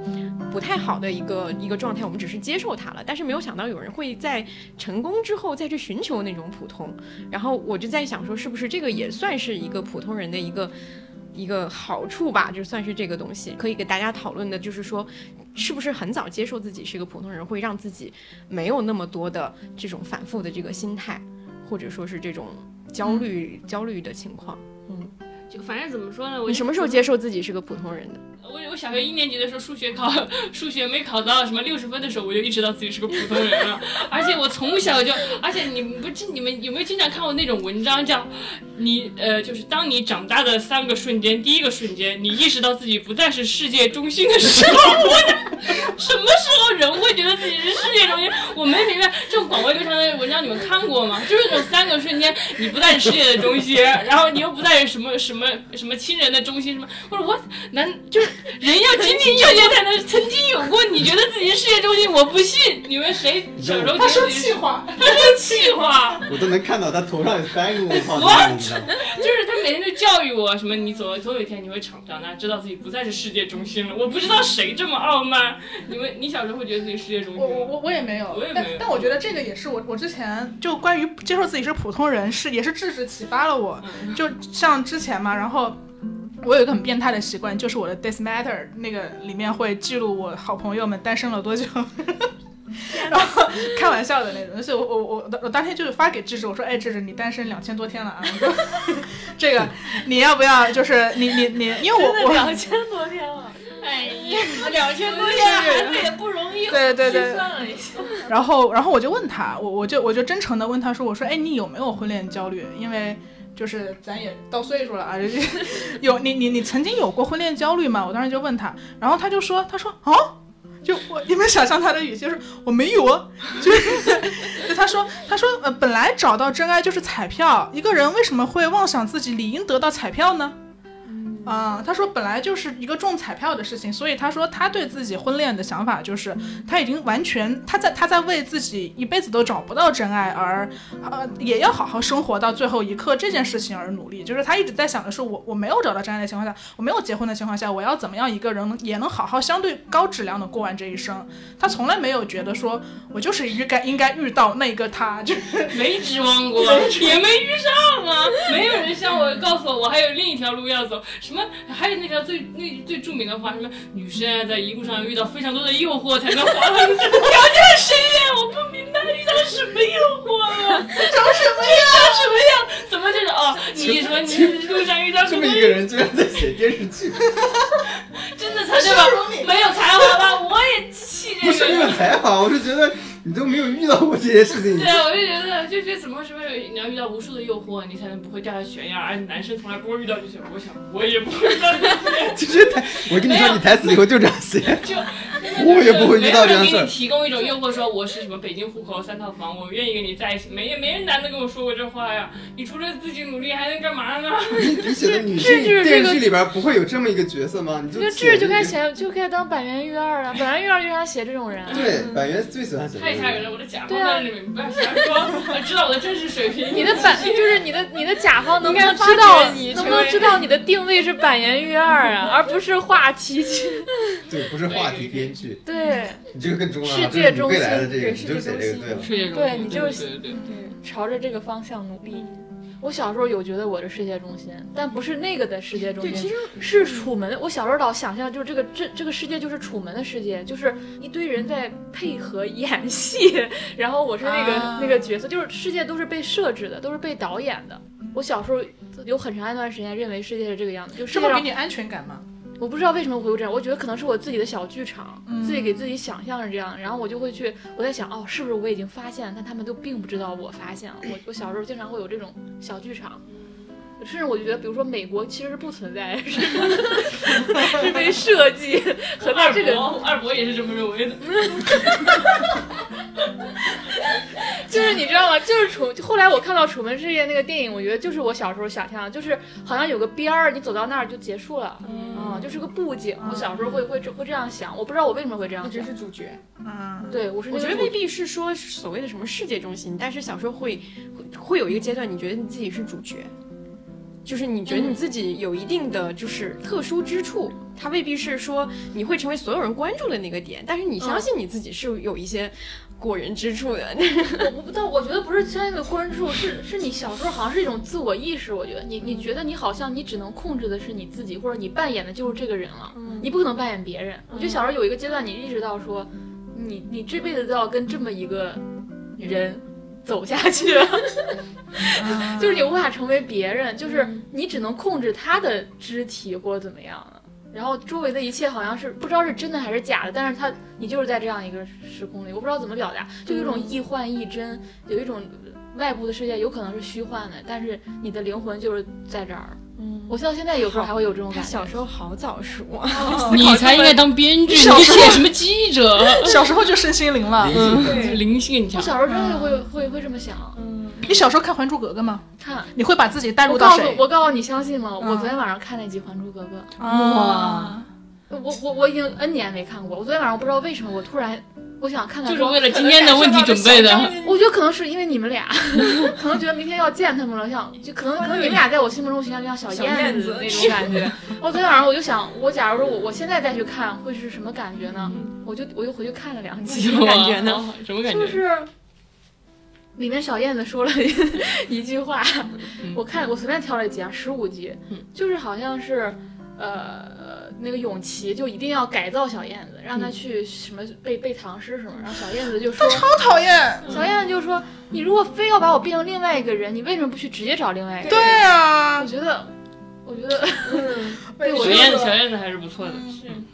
不太好的一个一个状态，我们只是接受它了。但是没有想到有人会在成功之后再去寻求那种普通。然后我就在想说，是不是这个也算是一个普通人的一个。一个好处吧，就算是这个东西可以给大家讨论的，就是说，是不是很早接受自己是一个普通人，会让自己没有那么多的这种反复的这个心态，或者说是这种焦虑、焦虑的情况。嗯，就反正怎么说呢，我你什么时候接受自己是个普通人的？我我小学一年级的时候，数学考数学没考到什么六十分的时候，我就意识到自己是个普通人了。而且我从小就，而且你们不经你们有没有经常看过那种文章，叫你呃，就是当你长大的三个瞬间，第一个瞬间，你意识到自己不再是世界中心的时候，我什么时候人会觉得自己是世界中心？我没明白，这种广为流传的文章你们看过吗？就是那种三个瞬间，你不再是世界的中心，然后你又不再是什么什么什么亲人的中心，什么或者我难就是 人要经历这些才能曾经有过，你觉得自己是世界中心？我不信，你们谁小时候他说觉得自己是？气话，他说气话，我都能看到他头上有三个问号 What？你知道吗？就是他每天就教育我什么，你总总有一天你会长长大，知道自己不再是世界中心了。我不知道谁这么傲慢，你们你小时候会觉得自己世界中心？我我我我也没有，我也没有但但我觉得这个也是我我之前就关于接受自己是普通人是也是智智启发了我，嗯就像之前嘛，然后。我有一个很变态的习惯，就是我的 This Matter 那个里面会记录我好朋友们单身了多久，然后开玩笑的那种。所以我我我我当天就是发给智智，我说，哎，智智，你单身两千多天了啊，这个你要不要？就是你你你，因为我我两千多天了，哎呀，两千多天 孩子也不容易。对对对，算了一下，然后，然后我就问他，我我就我就真诚的问他说，我说，哎，你有没有婚恋焦虑？因为就是咱也到岁数了啊，有你你你曾经有过婚恋焦虑吗？我当时就问他，然后他就说，他说啊。就我，你们想象他的语气，就是我没有啊，就是就 他说，他说，呃，本来找到真爱就是彩票，一个人为什么会妄想自己理应得到彩票呢？啊、他说本来就是一个中彩票的事情，所以他说他对自己婚恋的想法就是他已经完全他在他在为自己一辈子都找不到真爱而呃也要好好生活到最后一刻这件事情而努力，就是他一直在想的是我我没有找到真爱的情况下，我没有结婚的情况下，我要怎么样一个人能也能好好相对高质量的过完这一生。他从来没有觉得说我就是应该应该遇到那个他，就是 没指望过，也没遇上啊！没有人向我告诉我，我还有另一条路要走。什么？还有那条最那最著名的话，什么女生啊，在一路上遇到非常多的诱惑，才能滑到你这条件谁呀？我不明白遇到什么诱惑了，长什么样？长什么样？怎么就是哦？你什么？你路上遇到什么这么？一个人居然在写电视剧，真的才对吧？没有才华吧？我也气这不是没有个。才华，我是觉得你都没有遇到过这些事情对，啊，我就觉得，就觉得怎么什么，你要遇到无数的诱惑，你才能不会掉下悬崖，而男生从来不会遇到这些。我想，我也不会遇到这些。就是台，我跟你说，你台词以后就这样写。就 我也不会遇到这样事没有人给你提供一种诱惑，说我是什么北京户口三套房，我愿意跟你在一起。没没人男的跟我说过这话呀。你除了自己努力，还能干嘛呢？你 你写的女性电视剧里边不会有这么一个角色吗？你就这就该写就该当板垣育二啊，板垣育二就想写这种人。对，板垣最喜欢写这个太吓人了！我的甲方对啊在里面，不要瞎说，知道我的真实水平。你的板就是你的你的甲方能不能知道你能不能知道你的定位是板岩玉二啊，而不是话题剧？对，不是话题编剧，对，你这个更重要。世界中心未来的这个，对你就写这个对了。世界中对你就对对对。朝着这个方向努力。我小时候有觉得我是世界中心，但不是那个的世界中对，心，其实是楚门。我小时候老想象，就是这个这这个世界就是楚门的世界，就是一堆人在配合 演戏，然后我是那个、啊那个角色，就是世界都是被设置的，都是被导演的。我小时候有很长一段时间认为世界是这个样子，就世界上这么给你安全感吗？我不知道为什么我会有这样，我觉得可能是我自己的小剧场，自己给自己想象是这样，然后我就会去，我在想，哦，是不是我已经发现了，但他们都并不知道我发现了。我我小时候经常会有这种小剧场，甚至我就觉得，比如说美国其实是不存在，是 是被设计和在二这个伯，二伯也是这么认为的。就是你知道吗？就是楚，后来我看到《楚门世界》那个电影，我觉得就是我小时候想象的，就是好像有个边儿，你走到那儿就结束了，啊、就是个布景。我小时候会会会这样想，我不知道我为什么会这样想。是主角。嗯，对，我是那个主我觉得未必是说所谓的什么世界中心，但是小时候会会会有一个阶段，你觉得你自己是主角，就是你觉得你自己有一定的就是特殊之处，它未必是说你会成为所有人关注的那个点，但是你相信你自己是有一些过人之处的。我 我不但我觉得不是相应的关注，是是你小时候好像是一种自我意识。我觉得你你觉得你好像你只能控制的是你自己，或者你扮演的就是这个人了，你不可能扮演别人。我觉得小时候有一个阶段，你意识到说，你你这辈子都要跟这么一个人走下去了，就是你无法成为别人，就是你只能控制他的肢体或者怎么样的。然后周围的一切好像是不知道是真的还是假的，但是他你就是在这样一个时空里，我不知道怎么表达，就有一种亦幻亦真，有一种外部的世界有可能是虚幻的，但是你的灵魂就是在这儿。嗯，我到现在有时候还会有这种感觉。小时候好早熟啊，你才应该当编剧，你写什么记者？小时候就身心灵了。灵性嗯，灵性很强。我小时候真的会会会这么想，你小时候看《还珠格格》吗？看。你会把自己带入我告诉到谁？我告诉你，相信吗？我嗯昨天晚上看那集《还珠格格》，哇，我我我已经 N 年没看过。我昨天晚上我不知道为什么，我突然我想看看，就是为了今天的问题准备的。我觉得可能是因为你们俩，可能觉得明天要见他们了，像就可能可能你们俩在我心目中形象就像小小燕子那种感觉。我昨天晚上我就想，我假如说我我现在再去看，会是什么感觉呢？我就我就回去看了两集，什么感觉呢？什么感觉？就是里面小燕子说了一 一句话，我看我随便挑了几集啊，十五集，就是好像是。呃，那个永琪就一定要改造小燕子，让她去什么背背唐诗什么，然后小燕子就说，超讨厌。小燕子就说：“你如果非要把我变成另外一个人，你为什么不去直接找另外一个人？”对啊我，觉得，我觉得，嗯，对我小燕子，小燕子还是不错的。嗯，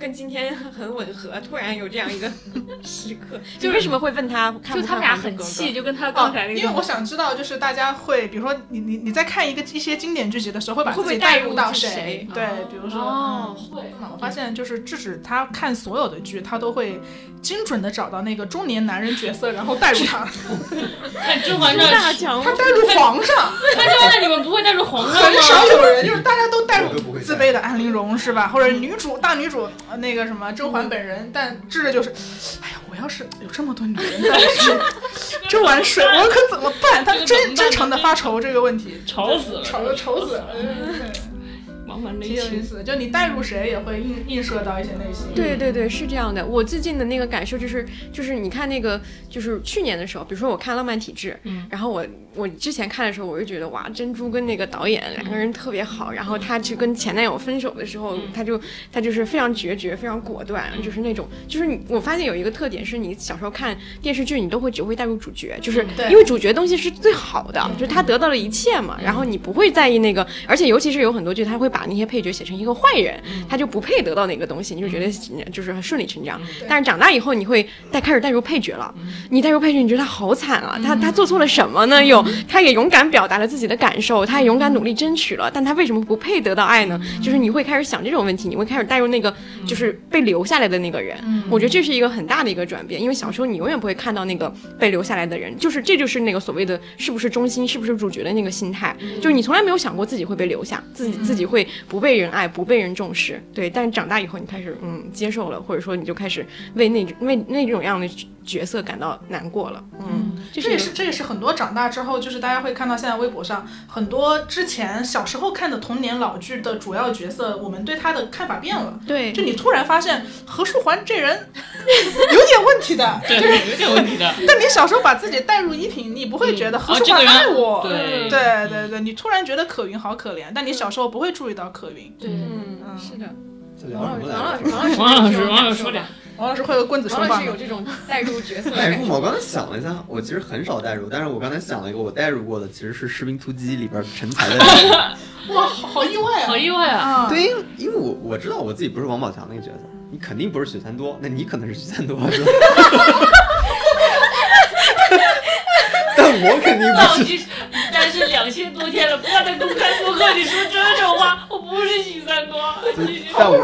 跟今天很吻合，突然有这样一个 时刻。就为什么会问他看不就他们俩很气，就跟他刚才那个。因为我想知道，就是大家会，比如说你你你在看一个一些经典剧集的时候，会把自己带带入到是谁对，比如说，哦嗯会。我发现就是智齿他看所有的剧，他都会精准的找到那个中年男人角色，然后带入他，看《甄嬛传》，大强他带入皇上。看《甄嬛传》，你们不会带入皇上很少？有人，就是大家都带入自卑的安陵容是吧？或者女主大女主呃那个什么甄嬛本人，但智的就是，哎呀，我要是有这么多女人在这碗水我可怎么办？他真办真诚的发愁这个问题，愁死了，愁愁死了。王凡内心。挺有意思的，就你带入谁也会映映射到一些内心。对对对，是这样的。我最近的那个感受就是，就是你看那个，就是去年的时候，比如说我看《浪漫体质》，嗯，然后我我之前看的时候，我就觉得哇，珍珠跟那个导演两个人特别好，然后他去跟前男友分手的时候，他就他就是非常决绝，非常果断，就是那种，就是你我发现有一个特点是你小时候看电视剧，你都会只会带入主角，就是因为主角东西是最好的，就是他得到了一切嘛，然后你不会在意那个，而且尤其是有很多剧，他会把那些配角写成一个坏人，他就不配得到那个东西，你就觉得就是很顺理成章。但是长大以后，你会带开始带入配角了，你带入配角，你觉得他好惨啊，他他做错了什么呢？又他也勇敢表达了自己的感受，他也勇敢努力争取了，但他为什么不配得到爱呢？就是你会开始想这种问题，你会开始带入那个就是被留下来的那个人。我觉得这是一个很大的一个转变，因为小时候你永远不会看到那个被留下来的人，就是这就是那个所谓的是不是中心，是不是主角的那个心态，就是你从来没有想过自己会被留下，自己自己会不被人爱，不被人重视。对，但是长大以后你开始嗯接受了，或者说你就开始为那为那种样的角色感到难过了。嗯，这也是这也是很多长大之后，就是大家会看到现在微博上很多之前小时候看的童年老剧的主要角色，我们对他的看法变了。对就你突然发现何书桓这人 有点问题的，对，有点问题的。但你小时候把自己带入依萍，你不会觉得何书桓爱我。对对对对，你突然觉得可云好可怜，但你小时候不会注意到可云。对，嗯是的。王老师，王王老师，王老师，王老师说点。王老师会有棍子手法吗王老师有？这种代入角色。代入吗？我刚才想了一下，我其实很少代入，但是我刚才想了一个我代入过的，其实是《士兵突击》里边陈才的。哇，好好意外啊！好意外啊！啊！对，因为因为我我知道我自己不是王宝强那个角色，你肯定不是许三多，那你可能是许三多，是吧？但我肯定不是。但是两千多天了，不要再公开播客你说这种话。我不是许三多，但我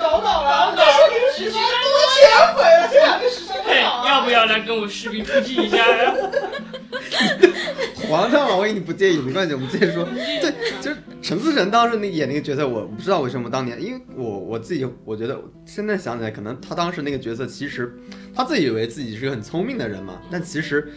搞搞了，搞说你是许三多全毁了，这两个是真 嘿的好啊！要不要来跟我视频出击一下呀？皇上嘛，万一你不介意没关系，我们接着说。对，就是陈思诚当时那演那个角色，我不知道为什么当年，因为我我自己我觉得现在想起来，可能他当时那个角色其实他自己以为自己是个很聪明的人嘛，但其实。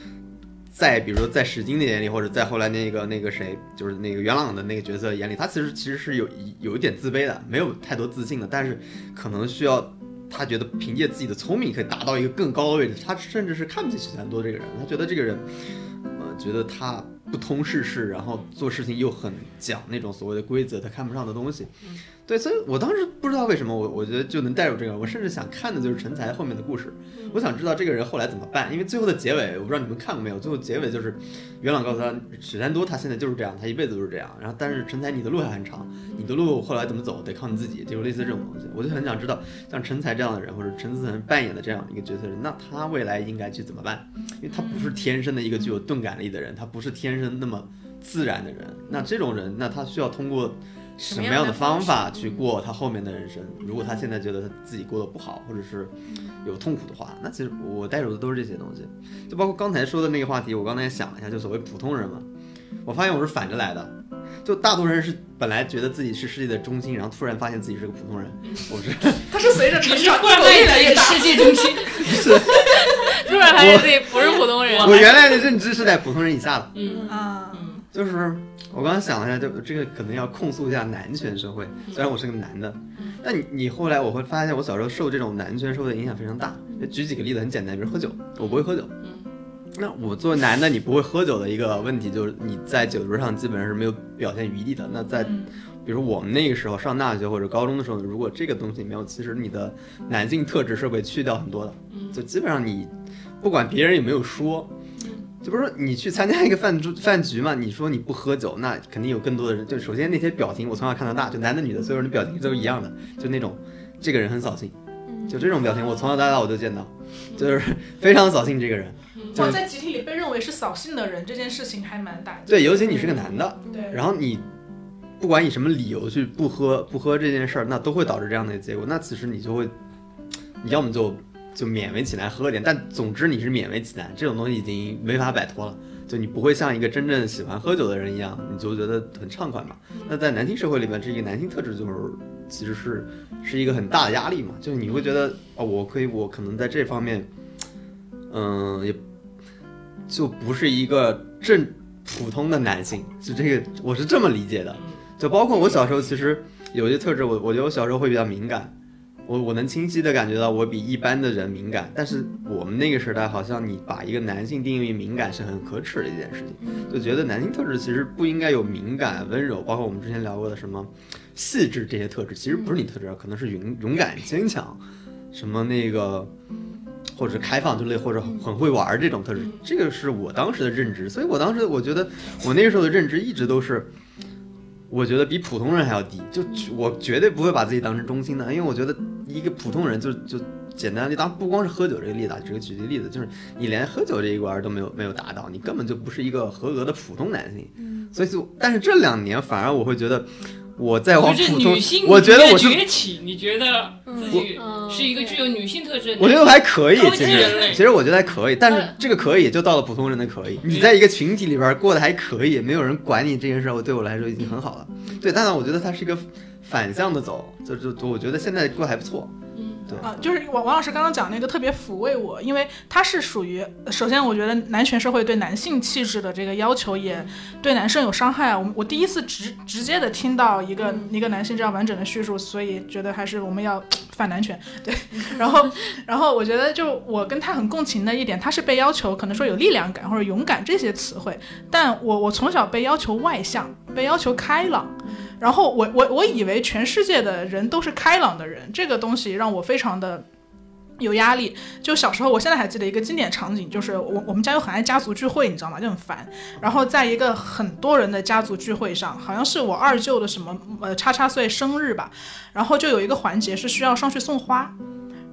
在比如说在史金的眼里，或者在后来那个那个谁，就是那个元朗的那个角色眼里，他其实其实是有有一点自卑的，没有太多自信的，但是可能需要他觉得凭借自己的聪明可以达到一个更高的位置，他甚至是看不起许三多这个人，他觉得这个人，呃，觉得他不通世事，然后做事情又很讲那种所谓的规则，他看不上的东西。对，所以我当时不知道为什么我我觉得就能带入这个，我甚至想看的就是陈才后面的故事，我想知道这个人后来怎么办，因为最后的结尾我不知道你们看过没有，最后结尾就是元朗告诉他许三多他现在就是这样，他一辈子都是这样，然后但是陈才你的路还很长，你的路后来怎么走得靠你自己，就类似这种东西，我就很想知道像陈才这样的人或者陈思诚扮演的这样一个角色人，那他未来应该去怎么办？因为他不是天生的一个具有钝感力的人，他不是天生那么自然的人，那这种人，那他需要通过。什么样的方法去过他后面的人生？如果他现在觉得他自己过得不好，或者是有痛苦的话，那其实我带入的都是这些东西，就包括刚才说的那个话题，我刚才也想了一下，就所谓普通人嘛，我发现我是反着来的，就大多数人是本来觉得自己是世界的中心，然后突然发现自己是个普通人，我是 他是随着成长突然发现自己是世界中心。突然发现自己不是普通人。我原来的认知是在普通人以下的，嗯。啊，嗯就是我刚刚想了一下，就这个可能要控诉一下男权社会。虽然我是个男的，但你你后来我会发现，我小时候受这种男权社会的影响非常大。举几个例子，很简单，比如喝酒，我不会喝酒。那我作为男的，你不会喝酒的一个问题就是你在酒桌上基本上是没有表现余地的。那在比如我们那个时候上大学或者高中的时候，如果这个东西没有，其实你的男性特质是被去掉很多的。就基本上你不管别人有没有说，就比如说你去参加一个饭桌饭局嘛，你说你不喝酒，那肯定有更多的人。就首先那些表情，我从小看到大，就男的女的，所有人的表情都是一样的，就那种这个人很扫兴，就这种表情我从小到大我就见到，就是非常扫兴这个人。就哇，在集体里被认为是扫兴的人，这件事情还蛮打击。对，尤其你是个男的，对，然后你不管以什么理由去不喝不喝这件事儿，那都会导致这样的结果。那此时你就会，你要么就就勉为其难喝点，但总之你是勉为其难，这种东西已经没法摆脱了。就你不会像一个真正喜欢喝酒的人一样，你就觉得很畅快嘛。那在男性社会里面，这一个男性特质就是其实是是一个很大的压力嘛，就是你会觉得哦，我可以，我可能在这方面，嗯，也就不是一个正普通的男性，就这个我是这么理解的。就包括我小时候，其实有些特质，我我觉得我小时候会比较敏感，我我能清晰的感觉到我比一般的人敏感。但是我们那个时代，好像你把一个男性定义为敏感是很可耻的一件事情，就觉得男性特质其实不应该有敏感、温柔，包括我们之前聊过的什么细致这些特质，其实不是你特质，可能是勇勇敢、坚强，什么那个。或者开放之类，或者很会玩儿这种特质，这个是我当时的认知，所以我当时我觉得我那个时候的认知一直都是，我觉得比普通人还要低，就我绝对不会把自己当成中心的，因为我觉得一个普通人就就简单的，当不光是喝酒这个例子，啊，只是举个例子，就是你连喝酒这一关都没有没有达到，你根本就不是一个合格的普通男性，所以就但是这两年反而我会觉得我在往普通，我觉得我是崛起，你觉得自己是一个具有女性特质的男性？我觉得还可以，其实其实我觉得还可以，但是嗯这个可以也就到了普通人的可以。你在一个群体里边过得还可以，没有人管你这件事，我对我来说已经很好了。对，但是我觉得它是一个反向的走，就就就我觉得现在过得还不错。啊，就是王王老师刚刚讲那个特别抚慰我，因为他是属于，首先我觉得男权社会对男性气质的这个要求也对男生有伤害啊。我我第一次直直接的听到一个一个男性这样完整的叙述，所以觉得还是我们要 反男权。对，然后然后我觉得就我跟他很共情的一点，他是被要求可能说有力量感或者勇敢这些词汇，但我我从小被要求外向，被要求开朗。然后我我我以为全世界的人都是开朗的人，这个东西让我非常的有压力。就小时候，我现在还记得一个经典场景，就是我我们家又很爱家族聚会，你知道吗？就很烦。然后在一个很多人的家族聚会上，好像是我二舅的什么呃叉叉岁生日吧，然后就有一个环节是需要上去送花。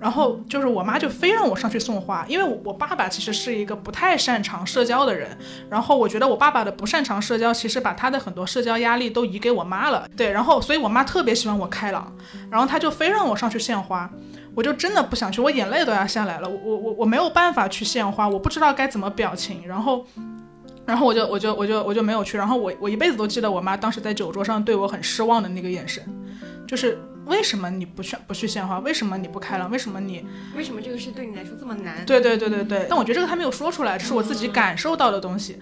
然后就是我妈就非让我上去送花，因为我我爸爸其实是一个不太擅长社交的人，然后我觉得我爸爸的不擅长社交，其实把他的很多社交压力都移给我妈了。对，然后所以我妈特别喜欢我开朗，然后她就非让我上去献花，我就真的不想去，我眼泪都要下来了，我我我我没有办法去献花，我不知道该怎么表情，然后。然后我就我就我就我就没有去，然后我我一辈子都记得我妈当时在酒桌上对我很失望的那个眼神，就是为什么你不去不去献花？为什么你不开朗？为什么你为什么这个事对你来说这么难？对对对对对，但我觉得这个他没有说出来，这是我自己感受到的东西。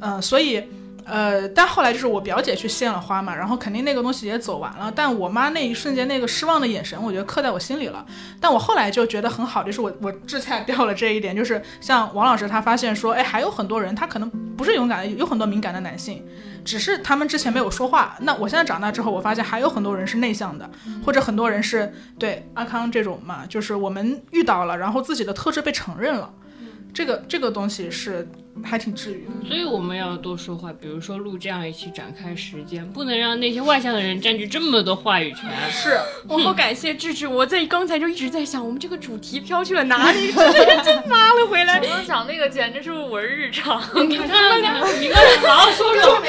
嗯、所以呃，但后来就是我表姐去献了花嘛，然后肯定那个东西也走完了，但我妈那一瞬间那个失望的眼神，我觉得刻在我心里了。但我后来就觉得很好，就是我我志恰掉了这一点，就是像王老师他发现说，哎，还有很多人他可能不是勇敢的，有很多敏感的男性。只是他们之前没有说话。那我现在长大之后，我发现还有很多人是内向的，或者很多人是对阿康这种嘛，就是我们遇到了，然后自己的特质被承认了，这个这个东西是还挺治愈的。所以我们要多说话，比如说录这样一期展开时间，不能让那些外向的人占据这么多话语权。是，我好感谢智智，我在刚才就一直在想，我们这个主题飘去了哪里？智 智真拉了回来我。刚讲那个简直是我的日常。你看，你刚才好好说说。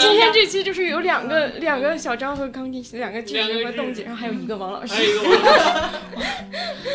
今天这期就是有两个两个小张和康弟，两个智智和冻姐，然后还有一个王老师。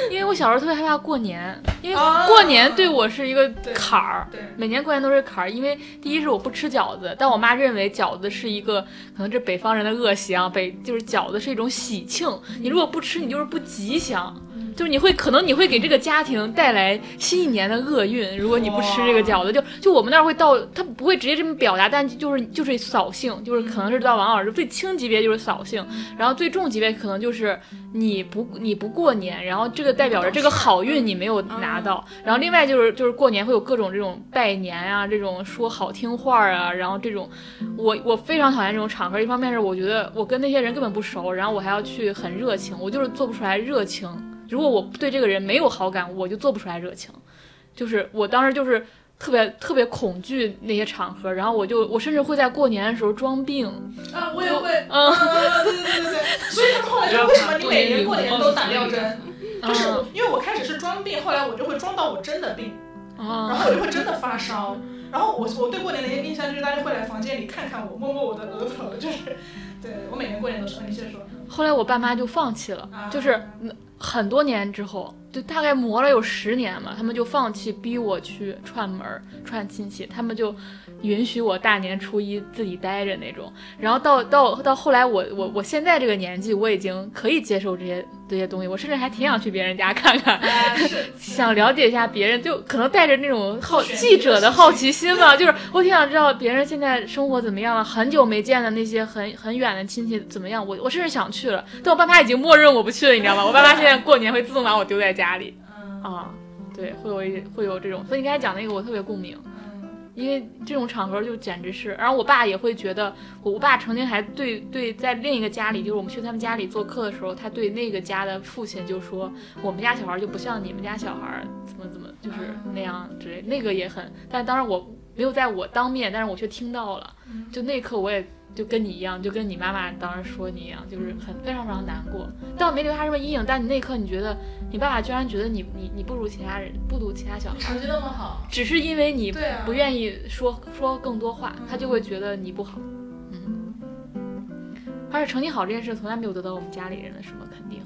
因为我小时候特别害怕过年，因为过年对我是一个坎儿，对每年过年都是坎儿。因为第一是我不吃饺子，但我妈认为饺子是一个可能这北方人的恶习啊，北就是饺子是一种喜庆，你如果不吃，你就是不吉祥。就是你会可能你会给这个家庭带来新一年的厄运，如果你不吃这个饺子，就就我们那儿会到，他不会直接这么表达，但就是就是扫兴，就是可能是到王老师最轻级别就是扫兴，然后最重级别可能就是你不你不过年，然后这个代表着这个好运你没有拿到，然后另外就是就是过年会有各种这种拜年啊，这种说好听话啊，然后这种我我非常讨厌这种场合，一方面是我觉得我跟那些人根本不熟，然后我还要去很热情，我就是做不出来热情。如果我对这个人没有好感，我就做不出来热情。就是我当时就是特别特别恐惧那些场合，然后我就我甚至会在过年的时候装病，啊，我也会，嗯。啊，对对对对对，所以他们后来就为什么你每年过年都打吊针？就是因为我开始是装病，后来我就会装到我真的病，然啊，后我就会真的发烧。然后我我对过年的一个印象就是大家会来房间里看看我，摸摸我的额头，就是，对我每年过年都吃。你先说。后来我爸妈就放弃了，啊就是嗯很多年之后，就大概磨了有十年嘛，他们就放弃逼我去串门串亲戚，他们就允许我大年初一自己待着那种。然后到到到后来我，我我现在这个年纪，我已经可以接受这些这些东西，我甚至还挺想去别人家看看，想了解一下别人，就可能带着那种好记者的好奇心吧，就是我挺想知道别人现在生活怎么样了，很久没见的那些很很远的亲戚怎么样，我我甚至想去了，但我爸妈已经默认我不去了，你知道吗？我爸妈现在过年会自动把我丢在家里嗯啊，对，会有一会有这种，所以你刚才讲那个我特别共鸣。因为这种场合就简直是，然后我爸也会觉得，我爸曾经还对对在另一个家里，就是我们去他们家里做客的时候，他对那个家的父亲就说，我们家小孩就不像你们家小孩怎么怎么就是那样之类，那个也很，但当然我没有在我当面，但是我却听到了，就那刻我也就跟你一样，就跟你妈妈当时说你一样，就是很非常非常难过，但我没留下什么阴影，但你那一刻你觉得你爸爸居然觉得你你你不如其他人，不如其他小孩。成绩那么好，只是因为你不愿意说说更多话，他就会觉得你不好。嗯，而且成绩好这件事从来没有得到我们家里人的什么肯定，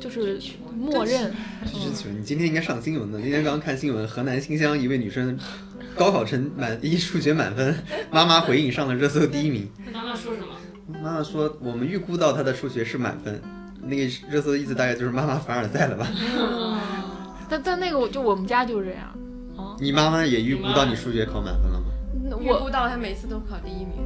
就是默认。你今天应该上新闻的。今天刚刚看新闻，河南新乡一位女生高考成满一数学满分，妈妈回应上了热搜第一名。妈妈说什么？妈妈说我们预估到他的数学是满分，那个热搜的意思大概就是妈妈凡尔赛了吧？但但那个我就我们家就是这样。你妈妈也预估到你数学考满分了吗？预估到他每次都考第一名，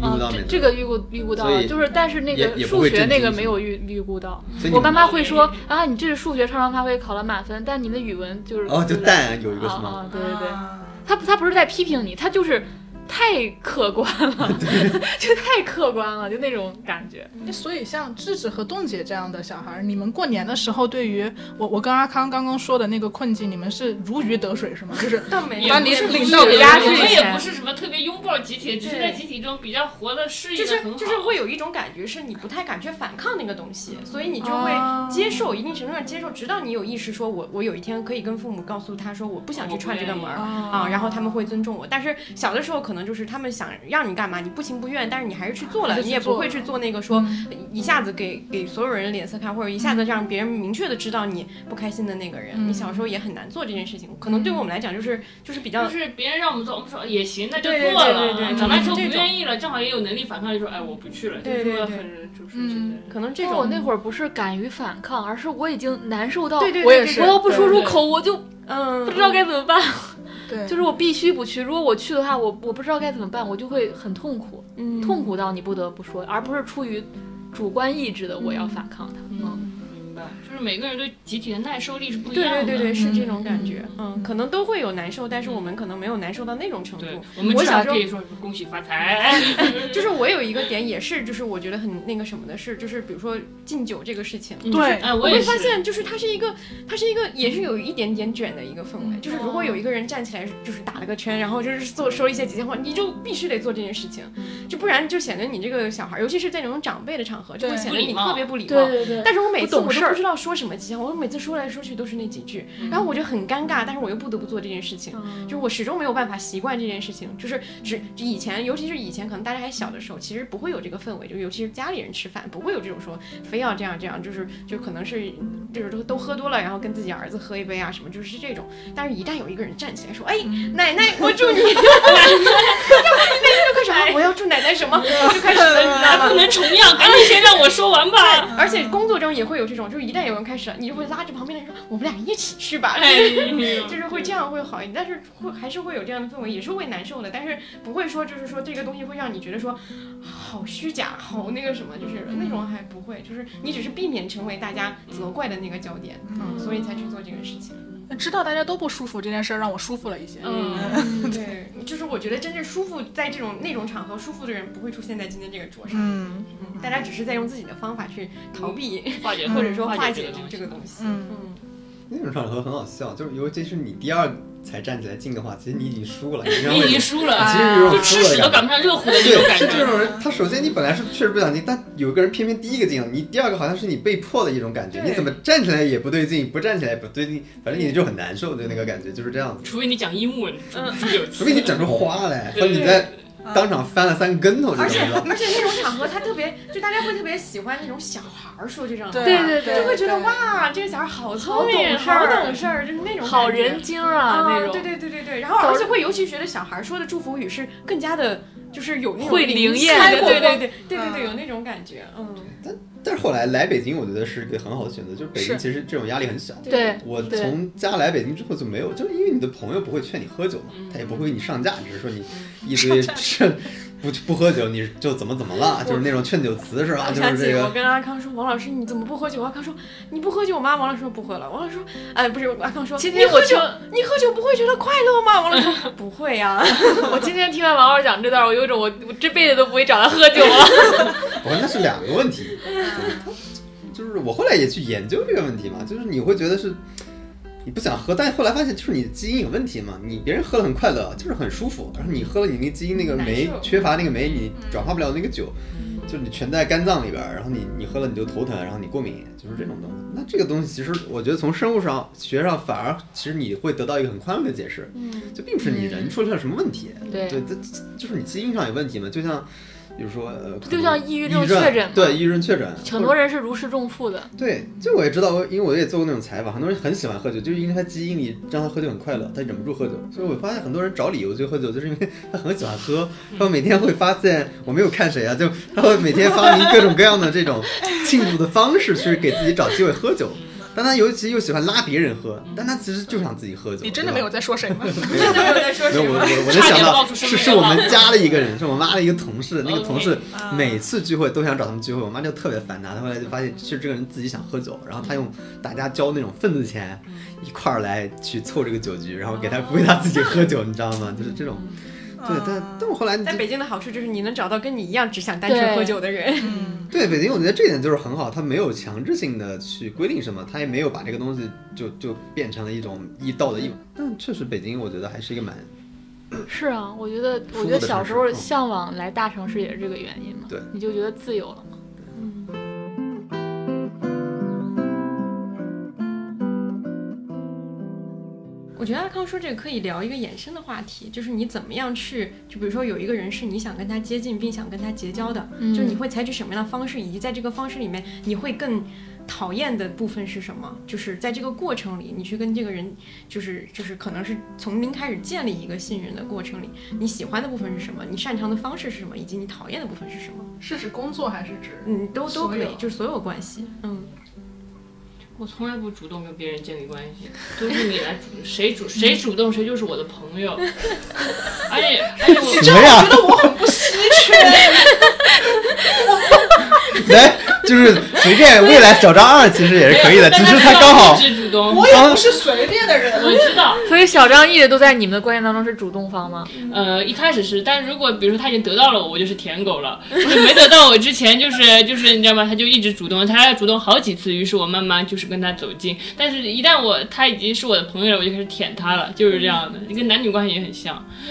啊，预估到这？这个预估预估到了，就是但是那个数学那个没有预预估到。我爸妈会说啊，你这是数学超常发挥考了满分，但你的语文就是哦，就蛋有一个啊是吗？啊，对对对。啊他他不是在批评你，他就是太客观了，就太客观了，就那种感觉。哎所以像智智和栋姐这样的小孩儿，你们过年的时候，对于我我跟阿康刚刚说的那个困境，你们是如鱼得水是吗？就是倒没有你也不是领到给我大家是以们也不是什么特别拥抱集体，只是在集体中比较活的适应就的很好。是就是会有一种感觉，是你不太敢去反抗那个东西，所以你就会哦接受，一定程度上接受，直到你有意识说我我有一天可以跟父母告诉他说我不想去串这个门儿啊，然后他们会尊重我。但是小的时候可能就是他们想让你干嘛，你不情不愿，但是你还是去做了，你也不会去做那个说一下子给给所有人脸色看，或者一下子让别人明确的知道你不开心的那个人。你小时候也很难做这件事情，可能对我们来讲就是就是比较就是别人让我们做，我们说也行，那就对对做了。对对对长大之后不愿意了，正好也有能力反抗，就说哎我不去了，对对对就说很就是这个。可能这种我那会儿不是敢于反抗，而是我已经难受到，对对对我也是我要不说出对口，我就嗯。不知道该怎么办。对，就是我必须不去，如果我去的话，我我不知道该怎么办，我就会很痛苦，嗯。痛苦到你不得不说，而不是出于主观意志的我要反抗他。嗯，明白，就是每个人对集体的耐受力是不一样的。对对对，是这种感觉，嗯，可能都会有难受，但是我们可能没有难受到那种程度。我们我小时候至少可以说恭喜发财。就是我有一个点也是，就是我觉得很那个什么的是，就是比如说敬酒这个事情，对哎，我会发现，就是它是一个，它是一个，也是有一点点卷的一个氛围。就是如果有一个人站起来，就是打了个圈，然后就是做说一些吉祥话，你就必须得做这件事情，就不然就显得你这个小孩，尤其是在那种长辈的场合，就会显得你特别不礼貌。对对对。但是我每次我都不知道说什么吉祥，我每次说来说去都是那几句，然后我就很尴尬，但是我又不得不做这件事情，就是我始终没有办法习惯这件事情。就是只就以前，尤其是以前可能大家还小的时候，其实不会有这个氛围，就尤其是家里人吃饭不会有这种说非要这样这样，就是就可能是就是都都喝多了，然后跟自己儿子喝一杯啊什么，就是这种。但是一旦有一个人站起来说，哎，奶奶，我祝你，我要祝奶奶什么，就开始了，你知道吗？不能重样，赶紧先让我说完吧。而且工作中也会有这种，就是一旦有人开始，你就会拉着旁边的人说：“我们俩一起去吧。哎，就是会这样会好一点，但是会还是会有这样的氛围，也是会难受的，但是不会说就是说这个东西会让你觉得说好虚假，好那个什么，就是那种还不会，就是你只是避免成为大家责怪的那个焦点，嗯，所以才去做这个事情。知道大家都不舒服这件事儿让我舒服了一些。嗯，对，就是我觉得真正舒服在这种那种场合舒服的人不会出现在今天这个桌上，嗯嗯，大家只是在用自己的方法去逃避，化解或者说化化解这个东西这个东西，嗯嗯。那种场合很好笑，就是尤其是你第二才站起来进的话，其实你已经输了，你知道你已经输了，其实有就种输了的感觉吃屎都赶不上热乎的种，感是这。种人，他首先你本来是确实不想进，但有个人偏偏第一个进了，你第二个好像是你被迫的一种感觉，你怎么站起来也不对劲，不站起来也不对劲，反正你就很难受的那个感觉，就是这样子。除非你讲英文，除非有除非你整出花来，对或者你在当场翻了三个跟头而且。而且那种场合，他特别就大家会特别喜欢那种小孩儿说这种话，对对对就会觉得哇，这个小孩好聪明，好懂事儿，就是那种好人精啊那种。对对对对对，然后而且会尤其觉得小孩说的祝福语是更加的，就是有那种会灵气验对对对对对对嗯。对，有那种感觉，嗯，但但是后来来北京，我觉得是一个很好的选择，就是北京其实这种压力很小。对我从家来北京之后就没有，就是因为你的朋友不会劝你喝酒嘛，他也不会给你上架，只是说你一堆是不不喝酒你就怎么怎么了，就是那种劝酒词是吧？我想就是这个。起我跟阿康说，王老师你怎么不喝酒？阿康说你不喝酒吗？王老师说不喝了。王老师说，哎，不是，阿康说今天我你喝酒，你喝酒不会觉得快乐吗？王老师说 不会呀、我今天听完王老师讲这段，我有种我我这辈子都不会找他喝酒了。我说那是两个问题，就是我后来也去研究这个问题嘛，就是你会觉得是你不想喝，但是后来发现就是你的基因有问题嘛，你别人喝了很快乐，就是很舒服，然后你喝了你那个基因那个酶缺乏那个酶，你转化不了那个酒，就是你全在肝脏里边儿，然后你你喝了你就头疼，然后你过敏，就是这种东西。那这个东西其实我觉得从生物上学上反而其实你会得到一个很宽慰的解释，嗯，就并不是你人出现了什么问题，对对，这就是你基因上有问题嘛，就像。比如说，呃，就像抑郁症确诊对，抑郁症确诊，很多人是如释重负的。对，就我也知道，我因为我也做过那种采访，很多人很喜欢喝酒，就是因为他基因里让他喝酒很快乐，他忍不住喝酒。所以我发现很多人找理由就喝酒，就是因为他很喜欢喝，他每天会发现我没有看谁啊，就他会每天发明各种各样的这种庆祝的方式去给自己找机会喝酒。但他尤其又喜欢拉别人喝，但他其实就想自己喝酒。你 真的没有在说谁吗？没有真的没有我。我我能想到是是我们家的一个人，是我妈的一个同事，那个同事啊每次聚会都想找他们聚会，我妈就特别烦他。她后来就发现，其实这个人自己想喝酒，然后他用大家交那种份子钱一块儿来去凑这个酒局，然后给他为他自己喝酒，你知道吗？就是这种。对，但但我后来在北京的好处就是你能找到跟你一样只想单纯喝酒的人。嗯，对北京，我觉得这点就是很好，他没有强制性的去规定什么，他也没有把这个东西就就变成了一种一道的义务。但确实，北京我觉得还是一个蛮 是啊，我觉得，我觉得小时候向往来大城市也是这个原因嘛。对，你就觉得自由了我觉得阿康说这个可以聊一个衍生的话题，就是你怎么样去，就比如说有一个人是你想跟他接近并想跟他结交的，嗯就是你会采取什么样的方式，以及在这个方式里面你会更讨厌的部分是什么？就是在这个过程里，你去跟这个人，就是就是可能是从零开始建立一个信任的过程里，你喜欢的部分是什么？你擅长的方式是什么？以及你讨厌的部分是什么？是指工作还是指？嗯，都都可以，就是所有关系，嗯。我从来不主动跟别人建立关系，都是你来主，谁主谁主动谁就是我的朋友。而且而且我？觉得我很不稀缺，来，就是随便未来小张二其实也是可以的，只是他刚好主动。我也不是随便的人。我知道，所以小张一直都在你们的关系当中是主动方吗？呃，一开始是，但如果比如说他已经得到了我，我就是舔狗了；就没得到我之前，就是就是你知道吗？他就一直主动，他要主动好几次，于是我慢慢就是跟他走近。但是，一旦我他已经是我的朋友了，我就开始舔他了，就是这样的，跟男女关系也很像。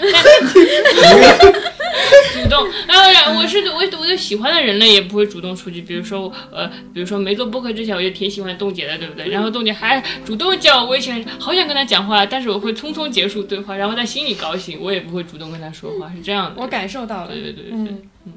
主动，然后然我是我我对喜欢的人类，也不会主动出击。比如说呃，比如说没做播客之前，我就挺喜欢冻姐的，对不对？然后冻姐还主动叫我微信，好想跟他讲话，但是我会匆匆结束对话，然后在心里高兴，我也不会主动跟他说话，是这样的。我感受到了，对对对对对。嗯，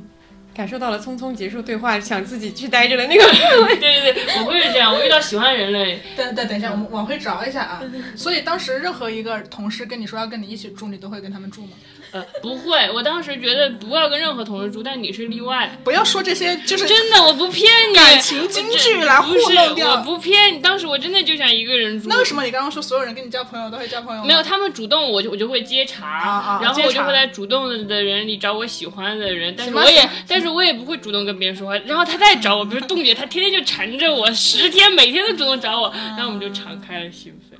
感受到了匆匆结束对话，想自己去待着的那个 对对对，我会是这样。我遇到喜欢的人了，等等等一下，我们往回找一下啊。所以当时任何一个同事跟你说要跟你一起住，你都会跟他们住吗？呃，不会。我当时觉得不要跟任何同事住，但你是例外。不要说这些，就是真的，我不骗你。感情金句来糊不是弄掉我不骗你，当时我真的就想一个人住。那为什么你刚刚说所有人跟你交朋友都会交朋友？没有，他们主动，我就我就会接茬，啊啊然后我就会在主动的人里找我喜欢的人，但是我也，但是我也不会主动跟别人说话。然后他再找我，比如冻姐，她天天就缠着我，十天每天都主动找我，然后我们就敞开了心扉。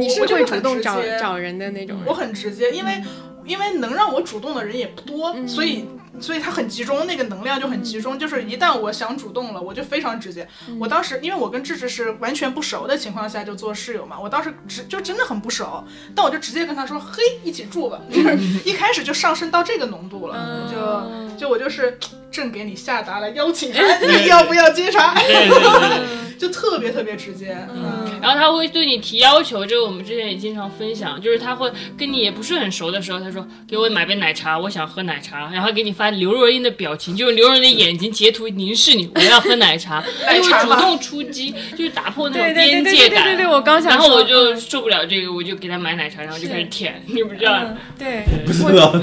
你是会主动找找人的那种人。我很直接，因为因为能让我主动的人也不多，嗯所以所以他很集中，那个能量就很集中。就是一旦我想主动了，我就非常直接。嗯我当时因为我跟智智是完全不熟的情况下就做室友嘛，我当时直就真的很不熟，但我就直接跟他说：“嘿，一起住吧。”就是一开始就上升到这个浓度了，就就我就是正给你下达了邀请函，你要不要接茬？对对对。就特别特别直接，嗯。然后他会对你提要求，这个我们之前也经常分享，就是他会跟你也不是很熟的时候，他说给我买杯奶茶，我想喝奶茶，然后给你发刘若英的表情，就是刘若英的眼睛截图凝视你，我要喝奶茶，他就会主动出击，就是打破那种对对对边界感。对对对对，我刚想然，后我就受不了这个，我就给他买奶茶，然后就开始舔，你不知道？对，不知道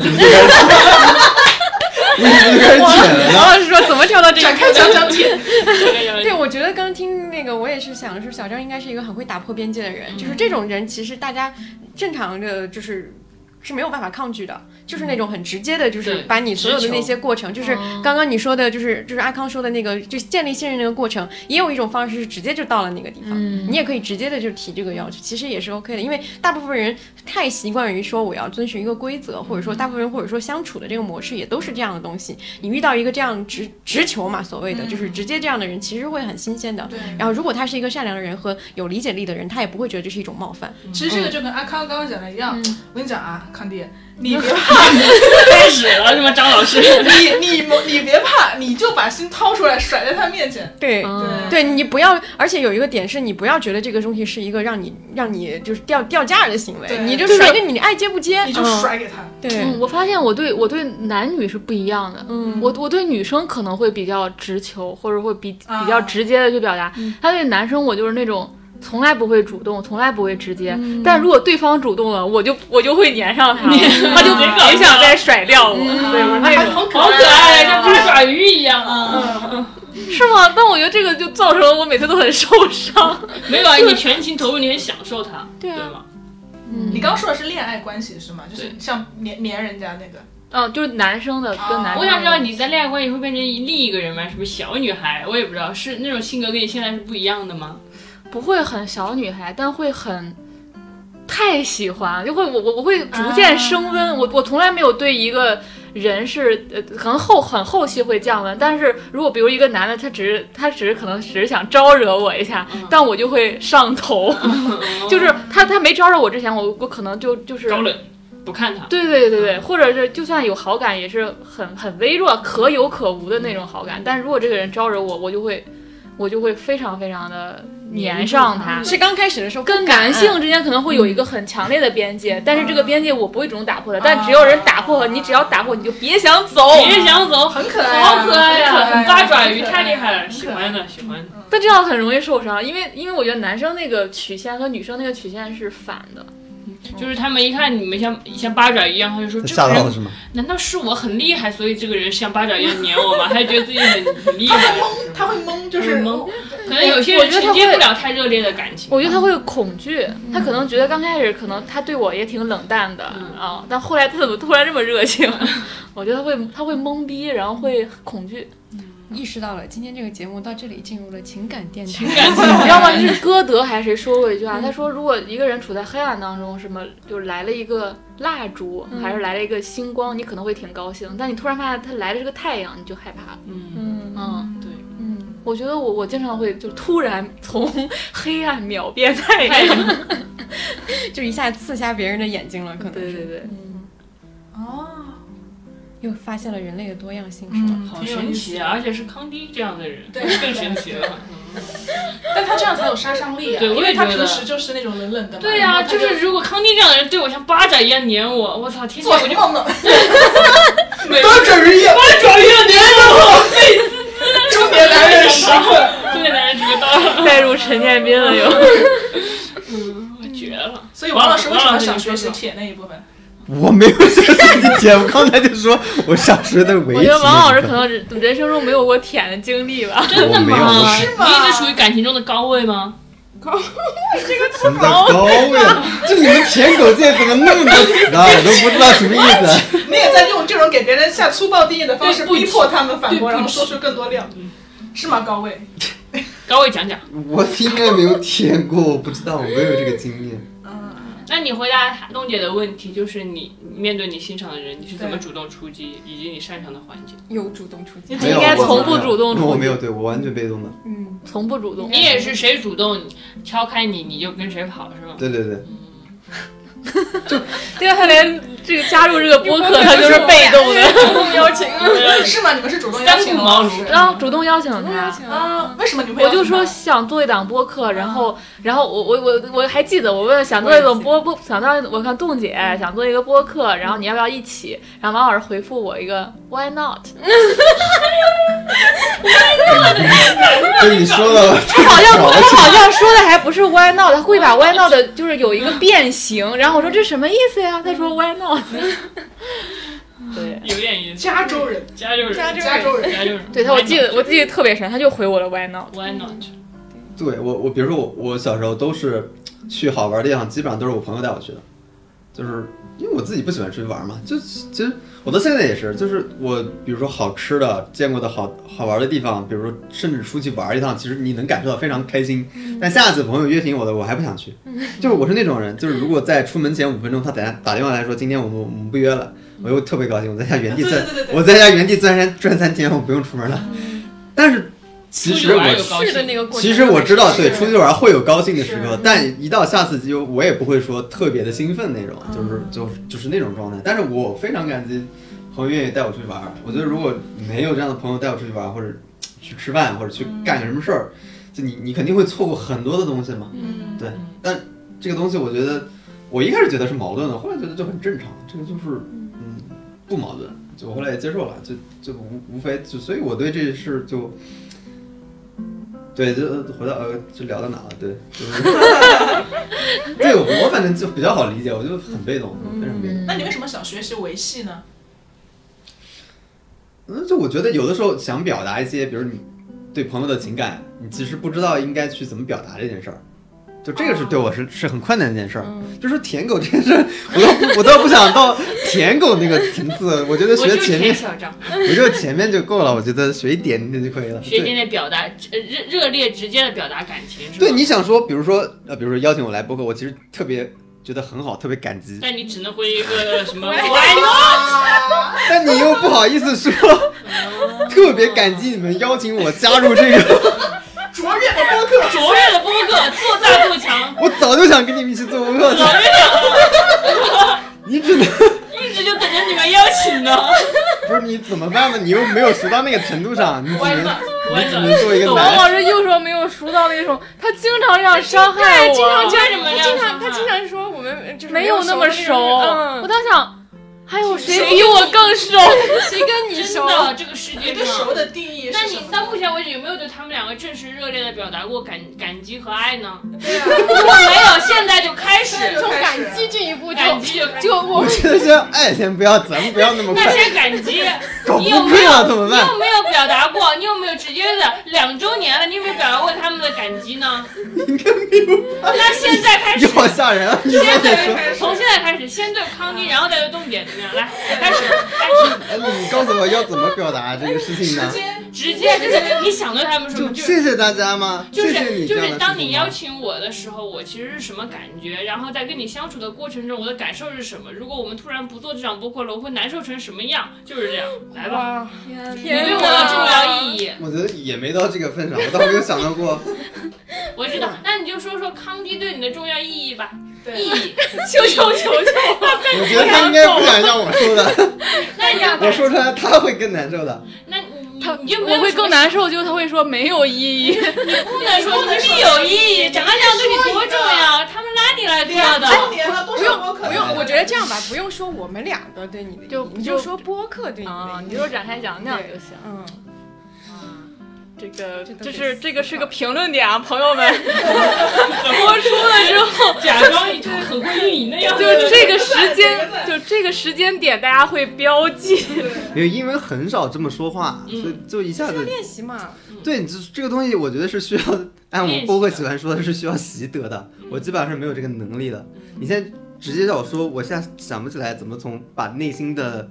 怎么就开始，我怎么就开始舔了呢？王老师说怎么跳到这个展开讲讲舔，对，我觉得刚听那个，我也是想说，小张应该是一个很会打破边界的人。就是这种人，其实大家正常的就是是没有办法抗拒的，就是那种很直接的，就是把你所有的那些过程，就是刚刚你说的，就是就是阿康说的那个，就建立信任那个过程，也有一种方式是直接就到了那个地方，你也可以直接的就提这个要求，其实也是 OK 的，因为大部分人太习惯于说我要遵循一个规则，或者说大部分人或者说相处的这个模式也都是这样的东西。你遇到一个这样直直球嘛，所谓的就是直接这样的人，其实会很新鲜的。对然后如果他是一个善良的人和有理解力的人，他也不会觉得这是一种冒犯。其实这个就跟阿康刚刚讲的一样。我跟你讲啊，康弟，你别怕开始了是吗？张老师，你你你别怕，你就把心掏出来甩在他面前。对。对你不要，而且有一个点是你不要觉得这个东西是一个让你让你就是掉掉价的行为，对你就就是甩给你，你爱接不接，你就嗯甩给他。对，嗯，我发现我对我对男女是不一样的。嗯我我对女生可能会比较直球，或者会比啊比较直接的去表达。他对男生，我就是那种从来不会主动，从来不会直接。但如果对方主动了，我就我就会粘上他，他就别想再甩掉我。对，我那种。好可好可爱，啊像八爪鱼一样啊！是吗？但我觉得这个就造成了我每次都很受伤。没有啊，你全情投入，你很享受它，对吗？嗯？你刚刚说的是恋爱关系是吗？就是像黏黏人家那个。嗯，就是男生的跟男生。我想知道你在恋爱关系会变成另一个人吗？是不是小女孩？我也不知道，是那种性格跟你现在是不一样的吗？不会很小女孩，但会很太喜欢，就会我我我会逐渐升温。我我从来没有对一个人是呃，可能后很后期会降温，但是如果比如一个男的，他只是他只是可能只是想招惹我一下，但我就会上头，就是他他没招惹我之前，我我可能就就是高冷，不看他。对对对对，或者是就算有好感，也是很很微弱、可有可无的那种好感。但如果这个人招惹我，我就会我就会非常非常的粘上他。是刚开始的时候跟男性之间可能会有一个很强烈的边界，但是这个边界我不会主动打破的。但只要人打破了，你只要打破，你就别想走。别想走，很可爱啊好可爱呀、八爪鱼太厉害了，喜欢的，喜欢的。但这样很容易受伤，因为因为我觉得男生那个曲线和女生那个曲线是反的。就是他们一看你们像像八爪鱼一样，他就说这个人吓到了是吗？难道是我很厉害，所以这个人像八爪鱼一样黏我吗？他就觉得自己很 很厉害，他会懵，就是懵。可能有些人我觉得他会承接不了太热烈的感情。我觉得他会恐惧，他可能觉得刚开始可能他对我也挺冷淡的啊，但后来他怎么突然这么热情？我觉得他会他会懵逼，然后会恐惧。意识到了，今天这个节目到这里进入了情感电台。感情你知道吗？就是歌德还是谁说过一句话，他说如果一个人处在黑暗当中，什么就是来了一个蜡烛，还是来了一个星光，你可能会挺高兴，但你突然发现他来了这个太阳，你就害怕。了。嗯，嗯，对，嗯，我觉得我我经常会就突然从黑暗秒变太阳。就一下刺瞎别人的眼睛了，可能是。对对对，哦，又发现了人类的多样性，是吗？嗯，好神奇啊！而且是康迪这样的人，对更神奇了。但他这样才有杀伤力啊，对我因为他也觉得平时就是那种冷冷的。对呀、然后他就是如果康迪这样的人对我像八爪一样粘我，我操，天天做我就八爪鱼一样，八爪一样黏我，中年男人时刻。中年男人知道，带入陈建斌了又。我 绝了。所以王老师为什么想学习铁那一部分？我没有学习姐，我刚才就说我想学的唯一。我觉得王老师可能人人生中没有过舔 的经历吧。真的吗？是吗你一直处于感情中的高位吗？什么叫高呀？就你们舔狗界怎么那么多词啊？我都不知道什么意思。你也在用这种给别人下粗暴定义的方式逼迫他们反驳，然后说出更多料，是吗？高位，高位讲讲。我应该没有舔过，我不知道，我没有这个经验。那你回答弄姐的问题，就是你面对你欣赏的人，你是怎么主动出击，以及你擅长的环节？有主动出击，你应该从不主动出击我没有，对我完全被动的。嗯，从不主动。你也是谁主动敲开你，你就跟谁跑，是吗？对对对，对啊，他连这个加入这个播客，他就是被动的。主动邀请，是吗？你们是主动邀请的吗？然后主动邀请他，啊，为什么你会我就说？想做一档播客，然后，然后我我我我还记得我问想做一个播播，想当我看冻姐想做一个播客，然后你要不要一起？然后王老师回复我一个 Why not？对你说的，他好像他好像说的还不是 Why not，他会把 Why not 的就是有一个变形，然后我说这什么意思呀？他说 Why not？对。有点意思。加州人，加州人，加州人加州人，加州人。对他，我记得我记得特别深，他就回我了 Why not？Why not？对我我比如说我我小时候都是去好玩的地方，基本上都是我朋友带我去的，就是因为我自己不喜欢出去玩嘛，就其实我到现在也是，就是我比如说好吃的、见过的好好玩的地方，比如说甚至出去玩一趟，其实你能感受到非常开心。但下次朋友约请我的，我还不想去，就是我是那种人，就是如果在出门前五分钟他打打电话来说今天我们我们不约了，我又特别高兴，我在家原地钻对对对对，对我在家原地钻山转三天，我不用出门了。但是其实我玩有高兴去的那个过程，其实我知道，对，出去去玩会有高兴的时刻，但一到下次就我也不会说特别的兴奋那种，就是就就是那种状态。但是我非常感激朋友愿意带我出去玩。我觉得如果没有这样的朋友带我出去玩，或者去吃饭，或者去干个什么事儿，就你你肯定会错过很多的东西嘛。嗯，对，但这个东西我觉得我一开始觉得是矛盾的，后来觉得就很正常，这个就是嗯不矛盾，就我后来也接受了，就就无无非就所以我对这事就。对，就回到呃，就聊到哪了？对，就是，对我我反正就比较好理解，我就很被动，非常被动。那你为什么想学习维系呢？嗯，就我觉得有的时候想表达一些，比如你对朋友的情感，你其实不知道应该去怎么表达这件事儿，就这个是对我是是很困难的一件事儿。就说舔狗这件事儿，我都我倒不想到舔狗那个层次，我觉得学前面，我觉得前面就够了，我觉得学一点点就可以了。学一点点表达，呃热热烈直接的表达感情，对，你想说，比如说呃，比如说邀请我来播客，我其实特别觉得很好，特别感激，但你只能回一个什么？但你又不好意思说，特别感激你们邀请我加入这个，卓越的播客，卓越的播客，做大做强，我早就想跟你们一起做播客早的，就想了，你只能一直就等着你们邀请呢。不是你怎么办呢？你又没有熟到那个程度上，你只能？你只能做一个王男老师又说没有熟到那种，他经常这样伤害我，经常为什么这样他经常他经常说我们就是没有那么熟。嗯我当想，还有谁谁比我更 熟？谁跟你熟？真的，这个世界上对熟。的定义那是什么？你到目前为止有没有对他们两个正式热烈的表达过感感激和爱呢？对啊，如果没有，现在就开始。从感激这一步就感激就就我我觉得先爱先不要，咱们不要那么那快，些感激，你有没有不定了怎么你？有没有表达过？你有没有直接的两周年了？你有没有表达过他们的感激呢？那现在开你始，好吓人啊！先。对，从现在开始，先对康妮，然后再对冻姐，来，开始，开始，哎，你告诉我要怎么表达这个事情呢？直接就是你想对他们什么，就就谢谢大家吗？就是就是当你邀请我的时候，我其实是什么感觉？然后在跟你相处的过程中，我的感受是什么？如果我们突然不做这场播客了，我会难受成什么样？就是这样，来吧，哇，你天对我的重要意义，我觉得也没到这个份上，我倒没有想到过。我知道。那你就说说康迪对你的重要意义吧，对意义。求求求求！我觉得他应该不想让我说的，那你我说出来他会更难受的。那你他你就我会更难受，就他会说没有意义。你不能说你必有意义，讲讲对你多重要，他们拉你来做的。不用？不用，我觉得这样吧，不用说我们两个对你的意义，就你就说播客对你啊，的意义。你就展开讲讲就行。嗯，这个这是这个是个评论点啊，朋友们。播出了之后，假装一个很会运营的样子。就这个时间，就这个时间点，大家会标记。因为因为很少这么说话，嗯所以就一下子练习嘛，对，这这个东西，我觉得是需要按我练习播客喜欢说的是需要习得的，我基本上是没有这个能力的。你现在直接叫我说，我现在想不起来怎么从把内心的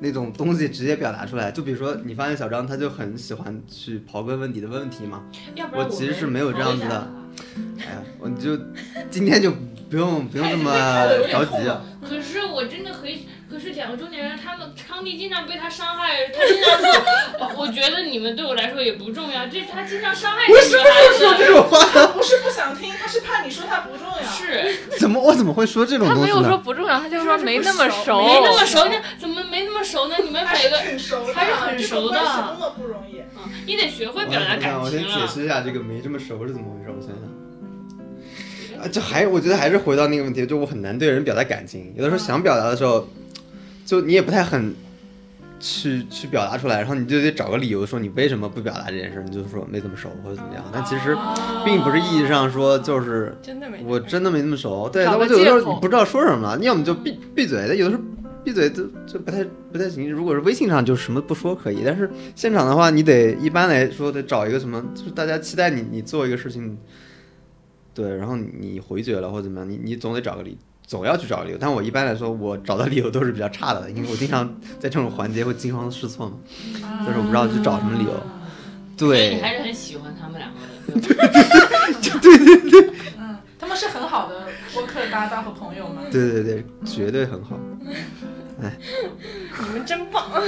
那种东西直接表达出来。就比如说，你发现小张他就很喜欢去刨根问底的问问题嘛，我其实是没有这样子的哎呀，我就今天就不用不用这么 着急啊。可是我真的很，可是两个中年人，他们康帝经常被他伤害，他经常说，我觉得你们对我来说也不重要，这他经常伤害这不是女孩子。这种话，他不是不想听，他是怕你说他不重要。是嗯怎么我怎么会说这种他没有说？不重要，他就说没那么熟，没那么熟呢？怎么没那么熟呢？你们还是每个挺熟的，还是很熟的这么不容易。你得学会表达感我先。解释一下这个没这么熟是怎么回事，我想想。啊，就还我觉得还是回到那个问题，就我很难对人表达感情，有的时候想表达的时候，就你也不太很去去表达出来，然后你就得找个理由说你为什么不表达这件事，你就说没怎么熟或者怎么样，但其实并不是意义上说就是真的没我真的没那么熟，对，那我就有的时候你不知道说什么了，你要么就闭闭嘴，但有的时候闭嘴就就不太不太行。如果是微信上就什么不说可以，但是现场的话，你得一般来说得找一个什么，就是大家期待你你做一个事情，对，然后你回绝了或者怎么样，你你总得找个理。总要去找理由，但我一般来说，我找的理由都是比较差的，因为我经常在这种环节会惊慌失措嘛，但是我不知道去找什么理由。所以你对，还是很喜欢他们两个的。嗯，他们是很好的播客搭档和朋友嘛。对对对，绝对很好。你们真棒。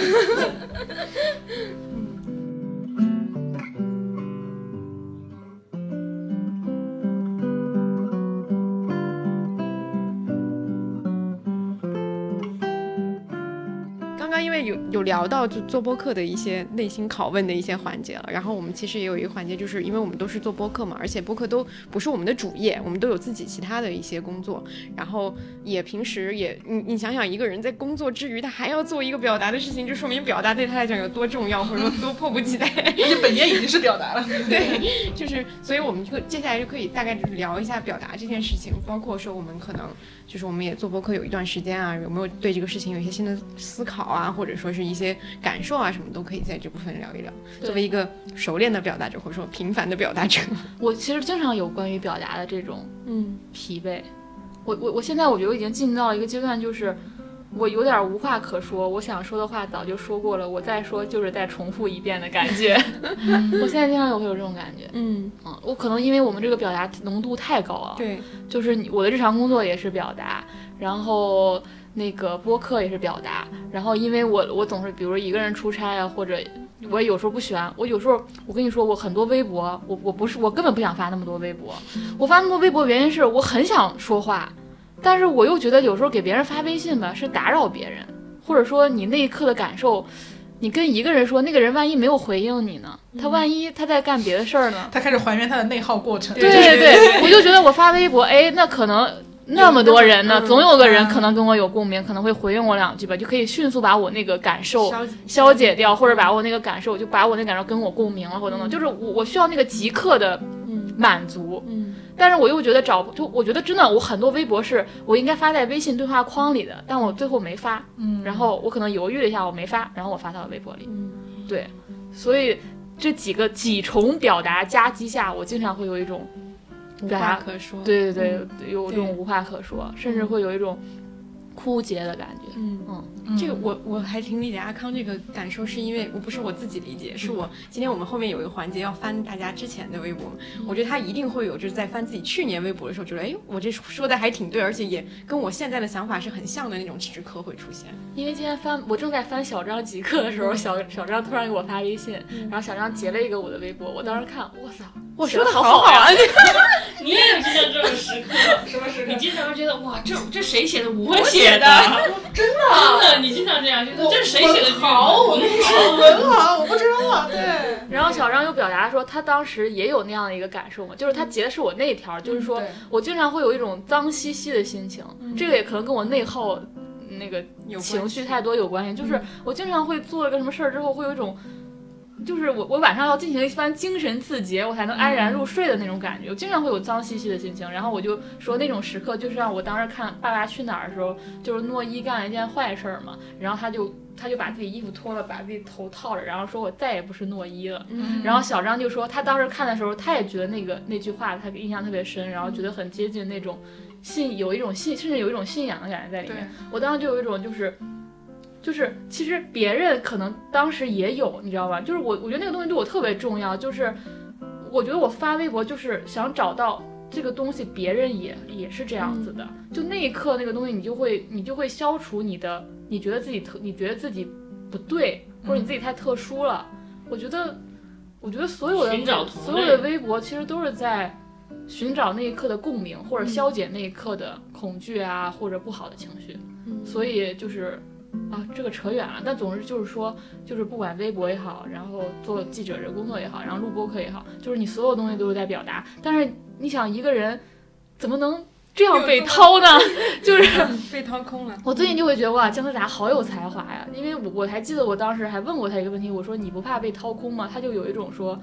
有有聊到就做播客的一些内心拷问的一些环节了，然后我们其实也有一个环节，就是因为我们都是做播客嘛，而且播客都不是我们的主业，我们都有自己其他的一些工作，然后也平时也你你想想，一个人在工作之余，他还要做一个表达的事情，就说明表达对他来讲有多重要，或者说多迫不及待。而且本业已经是表达了。对，就是，所以我们就接下来就可以大概就是聊一下表达这件事情，包括说我们可能就是我们也做播客有一段时间啊，有没有对这个事情有一些新的思考啊，或者说是一些感受啊，什么都可以在这部分聊一聊。作为一个熟练的表达者，或者说平凡的表达者，我其实经常有关于表达的这种嗯疲惫。我我我现在我觉得我已经进到了一个阶段，就是我有点无话可说，我想说的话早就说过了，我再说就是再重复一遍的感觉。我现在经常有会有这种感觉。嗯，嗯，我可能因为我们这个表达浓度太高了，对，就是我的日常工作也是表达，然后那个播客也是表达，然后因为我我总是比如一个人出差啊，或者我有时候不喜欢，我有时候我跟你说，我很多微博，我我不是我根本不想发那么多微博，我发那么多微博原因是我很想说话，但是我又觉得有时候给别人发微信吧是打扰别人，或者说你那一刻的感受。你跟一个人说，那个人万一没有回应你呢？他万一他在干别的事儿呢？他开始还原他的内耗过程。对对对，我就觉得我发微博，哎，那可能那么多人呢，嗯总有个人可能跟我有共鸣，可能会回应我两句吧，就可以迅速把我那个感受消消解掉，或者把我那个感受，就把我那感受跟我共鸣了，或者等等，就是我我需要那个即刻的嗯满足，嗯但是我又觉得找不，就我觉得真的，我很多微博是我应该发在微信对话框里的，但我最后没发，嗯，然后我可能犹豫了一下，我没发，然后我发到了微博里，嗯。对，所以这几个几重表达夹击下，我经常会有一种无话可说。对对对，有这种无话可说，甚至会有一种枯竭的感觉。嗯嗯，这个我我还挺理解阿康这个感受，是因为我不是我自己理解，是我今天我们后面有一个环节要翻大家之前的微博，我觉得他一定会有就是在翻自己去年微博的时候，觉得哎，我这说的还挺对，而且也跟我现在的想法是很像的那种时刻会出现。因为今天翻我正在翻小张极客的时候，小小张突然给我发微信，然后小张截了一个我的微博，我当时看，我操，我说的好好好呀！你也有今天这种时刻，什么时刻你？经常会觉得哇，这这谁写的？我写的，真的，真的，你经常这样，就说这是谁写的剧？好，我跟你说，文豪，我不知道啊。对，然后小张又表达说，他当时也有那样的一个感受嘛，就是他截的是我那一条，就是说我经常会有一种脏兮兮的心情，这个也可能跟我内耗那个有情绪太多有关系。就是我经常会做了个什么事儿之后，会有一种，就是我我晚上要进行一番精神自洁，我才能安然入睡的那种感觉。我经常会有脏兮兮的心情，然后我就说那种时刻，就是让我当时看《爸爸去哪儿》的时候，就是诺一干了一件坏事儿嘛，然后他就他就把自己衣服脱了，把自己头套着，然后说我再也不是诺一了。嗯然后小张就说，他当时看的时候，他也觉得那个那句话他印象特别深，然后觉得很接近那种信，有一种信，甚至有一种信仰的感觉在里面。我当时就有一种就是，就是其实别人可能当时也有，你知道吧？就是我我觉得那个东西对我特别重要，就是我觉得我发微博就是想找到这个东西别人也也是这样子的，就那一刻那个东西，你就会你就会消除你的，你觉得自己特，你觉得自己不对，或者你自己太特殊了。我觉得，我觉得所有的所有的微博其实都是在寻找那一刻的共鸣，或者消解那一刻的恐惧啊，或者不好的情绪。所以就是啊，这个扯远了。但总之就是说，就是不管微博也好，然后做记者这工作也好，然后录播客也好，就是你所有东西都是在表达。但是你想，一个人怎么能这样被掏呢？就是被掏空了。我最近就会觉得哇，姜思达好有才华呀！因为我我还记得我当时还问过他一个问题，我说你不怕被掏空吗？他就有一种说。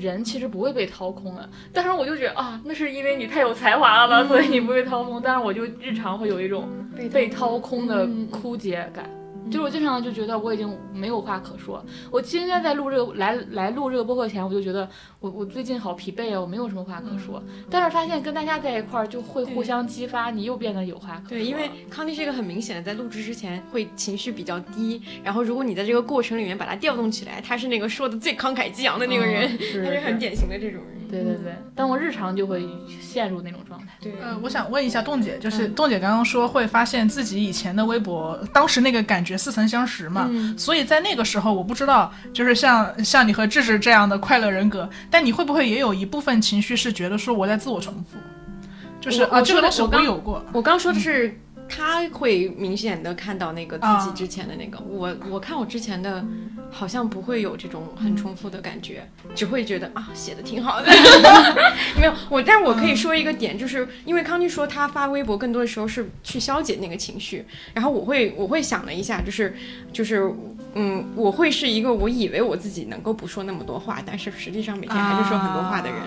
人其实不会被掏空的，但是我就觉得啊，那是因为你太有才华了吧，所以你不会掏空。但是我就日常会有一种被掏空的枯竭感，就是我经常就觉得我已经没有话可说。我今天在录这个来来录这个播客前，我就觉得我我最近好疲惫啊，我没有什么话可说。但是发现跟大家在一块儿就会互相激发，你又变得有话可说。对，因为康妮是一个很明显的，在录制之前会情绪比较低，然后如果你在这个过程里面把它调动起来，他是那个说的最慷慨激昂的那个人，嗯是他是很典型的这种人。对对对，但我日常就会陷入那种状态。对，呃，我想问一下栋姐，就是栋姐刚刚说会发现自己以前的微博，当时那个感觉似曾相识嘛，所以在那个时候，我不知道，就是像像你和智智这样的快乐人格，但你会不会也有一部分情绪是觉得说我在自我重复，就是啊，这个东西我刚有过，我刚说的是。他会明显的看到那个自己之前的那个，我我看我之前的，好像不会有这种很重复的感觉，只会觉得啊写的挺好的。没有我，但是我可以说一个点，就是因为康妮说她发微博更多的时候是去消解那个情绪，然后我会我会想了一下，就是就是嗯，我会是一个我以为我自己能够不说那么多话，但是实际上每天还是说很多话的人。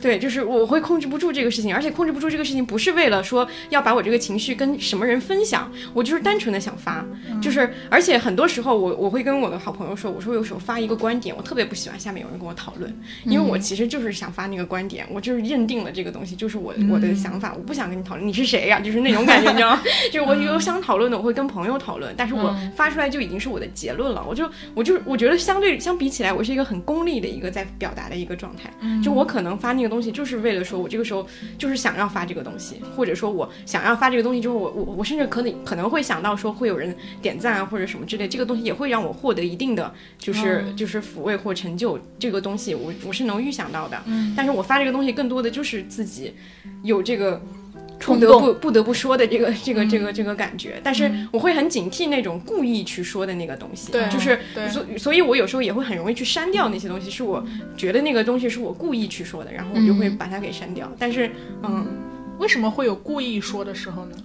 对，就是我会控制不住这个事情，而且控制不住这个事情不是为了说要把我这个情绪跟什么人分享，我就是单纯的想发，就是而且很多时候我我会跟我的好朋友说，我说有时候发一个观点，我特别不喜欢下面有人跟我讨论，因为我其实就是想发那个观点，我就是认定了这个东西就是我我的想法，我不想跟你讨论你是谁呀、就是那种感觉，你知道吗？就是我有想讨论的，我会跟朋友讨论，但是我发出来就已经是我的结论了，我就我就我觉得相对相比起来，我是一个很功利的一个在表达的一个状态，就我可能发那个东西就是为了说我这个时候就是想要发这个东西，或者说我想要发这个东西之后，我我我甚至可能可能会想到说会有人点赞啊或者什么之类，这个东西也会让我获得一定的就是、就是抚慰或成就，这个东西我我是能预想到的，但是我发这个东西更多的就是自己有这个。不得冲动。不不得不说的这个这个这个这个感觉，但是我会很警惕那种故意去说的那个东西，对就是所所以，我有时候也会很容易去删掉那些东西，是我觉得那个东西是我故意去说的，然后我就会把它给删掉。但是，嗯。为什么会有故意说的时候呢？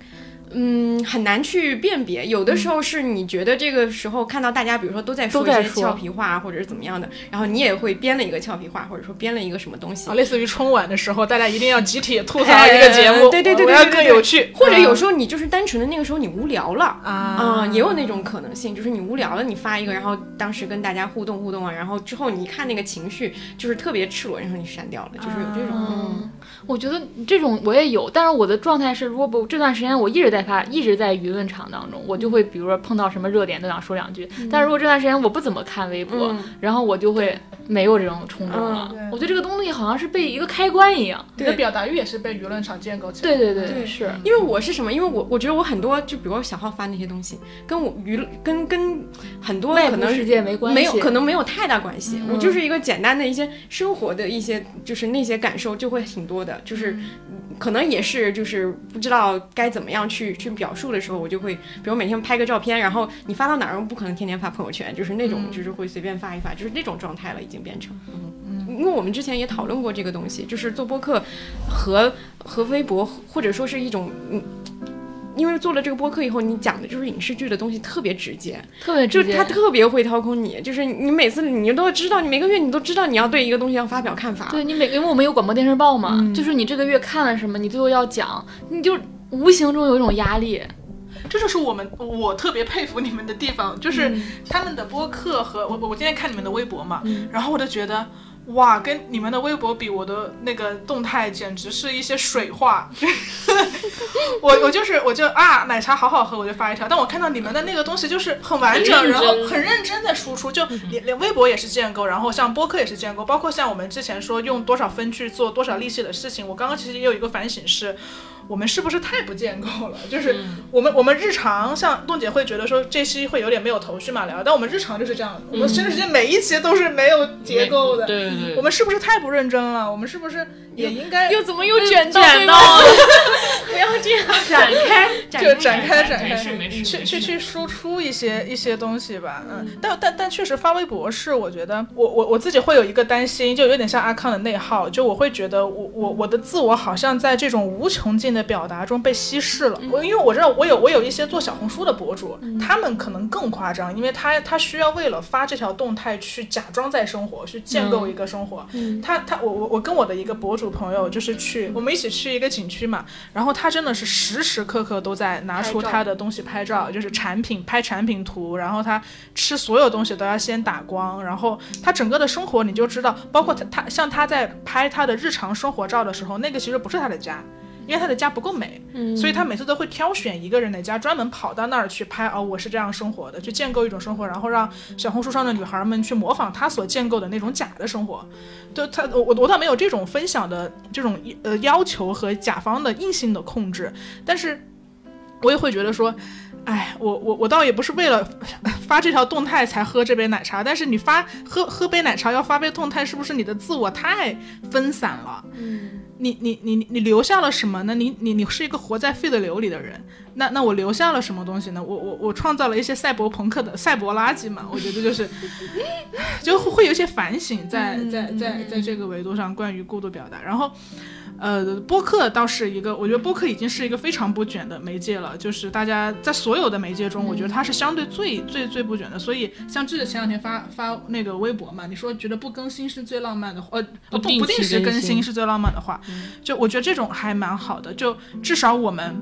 嗯，很难去辨别。有的时候是你觉得这个时候看到大家，比如说都在说一些俏皮话，或者是怎么样的，然后你也会编了一个俏皮话，或者说编了一个什么东西啊，。类似于春晚的时候，大家一定要集体吐槽一个节目，哎对对对对我要对对对更有趣。或者有时候候你就是单纯的那个时候你无聊了。啊啊、也有那种可能性，就是你无聊了，你发一个，然后当时跟大家互动互动啊，然后之后你一看那个情绪就是特别赤裸，然后你删掉了，就是有这种。嗯我觉得这种我也有，但是我的状态是，如果不这段时间我一直在发，一直在舆论场当中，我就会比如说碰到什么热点都想说两句。但是如果这段时间我不怎么看微博，嗯然后我就会没有这种冲动了。我觉得这个东西好像是被一个开关一样。你的表达欲也是被舆论场建构起来的。对对对，对是。因为我是什么？因为我我觉得我很多，就比如说小号发那些东西，跟我娱乐跟跟很多可能外部世界没关系，没有可能没有太大关系。我就是一个简单的一些生活的一些，就是那些感受就会挺多的，就是可能也是就是不知道该怎么样去去表述的时候，我就会比如每天拍个照片，然后你发到哪儿，我不可能天天发朋友圈，就是那种就是会随便发一发，就是那种状态了，已经变成。嗯，因为我们之前也讨论过这个东西，就是做播客和和微博，或者说是一种嗯。因为做了这个播客以后，你讲的就是影视剧的东西特别直接，特别直接。就他特别会掏空你，就是你每次你都知道，你每个月你都知道你要对一个东西要发表看法。对你每个，因为我们有广播电视报嘛，嗯就是你这个月看了什么，你最后要讲，你就无形中有一种压力。这就是我们我特别佩服你们的地方，就是嗯他们的播客和我我我今天看你们的微博嘛，然后我就觉得。哇，跟你们的微博比，我的那个动态简直是一些水话。我我就是我就啊，奶茶好好喝，我就发一条。但我看到你们的那个东西就是很完整，然后很认真的的输出，就连连微博也是建构，然后像播客也是建构，包括像我们之前说用多少分去做多少利息的事情，我刚刚其实也有一个反省是。我们是不是太不建构了？就是我们我们日常像冻姐会觉得说这期会有点没有头绪嘛聊，但我们日常就是这样，我们甚至时间每一期都是没有结构的。对对对，我们是不是太不认真了？我们是不是也应该又怎么又卷到卷到了？不要这样。展开，就展开展开，去去去输出一些一些东西吧，嗯，但但但确实发微博是我觉得我我我自己会有一个担心，就有点像阿康的内耗，就我会觉得我我我的自我好像在这种无穷尽的表达中被稀释了。我因为我知道我有我有一些做小红书的博主，他们可能更夸张，因为他他需要为了发这条动态去假装在生活，去建构一个生活。他他我我我跟我的一个博主朋友就是去我们一起去一个景区嘛，然后他真的是时时刻刻都在拿出他的东西拍照，就是产品拍产品图，然后他吃所有东西都要先打光，然后他整个的生活你就知道，包括他他像他在拍他的日常生活照的时候，那个其实不是他的家。因为他的家不够美，所以他每次都会挑选一个人的家，专门跑到那儿去拍。哦，我是这样生活的，去建构一种生活，然后让小红书上的女孩们去模仿他所建构的那种假的生活。就他，我我我倒没有这种分享的这种呃要求和甲方的硬性的控制，但是我也会觉得说，哎，我我我倒也不是为了发这条动态才喝这杯奶茶，但是你发喝喝杯奶茶要发杯动态，是不是你的自我太分散了？嗯，你你你你留下了什么呢？你你你是一个活在废的流里的人，那那我留下了什么东西呢？我我我创造了一些赛博朋克的赛博垃圾嘛？我觉得就是，就会有一些反省在在在在这个维度上关于过度表达，然后。呃，播客倒是一个，我觉得播客已经是一个非常不卷的媒介了。就是大家在所有的媒介中，我觉得它是相对最最最不卷的。所以像这个前两天发发那个微博嘛，你说觉得不更新是最浪漫的，呃，不不定时更新新是最浪漫的话，就我觉得这种还蛮好的。就至少我们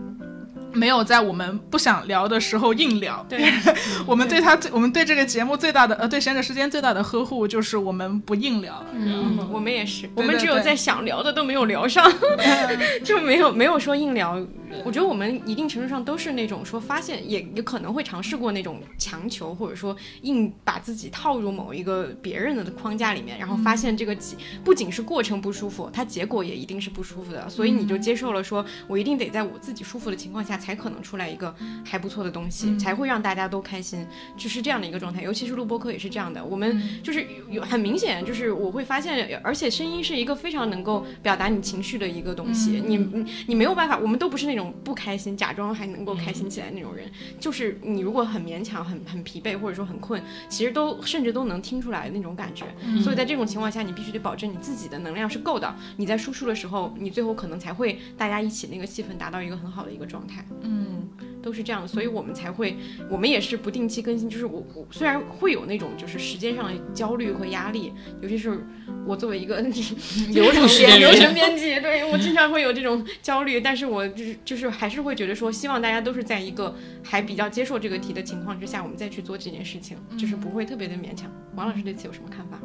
没有在我们不想聊的时候硬聊。对，我们对他最，我们对这个节目最大的呃，对闲着时间最大的呵护就是我们不硬聊。嗯，我们也是，我们只有在想聊的都没有聊上，就没有没有说硬聊。我觉得我们一定程度上都是那种说发现，也也可能会尝试过那种强求，或者说硬把自己套入某一个别人的框架里面，然后发现这个结不仅是过程不舒服，它结果也一定是不舒服的。所以你就接受了说，我一定得在我自己舒服的情况下，才可能出来一个还不错的东西，才会让大家都开心，就是这样的一个状态。尤其是录播课也是这样的，我们就是有很明显，就是我会发现，而且声音是一个非常能够表达你情绪的一个东西。你你你没有办法，我们都不是那种不开心，假装还能够开心起来那种人。就是你如果很勉强、很很疲惫，或者说很困，其实都甚至都能听出来那种感觉。所以在这种情况下，你必须得保证你自己的能量是够的。你在输出的时候，你最后可能才会大家一起那个气氛达到一个很好的一个状态。嗯，都是这样，所以我们才会，我们也是不定期更新。就是我我虽然会有那种就是时间上的焦虑和压力，尤其是我作为一个 流程编流程编辑，对我经常会有这种焦虑，但是我就是就是还是会觉得说，希望大家都是在一个还比较接受这个题的情况之下，我们再去做这件事情，就是不会特别的勉强。王老师对此有什么看法？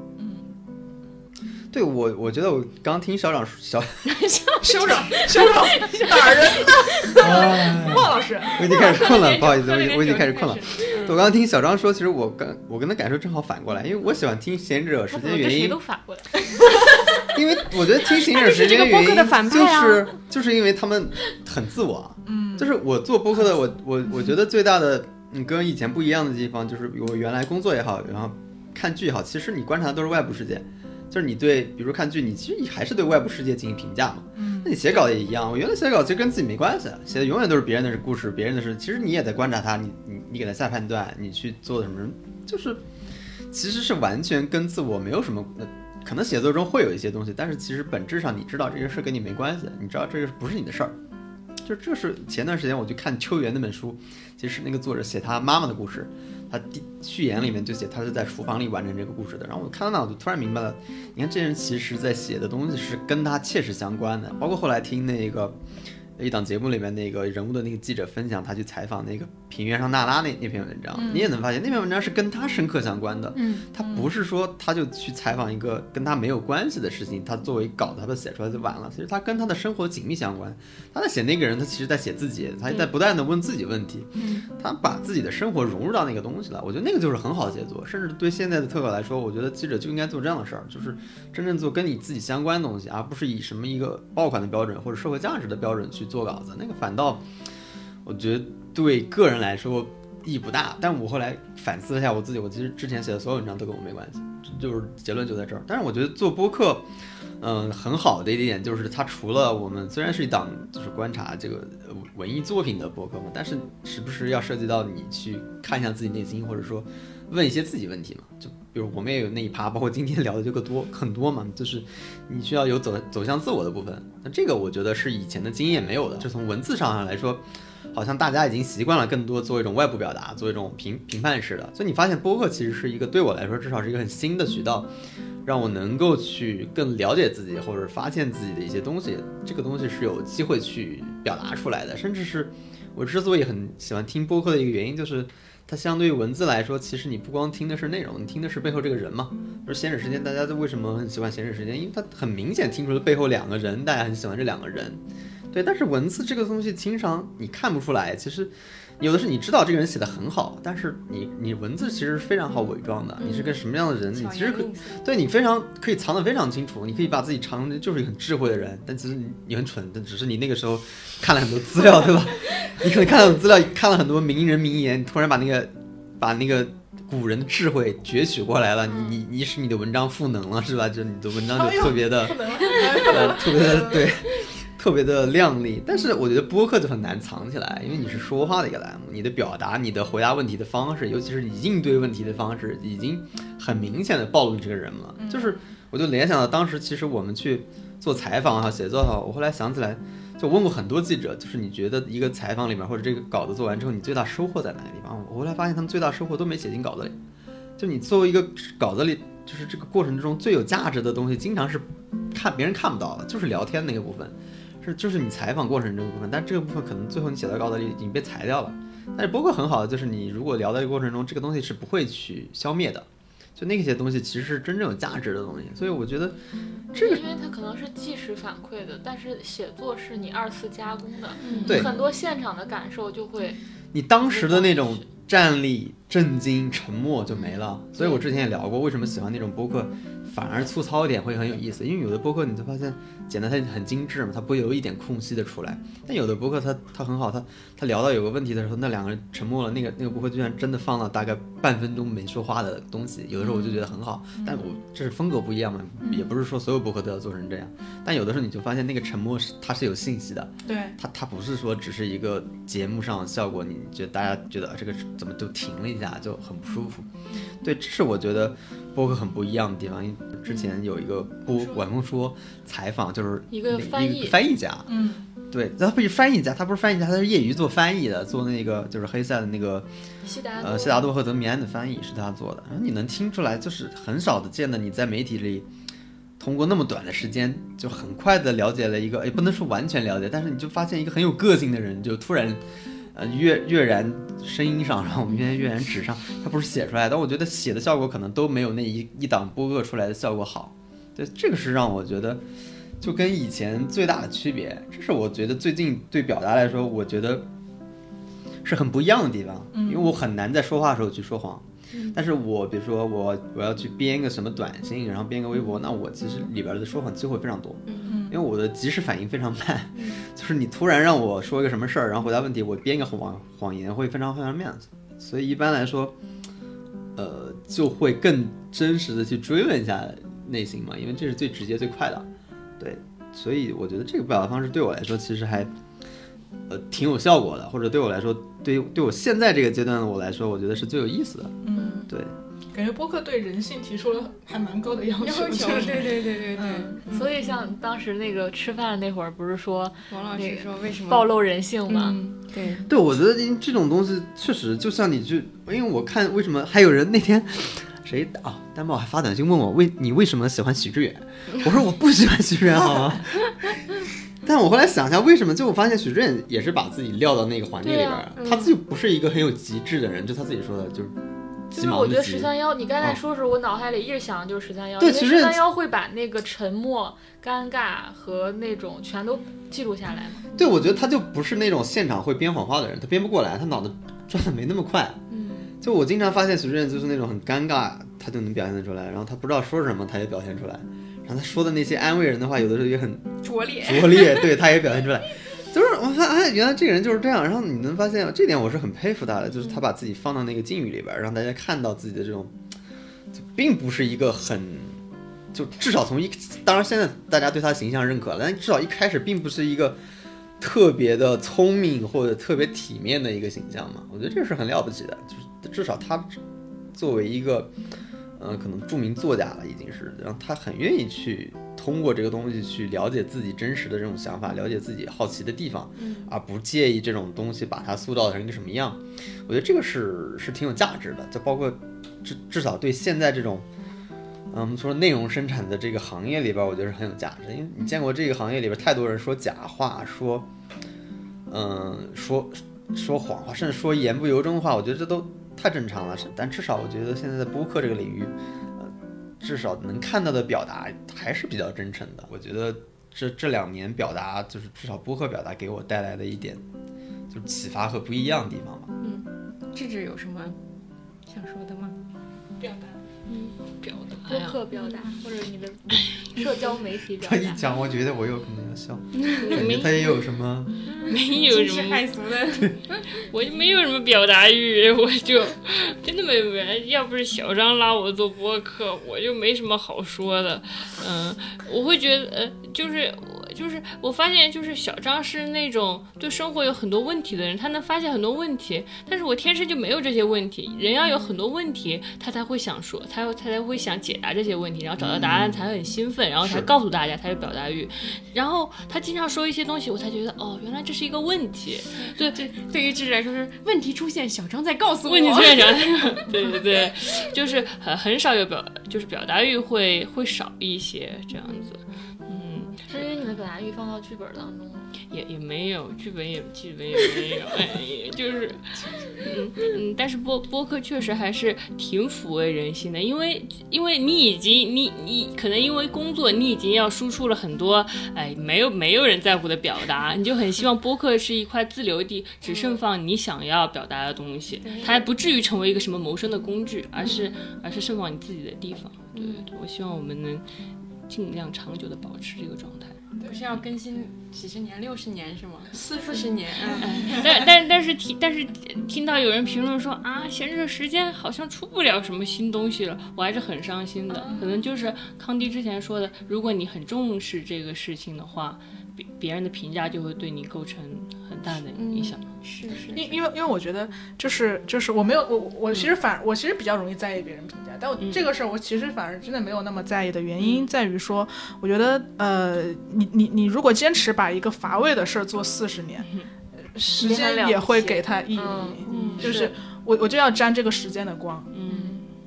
对我，我觉得我刚听小长小，修 长修整打人呢，莫老师，我已经开始困了，不好意思，我已经我已经开始困了。我刚刚听小张说，其实我跟我跟他感受正好反过来，因为我喜欢听《贤者时间》原因谁都，反过来。因为我觉得听《贤者时间》的原因就是就是因为他们很自我，嗯，就是我做播客的，我我我觉得最大的嗯跟以前不一样的地方，就是我原来工作也好，然后看剧也好，其实你观察的都是外部世界。就是你对，比如看剧，你其实你还是对外部世界进行评价嘛。嗯，那你写稿也一样。我原来写稿其实跟自己没关系，写的永远都是别人的故事，别人的事。其实你也在观察他，你你你给他下判断，你去做什么，就是其实是完全跟自我没有什么。呃可能写作中会有一些东西，但是其实本质上你知道这个事跟你没关系，你知道这个不是你的事儿。就这是前段时间我去看秋园那本书，其实那个作者写他妈妈的故事，他第序言里面就写他是在厨房里完成这个故事的。然后我看到那我就突然明白了，你看这人其实在写的东西是跟他切实相关的，包括后来听那个一档节目里面那个人物的那个记者分享他去采访那个平原上娜拉那那篇文章，你也能发现那篇文章是跟他深刻相关的。嗯，他不是说他就去采访一个跟他没有关系的事情，他作为稿子他都写出来就完了。其实他跟他的生活紧密相关。他在写那个人，他其实在写自己，他在不断的问自己问题。嗯，他把自己的生活融入到那个东西了。我觉得那个就是很好的写作。甚至对现在的特稿来说，我觉得记者就应该做这样的事儿，就是真正做跟你自己相关的东西，而不是以什么一个爆款的标准或者社会价值的标准去做稿子。那个反倒我觉得对个人来说意义不大。但我后来反思了一下我自己，我其实之前写的所有文章都跟我没关系，就是结论就在这儿。但是我觉得做播客。嗯，很好的一点就是，它除了我们虽然是一档就是观察这个文艺作品的播客嘛，但是时不时要涉及到你去看一下自己内心，或者说问一些自己问题嘛。就比如我们也有那一趴，包括今天聊的这个多很多嘛，就是你需要有走走向自我的部分。那这个我觉得是以前的经验没有的，就从文字上来说，好像大家已经习惯了更多做一种外部表达，做一种评评判式的。所以你发现播客其实是一个对我来说至少是一个很新的渠道。让我能够去更了解自己，或者发现自己的一些东西，这个东西是有机会去表达出来的。甚至是我之所以很喜欢听播客的一个原因，就是它相对于文字来说，其实你不光听的是内容，你听的是背后这个人嘛。就是闲着时间，大家都为什么很喜欢闲着时间？因为它很明显听出了背后两个人，大家很喜欢这两个人。对，但是文字这个东西，经常你看不出来，其实。有的是你知道这个人写的很好，但是你你文字其实非常好伪装的。你是个什么样的人，你其实可对你非常可以藏得非常清楚。你可以把自己藏的就是一个很智慧的人，但其实你你很蠢，但只是你那个时候看了很多资料，对吧？你可能看了资料，看了很多名人名言，突然把那个把那个古人的智慧攫取过来了，你你你使你的文章赋能了，是吧？就你的文章就特别的，呃特别的对。特别的靓丽，但是我觉得播客就很难藏起来，因为你是说话的一个栏目，你的表达、你的回答问题的方式，尤其是你应对问题的方式，已经很明显的暴露你这个人了。就是，我就联想到当时其实我们去做采访哈、写作哈，我后来想起来，就问过很多记者，就是你觉得一个采访里面或者这个稿子做完之后，你最大收获在哪个地方？我后来发现他们最大收获都没写进稿子里。就你作为一个稿子里，就是这个过程之中最有价值的东西，经常是看别人看不到的，就是聊天那个部分。是，就是你采访过程这个部分，但这个部分可能最后你写到稿子里已经被裁掉了。但是播客很好的就是，你如果聊的过程中，这个东西是不会去消灭的。就那些东西其实是真正有价值的东西。所以我觉得这个，因为它可能是即时反馈的，但是写作是你二次加工的，对很多现场的感受就会，你当时的那种站立、震惊、沉默就没了。所以我之前也聊过，为什么喜欢那种播客。反而粗糙一点会很有意思，因为有的播客你就发现剪得它很精致嘛，它不会有一点空隙的出来。但有的播客它它很好，它它聊到有个问题的时候，那两个人沉默了，那个那个播客居然真的放了大概半分钟没说话的东西。有的时候我就觉得很好，但我这是风格不一样嘛，也不是说所有播客都要做成这样。但有的时候你就发现那个沉默是它是有信息的，对，它它不是说只是一个节目上效果，你觉得大家觉得这个怎么就停了一下就很不舒服。对，这是我觉得。播客很不一样的地方，因为之前有一个播晚风说采访，就是一个翻译翻译家，嗯，对，他不是翻译家，他不是翻译家，他是业余做翻译的，做那个就是黑塞的那个西达呃西达多和德米安的翻译是他做的，然后你能听出来，就是很少的见的你在媒体里通过那么短的时间就很快的了解了一个，也不能说完全了解，但是你就发现一个很有个性的人，就突然。呃，跃跃然声音上，然后我们现在跃然纸上，它不是写出来的，我觉得写的效果可能都没有那一一档播客出来的效果好。对，这个是让我觉得就跟以前最大的区别，这是我觉得最近对表达来说，我觉得是很不一样的地方。因为我很难在说话的时候去说谎，但是我比如说我我要去编个什么短信，然后编个微博，那我其实里边的说谎机会非常多。因为我的即时反应非常慢，就是你突然让我说一个什么事儿，然后回答问题，我编一个谎谎言会非常非常面子，所以一般来说，呃，就会更真实的去追问一下内心嘛，因为这是最直接最快的，对，所以我觉得这个表达方式对我来说其实还，呃，挺有效果的，或者对我来说，对于对我现在这个阶段的我来说，我觉得是最有意思的，嗯，对。感觉播客对人性提出了还蛮高的要求，对对对对对。所以像当时那个吃饭那会儿，不是说王老师说为什么暴露人性吗？对对，我觉得这种东西确实就像你就，因为我看为什么还有人那天谁啊，丹宝还发短信问我为你为什么喜欢许志远？我说我不喜欢许志远，好吗？但我后来想一下，为什么？就我发现许志远也是把自己撂到那个环境里边他自己不是一个很有极致的人，就他自己说的，就是就是我觉得十三幺，你刚才嗯说的时候，我脑海里一直想的就是十三幺，对其实因为十三幺会把那个沉默、尴尬和那种全都记录下来嘛。对，我觉得他就不是那种现场会编谎话的人，他编不过来，他脑子转的没那么快。嗯，就我经常发现徐志远就是那种很尴尬，他就能表现得出来，然后他不知道说什么，他也表现出来，然后他说的那些安慰人的话，有的时候也很拙劣。拙劣，对，他也表现出来。就是我发现，哎，原来这个人就是这样。然后你能发现这点，我是很佩服他的，就是他把自己放到那个境遇里边儿，让大家看到自己的这种，就并不是一个很，就至少从一，当然现在大家对他形象认可了，但至少一开始并不是一个特别的聪明或者特别体面的一个形象嘛。我觉得这是很了不起的，就是至少他作为一个，呃，可能著名作家了已经是，然后他很愿意去通过这个东西去了解自己真实的这种想法，了解自己好奇的地方，而不介意这种东西把它塑造成一个什么样。我觉得这个是是挺有价值的，就包括至至少对现在这种。嗯，我们说内容生产的这个行业里边，我觉得是很有价值，因为你见过这个行业里边太多人说假话，说，嗯，说说谎话，甚至说言不由衷的话，我觉得这都太正常了。是但至少我觉得现在在播客这个领域，呃，至少能看到的表达还是比较真诚的。我觉得这这两年表达，就是至少播客表达给我带来的一点，就是启发和不一样的地方吧。嗯智智有什么想说的吗？表达。表达播呀，客表达或者你的 社交媒体表达。他一讲，我觉得我有可能要笑，感觉他也有什么。没有惊世什么骇俗的，我就没有什么表达欲，我就真的没有。要不是小张拉我做播客，我就没什么好说的。嗯，我会觉得，呃，就是我就是我发现，就是小张是那种对生活有很多问题的人，他能发现很多问题，但是我天生就没有这些问题。人要有很多问题，他才会想说，他他才会想解答这些问题，然后找到答案才很兴奋，然后才告诉大家，他有表达欲。然后他经常说一些东西，我才觉得，哦，原来这是一个问题。对，这对于智智来说是问题出现，小张在告诉我。问题出现讲，对对对，就是很很少有表，就是表达欲会会少一些这样子，的表达欲放到剧本当中了。也也没有剧本也剧本也没有，哎，就是，嗯嗯，但是播播客确实还是挺抚慰人心的，因为因为你已经你你可能因为工作你已经要输出了很多，哎，没有没有人在乎的表达，你就很希望播客是一块自留地，只盛放你想要表达的东西，它还不至于成为一个什么谋生的工具，而是而是盛放你自己的地方。对对对，我希望我们能尽量长久的保持这个状态。不是要更新几十年、六十年是吗？四四十年，嗯，但但但是听但是听到有人评论说啊，闲着时间好像出不了什么新东西了，我还是很伤心的。可能就是康迪之前说的，如果你很重视这个事情的话，别别人的评价就会对你构成很大的影响。是是因因为因为我觉得就是就是我没有我我其实反我其实比较容易在意别人评价，但我这个事儿我其实反而真的没有那么在意的原因在于说，我觉得呃你你你如果坚持把一个乏味的事儿做四十年，呃时间也会给他意义，嗯就是我我就要沾这个时间的光，嗯，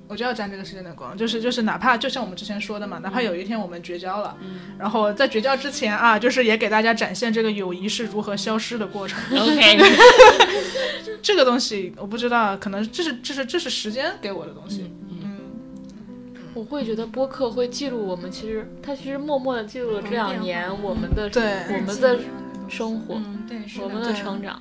我就要沾这个时间的光，就是就是哪怕就像我们之前说的嘛，哪怕有一天我们绝交了，然后在绝交之前啊，就是也给大家展现这个友谊是如何消失的过程。OK，这个东西我不知道，可能这是这是这是时间给我的东西。嗯，我会觉得播客会记录我们，其实它其实默默的记录了这两年我们的对我们的生活，嗯，对，我们的成长。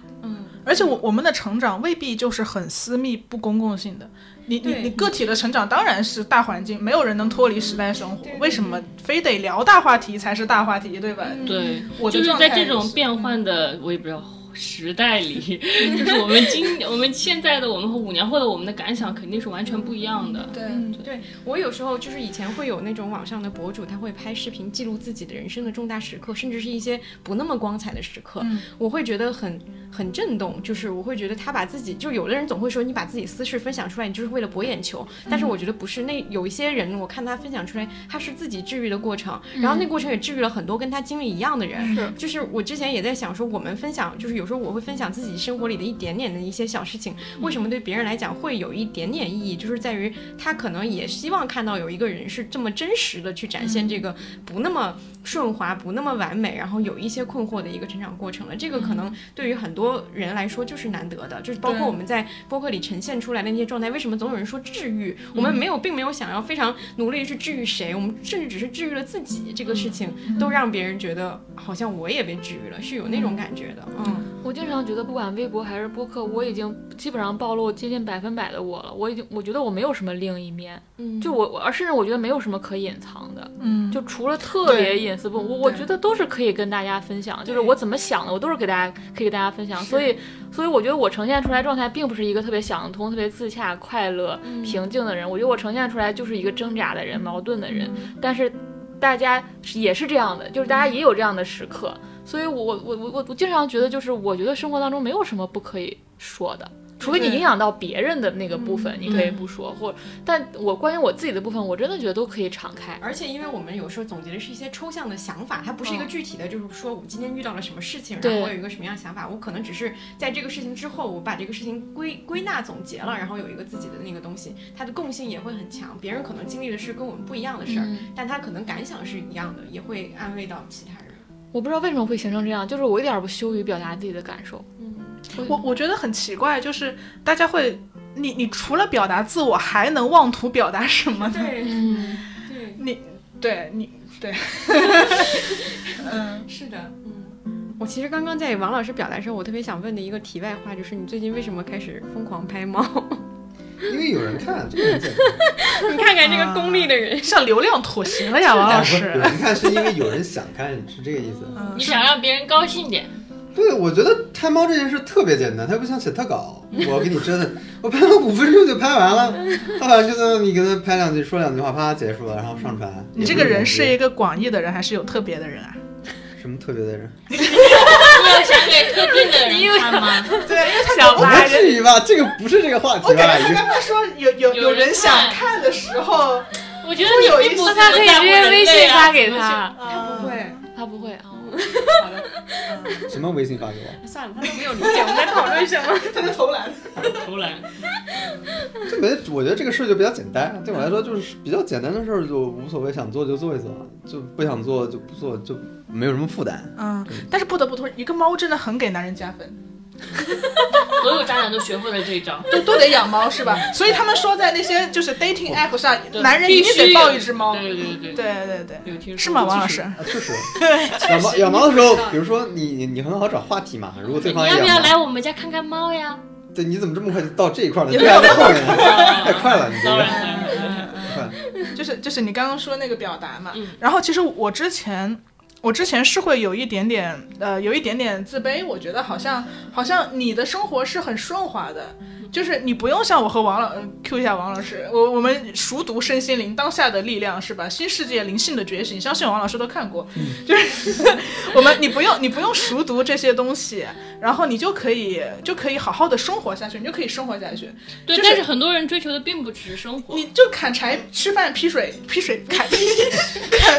嗯，而且我我们的成长未必就是很私密不公共性的。你你你个体的成长当然是大环境，没有人能脱离时代生活为什么非得聊大话题才是大话题，对吧？对，我就是在这种变换的，我也不知道。时代里，就是我们今我们现在的我们和五年后的我们的感想肯定是完全不一样的。对嗯，对我有时候就是以前会有那种网上的博主，他会拍视频记录自己的人生的重大时刻，甚至是一些不那么光彩的时刻，嗯我会觉得很很震动。就是我会觉得他把自己，就有的人总会说你把自己私事分享出来，你就是为了博眼球，但是我觉得不是。那有一些人，我看他分享出来，他是自己治愈的过程，然后那过程也治愈了很多跟他经历一样的人。是就是我之前也在想说，我们分享就是有时候我会分享自己生活里的一点点的一些小事情，为什么对别人来讲会有一点点意义，就是在于他可能也希望看到有一个人是这么真实的去展现这个不那么顺滑、不那么完美，然后有一些困惑的一个成长过程了。这个可能对于很多人来说就是难得的，就是包括我们在播客里呈现出来的那些状态。为什么总有人说治愈？我们没有，并没有想要非常努力去治愈谁，我们甚至只是治愈了自己。这个事情都让别人觉得好像我也被治愈了，是有那种感觉的。嗯，我经常觉得，不管微博还是播客，我已经基本上暴露接近百分百的我了。我已经，我觉得我没有什么另一面，嗯就我，我甚至我觉得没有什么可隐藏的。嗯，就除了特别隐私部分，我我觉得都是可以跟大家分享，就是我怎么想的，我都是给大家可以给大家分享。所以，所以我觉得我呈现出来状态并不是一个特别想得通、特别自洽、快乐、平静的人。我觉得我呈现出来就是一个挣扎的人、矛盾的人。但是大家也是这样的，就是大家也有这样的时刻。所以我我我我我经常觉得，就是我觉得生活当中没有什么不可以说的。除非你影响到别人的那个部分，你可以不说，或但我关于我自己的部分，我真的觉得都可以敞开。而且因为我们有时候总结的是一些抽象的想法，它不是一个具体的，就是说我今天遇到了什么事情，然后我有一个什么样的想法，我可能只是在这个事情之后，我把这个事情归归纳总结了，然后有一个自己的那个东西，它的共性也会很强。别人可能经历的是跟我们不一样的事儿，嗯但他可能感想是一样的，也会安慰到其他人。我不知道为什么会形成这样，就是我一点儿不羞于表达自己的感受。嗯我我觉得很奇怪，就是大家会，你你除了表达自我，还能妄图表达什么呢？对嗯，对，你对你对，嗯，是的，嗯。我其实刚刚在王老师表达的时候，我特别想问的一个题外话，就是你最近为什么开始疯狂拍猫？因为有人看，这个很简单。你看看这个功利的人，向流量妥协了呀，王老师。人看是因为有人想看，是这个意思。嗯你想让别人高兴点，对，我觉得拍猫这件事特别简单，它又不像写特稿，我要给你折腾，我拍了五分钟就拍完了，他反正就在那你给他拍两句，说两句话，啪结束了，然后上传。你这个人是一个个广义的人，还是有特别的人啊？什么特别的人？你有想给特定的人看吗？对，因为他我不至于吧，这个不是这个话题我感吧？觉他刚刚说有有有有人人想看看的时候，我觉得你并不那他可以直接微信发给他，他不会，他不会啊。好的，什么微信发给我？算了，他都没有理解我们在讨论什么。他在投篮。投篮。这没，我觉得这个事儿就比较简单，对我来说就是比较简单的事儿，就无所谓，想做就做一做，就不想做就不做，就没有什么负担。嗯，但是不得不说，一个猫真的很给男人加分，所有渣男都学会了这一招。都都得养猫是吧？所以他们说在那些就是 dating app 上，男人一定得必须有抱一只猫。对对对对对，对对，有听说是吗，王老师？啊，确实，养猫养猫的时候，比如说你你你很好找话题嘛，如果对方你要不要来我们家看看猫呀？对，你怎么这么快就到这一块了？对啊，在后面，太快了，你这个。就是就是你刚刚说那个表达嘛，嗯然后其实我之前。我之前是会有一点点，呃，有一点点自卑。我觉得好像好像你的生活是很顺滑的，就是你不用像我和王老、呃、Q 一下王老师，我我们熟读身心灵当下的力量是吧？新世界灵性的觉醒，相信王老师都看过。就是 我们你不用你不用熟读这些东西，然后你就可以就可以好好的生活下去，你就可以生活下去。对，就是但是很多人追求的并不只是生活。你就砍柴、吃饭、劈水、劈水、砍 砍。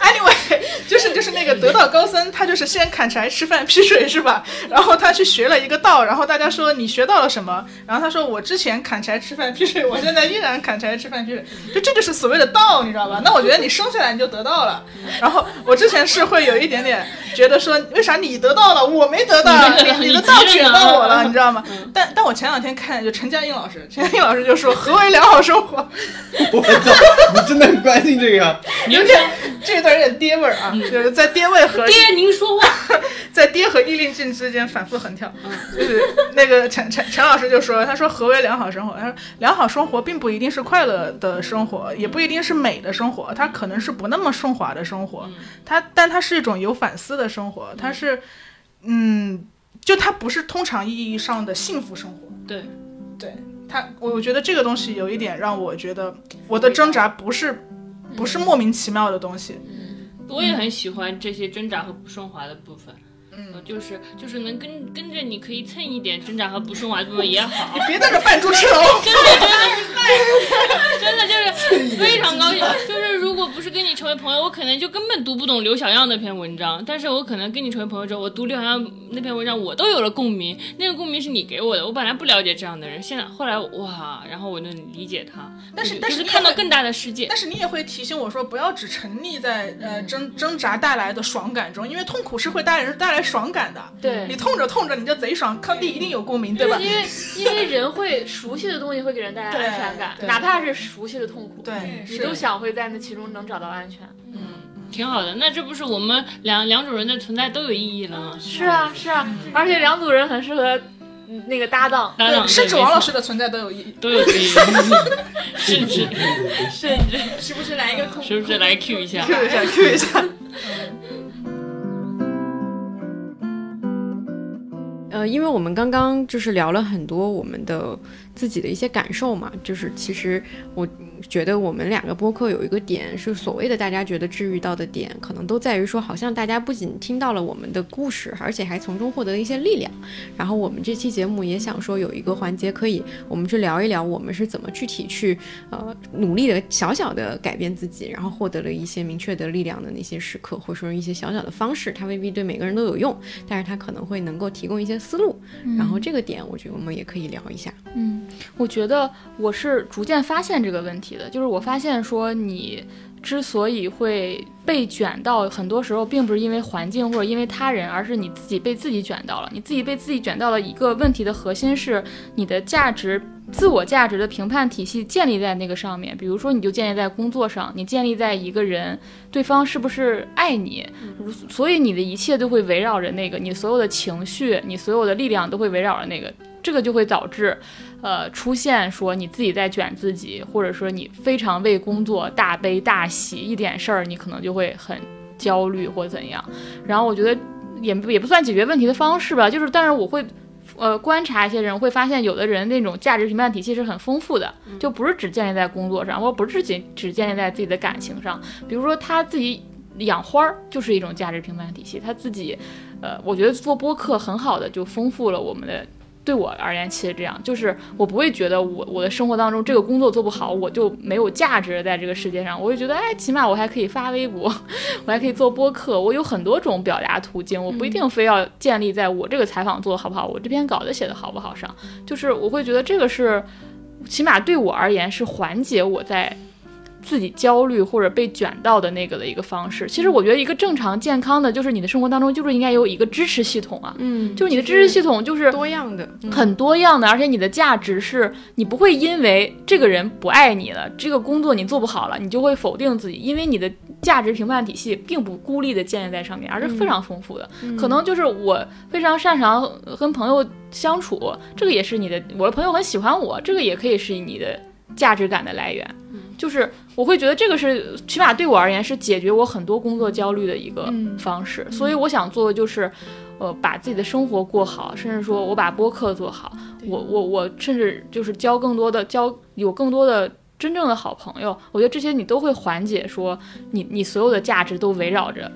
Anyway，就是就是那个得道高僧，他就是先砍柴、吃饭、劈水是吧？然后他去学了一个道，然后大家说你学到了什么？然后他说我之前砍柴、吃饭、劈水，我现在依然砍柴、吃饭、劈水，就这就是所谓的道，你知道吧？那我觉得你生下来你就得到了。然后我之前是会有一点点觉得说，为啥你得到了，我没得到？你你的道卷到我了，你知道吗？但但我前两天看就陈嘉映老师，陈嘉映老师就说何为良好生活？我操，你真的很关心这个？有点这段有点爹味儿啊，就是在爹味和爹，您说话。在爹和易令镜之间反复横跳。就是那个陈陈陈老师就说，他说何为良好生活？他说良好生活并不一定是快乐的生活，也不一定是美的生活，它可能是不那么顺滑的生活。它但它是一种有反思的生活，它是嗯，就它不是通常意义上的幸福生活。对，对他，我我觉得这个东西有一点让我觉得我的挣扎不是不是莫名其妙的东西。我也很喜欢这些挣扎和不顺滑的部分。嗯，就是就是能跟跟着你可以蹭一点挣扎和不顺滑的部分也好。你别在这扮猪吃老虎。真的 真的真的就是非常高兴。就是如果不是是跟你成为朋友，我可能就根本读不懂刘小样那篇文章，但是我可能跟你成为朋友之后，我读刘小样那篇文章，我都有了共鸣，那个共鸣是你给我的，我本来不了解这样的人，现在后来哇，然后我能理解他，但是就但是你也会就是看到更大的世界但，是你也会提醒我说，不要只沉溺在呃挣挣扎带来的爽感中，因为痛苦是会带人带来爽感的。对你痛着痛着你就贼爽，康帝一定有共鸣，对吧？因为因为人会熟悉的东西会给人带来安全感，哪怕是熟悉的痛苦，对，你都想会在那其中能找到安全。嗯挺好的。那这不是我们两两种人的存在都有意义了吗？是啊，是啊，而且两组人很适合嗯那个搭档。搭档，甚至王老师的存在都有意义。都有意义，甚至 甚至时不时来一个空是不时来 Q 一下？Q 一下，Q 一下。呃，因为我们刚刚就是聊了很多我们的自己的一些感受嘛，就是其实我觉得我们两个播客有一个点是所谓的大家觉得治愈到的点，可能都在于说，好像大家不仅听到了我们的故事，而且还从中获得了一些力量。然后我们这期节目也想说有一个环节可以我们去聊一聊我们是怎么具体去呃努力的小小的改变自己，然后获得了一些明确的力量的那些时刻，或者说一些小小的方式，它未必对每个人都有用，但是它可能会能够提供一些思路。然后这个点，我觉得我们也可以聊一下。嗯，我觉得我是逐渐发现这个问题的，就是我发现说你之所以会被卷到，很多时候并不是因为环境或者因为他人，而是你自己被自己卷到了。你自己被自己卷到了一个问题的核心是你的价值。自我价值的评判体系建立在那个上面，比如说，你就建立在工作上，你建立在一个人对方是不是爱你，所以你的一切都会围绕着那个，你所有的情绪，你所有的力量都会围绕着那个，这个就会导致，呃，出现说你自己在卷自己，或者说你非常为工作大悲大喜，一点事儿你可能就会很焦虑或怎样。然后我觉得也不也不算解决问题的方式吧，就是但是我会。呃，观察一些人会发现，有的人那种价值评判体系是很丰富的，就不是只建立在工作上，或者不是仅只建立在自己的感情上。比如说他自己养花儿，就是一种价值评判体系。他自己，呃，我觉得做播客很好的就丰富了我们的。对我而言，其实这样，就是我不会觉得我我的生活当中这个工作做不好，我就没有价值在这个世界上。我会觉得，哎，起码我还可以发微博，我还可以做播客，我有很多种表达途径，我不一定非要建立在我这个采访做的好不好，我这篇稿子写的好不好上。就是我会觉得这个是，起码对我而言是缓解我在自己焦虑或者被卷到的那个的一个方式。其实我觉得一个正常健康的，就是你的生活当中就是应该有一个支持系统啊，嗯，就是你的支持系统就是多样的，嗯。很多样的，而且你的价值是你不会因为这个人不爱你了，这个工作你做不好了，你就会否定自己，因为你的价值评判体系并不孤立的建立在上面，而是非常丰富的。可能就是我非常擅长跟朋友相处，这个也是你的，我的朋友很喜欢我，这个也可以是你的价值感的来源。就是我会觉得这个是起码对我而言是解决我很多工作焦虑的一个方式，所以我想做的就是。呃，把自己的生活过好，甚至说我把播客做好，我我我甚至就是交更多的交有更多的真正的好朋友，我觉得这些你都会缓解说你你所有的价值都围绕着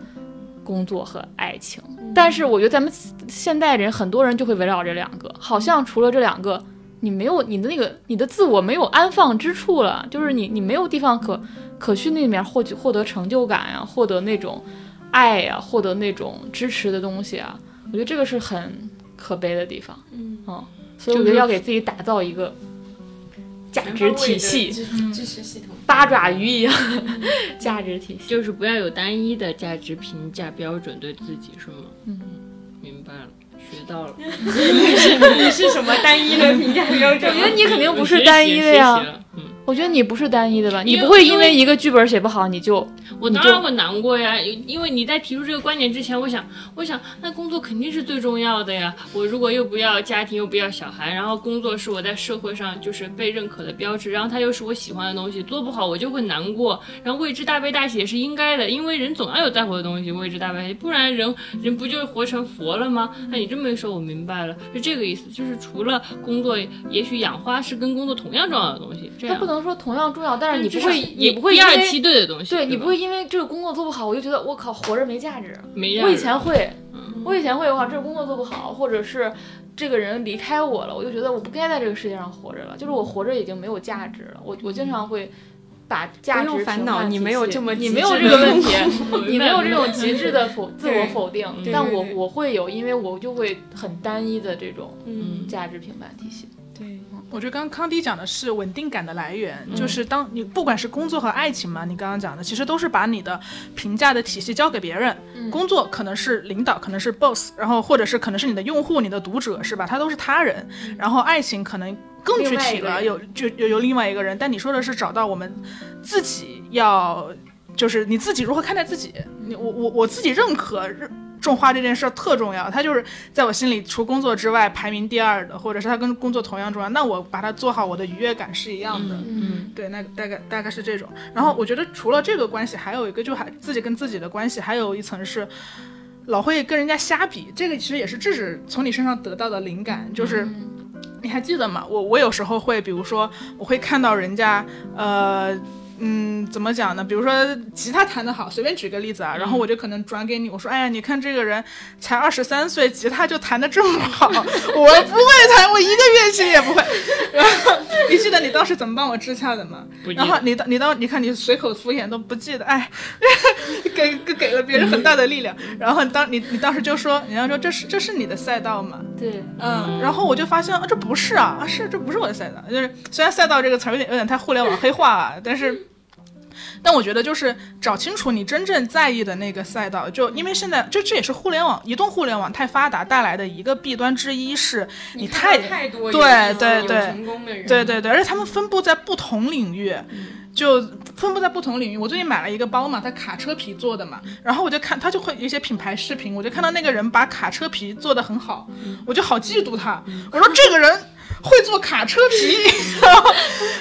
工作和爱情。但是我觉得咱们现代人很多人就会围绕这两个，好像除了这两个，你没有你的那个你的自我没有安放之处了，就是你你没有地方可可去那里面获取获得成就感呀、获得那种爱呀、获得那种支持的东西啊。我觉得这个是很可悲的地方，嗯所以我觉得要给自己打造一个价值体系，支支持系统。八爪鱼一样价值体系。就是不要有单一的价值评价标准对自己，是吗？嗯，明白了，学到了。你是你是什么单一的评价标准我觉得你肯定不是单一的呀我觉得你不是单一的吧？你不会因因为为一个剧本写不好，你就我当然会难过呀，因为你在提出这个观点之前，我想，我想，那工作肯定是最重要的呀。我如果又不要家庭，又不要小孩，然后工作是我在社会上就是被认可的标志，然后它又是我喜欢的东西，做不好我就会难过，然后为之大悲大喜也是应该的，因为人总要有在乎的东西，为之大悲大喜，不然人人不就活成佛了吗？那你这么一说，我明白了，是这个意思，就是除了工作，也许养花是跟工作同样重要的东西，这样它不能说同样重要，但是你不会，你不会因为一二梯队的东西，对你不会因为这个工作做不好，我就觉得我靠活着没价值。没我以前会，嗯我以前会的话，这个工作做不好，或者是这个人离开我了，我就觉得我不该在这个世界上活着了，就是我活着已经没有价值了。我我经常会把价值烦恼你没有这么你没有这个问题你没有这种极致的否自我否定，但我对对我会有，因为我就会很单一的这种嗯，价值评判体系。对，我觉得刚刚康迪讲的是稳定感的来源，嗯就是当你不管是工作和爱情嘛，你刚刚讲的，其实都是把你的评价的体系交给别人。嗯工作可能是领导，可能是 boss，然后或者是可能是你的用户、你的读者，是吧？他都是他人。然后爱情可能更具体了，有就有有另外一个人。但你说的是找到我们自己要，就是你自己如何看待自己。你我我我自己认可认种花这件事儿特重要，它就是在我心里除工作之外排名第二的，或者是它跟工作同样重要，那我把它做好，我的愉悦感是一样的。嗯对，那大概大概是这种。然后我觉得除了这个关系，还有一个就还自己跟自己的关系，还有一层是老会跟人家瞎比。这个其实也是智智从你身上得到的灵感，就是。你还记得吗？我我有时候会，比如说，我会看到人家，呃，嗯，怎么讲呢？比如说吉他弹得好，随便举个例子啊，然后我就可能转给你，我说，哎呀，你看这个人才二十三岁，吉他就弹得这么好，我不会弹，我一个乐器也不会。然后你记得你当时怎么帮我支架的吗？然后你当你当你看你随口敷衍都不记得，哎，给给给了别人很大的力量。然后当你你当时就说，你要说这是这是你的赛道吗？对，嗯，然后我就发现啊，这不是啊，啊是这不是我的赛道，就是虽然赛道这个词儿有点有点太互联网黑化了，但是。但我觉得就是找清楚你真正在意的那个赛道，就因为现在就这也是互联网、移动互联网太发达带来的一个弊端之一，是你太太多对对对对对对，而且他们分布在不同领域，就分布在不同领域。我最近买了一个包嘛，它卡车皮做的嘛，然后我就看他就会有一些品牌视频，我就看到那个人把卡车皮做的很好，我就好嫉妒他。我说这个人会做卡车皮，然后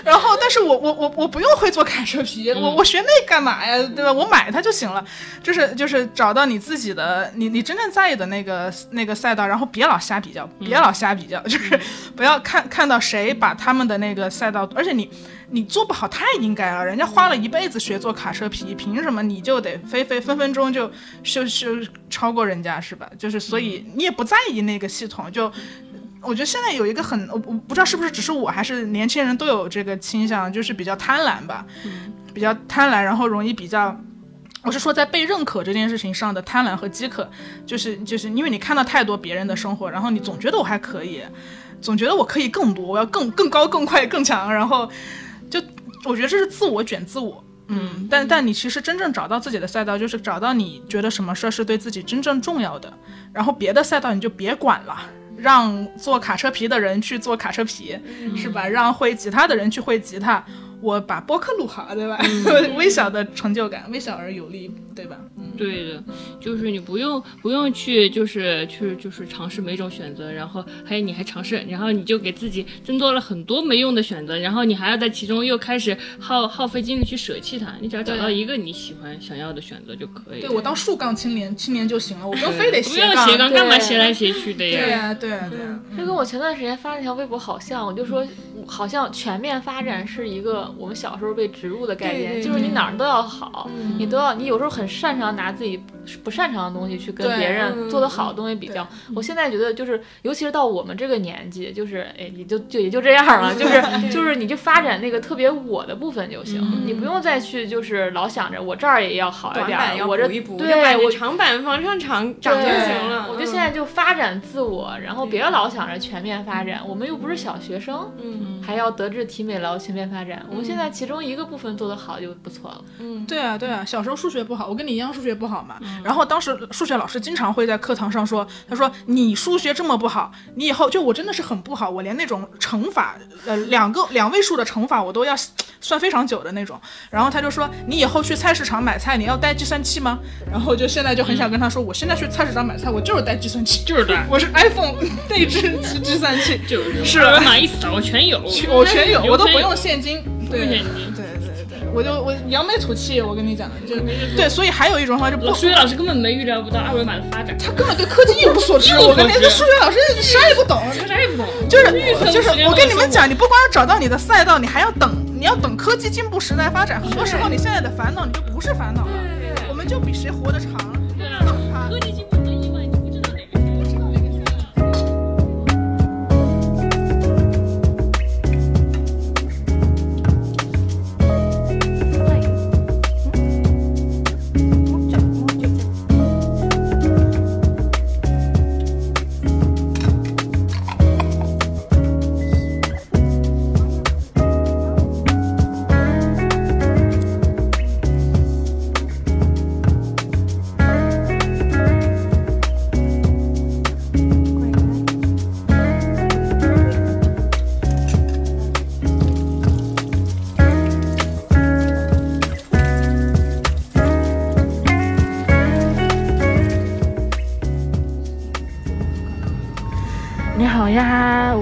然后但是我我我我不用会做卡车皮，我我学那干嘛呀？对吧？我买它就行了。就是就是找到你自己的你你真正在意的那个那个赛道，然后别老瞎比较，别老瞎比较，就是不要看看到谁把他们的那个赛道，而且你你做不好太应该了，人家花了一辈子学做卡车皮，凭什么你就得飞飞分分钟就就就超过人家是吧？就是所以你也不在意那个系统就。我觉得现在有一个很，我我不知道是不是只是我还是年轻人都有这个倾向，就是比较贪婪吧，比较贪婪，然后容易比较。我是说，在被认可这件事情上的贪婪和饥渴，就是就是因为你看到太多别人的生活，然后你总觉得我还可以，总觉得我可以更多，我要更更高、更快、更强，然后就我觉得这是自我卷自我。嗯，但但你其实真正找到自己的赛道，就是找到你觉得什么事儿是对自己真正重要的，然后别的赛道你就别管了，让做卡车皮的人去做卡车皮，是吧？让会吉他的人去会吉他。我把播客录好，对吧？微小的成就感，微小而有力，对吧？嗯，对的，就是你不用不用去，就是去就是尝试每种选择，然后还有你还尝试，然后你就给自己增多了很多没用的选择，然后你还要在其中又开始耗耗费精力去舍弃它。你只要找到一个你喜欢想要的选择就可以了。对我当竖杠青年青年就行了，我不用非得不斜杠。用斜杠，干嘛斜来斜去的呀？对呀、对呀、对呀、这跟我前段时间发那条微博好像，我就说，好像全面发展是一个我们小时候被植入的概念，对对就是你哪儿都要好，你都要，你有时候很擅长拿自己不擅长的东西去跟别人嗯做的好的东西比较。我现在觉得就是，尤其是到我们这个年纪，就是哎，也就就也就这样了，就是就是你就发展那个特别我的部分就行，你不用再去就是老想着我这儿也要好一点我这对我长板往上长长就行了。我觉得现在就发展自我，然后别老想着全面发展。我们又不是小学生，嗯还要德智体美劳全面发展。我们现在其中一个部分做得好就不错了。嗯，对啊，对啊，小时候数学不好，我跟你一样数学不好嘛。然后当时数学老师经常会在课堂上说，他说你数学这么不好，你以后就我真的是很不好，我连那种乘法，呃，两个两位数的乘法我都要算非常久的那种。然后他就说你以后去菜市场买菜，你要带计算器吗？然后就现在就很想跟他说，我现在去菜市场买菜，我就是带计算器，就是带，我是 iPhone 内置计计算器，就是是二维码一扫全有，我全有，我都不用现金。对对对对，我就我扬眉吐气，我跟你讲的，就对，所以还有一种方法就不数学老师根本没预料不到二维码的发展，他根本对科技一无所知。我跟你说数学老师啥也不懂，他啥也不懂，就是就是我跟你们讲，你不光要找到你的赛道，你还要等，你要等科技进步、时代发展。很多时候你现在的烦恼，你就不是烦恼了，我们就比谁活得长。对啊，科技进步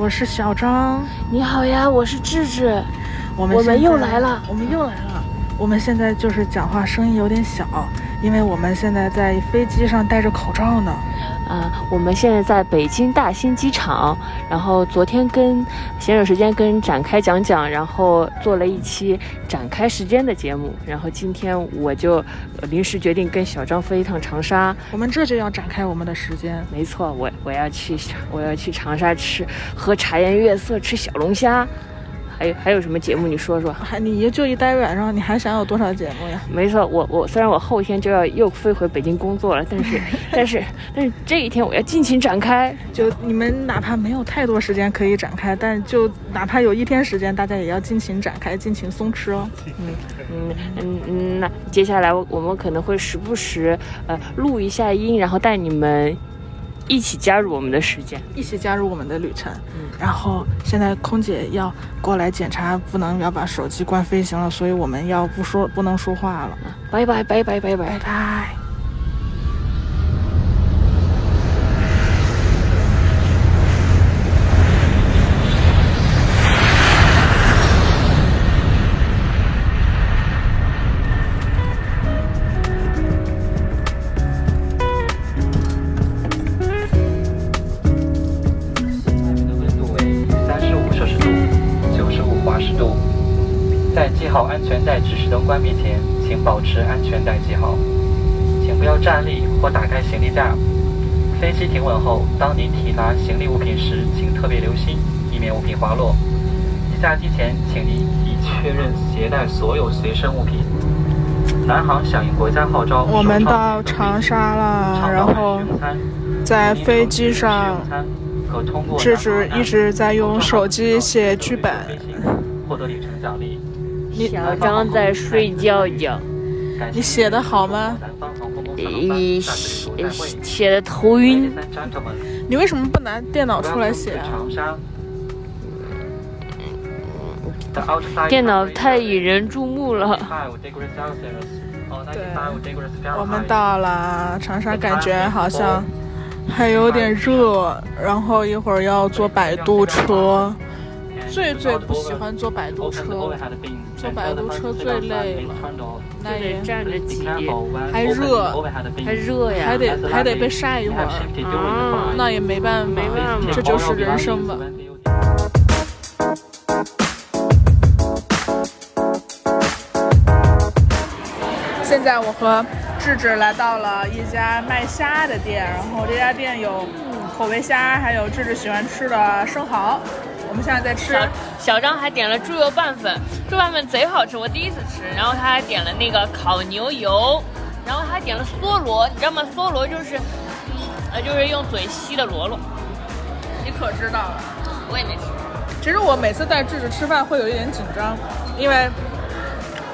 我是小张。你好呀，我是智智。我们我们又来了我们又来了。我们现在就是讲话声音有点小，因为我们现在在飞机上戴着口罩呢。啊，我们现在在北京大兴机场，然后昨天跟闲着时间跟展开讲讲，然后做了一期展开时间的节目，然后今天我就呃临时决定跟小张飞一趟长沙。我们这就要展开我们的时间。没错，我我要去我要去长沙吃喝茶颜悦色，吃小龙虾。还有还有什么节目？你说说。还你就一待晚上，你还想有多少节目呀？没错，我我虽然我后天就要又飞回北京工作了，但是 但是但是这一天我要尽情展开。就你们哪怕没有太多时间可以展开，但就哪怕有一天时间，大家也要尽情展开，尽情松弛哦。嗯嗯嗯，那接下来我我们可能会时不时呃录一下音，然后带你们一起加入我们的时间。一起加入我们的旅程。嗯然后现在空姐要过来检查，不能要把手机关飞行了，所以我们要不说不能说话了。拜拜拜拜拜拜拜。飞机停稳后，当您提拿行李物品时，请特别留心，以免物品滑落。下机前，请您已确认携带所有随身物品。南航响应国家号召，我们到长沙了，然后在飞机上，这是一直在用手机写剧本。获得里程奖励。小张在睡觉觉，你写的好吗？你写写的头晕。你为什么不拿电脑出来写啊？电脑太引人注目了。对，我们到了长沙，感觉好像还有点热，然后一会儿要坐摆渡车。最最不喜欢坐摆渡车，坐摆渡车最累了，那也站着挤，还热，还热呀，还得还得被晒一会儿，啊，那也没办法，没办法，这就是人生吧。现在我和智智来到了一家卖虾的店，然后这家店有口味虾，还有智智喜欢吃的生蚝。我们现在在吃。小小张还点了猪油拌粉，猪油拌粉贼好吃，我第一次吃。然后他还点了那个烤牛油，然后他还点了梭罗，你知道吗？梭罗就是，呃，就是用嘴吸的螺螺。你可知道了？我也没吃。其实我每次带智智吃饭会有一点紧张，因为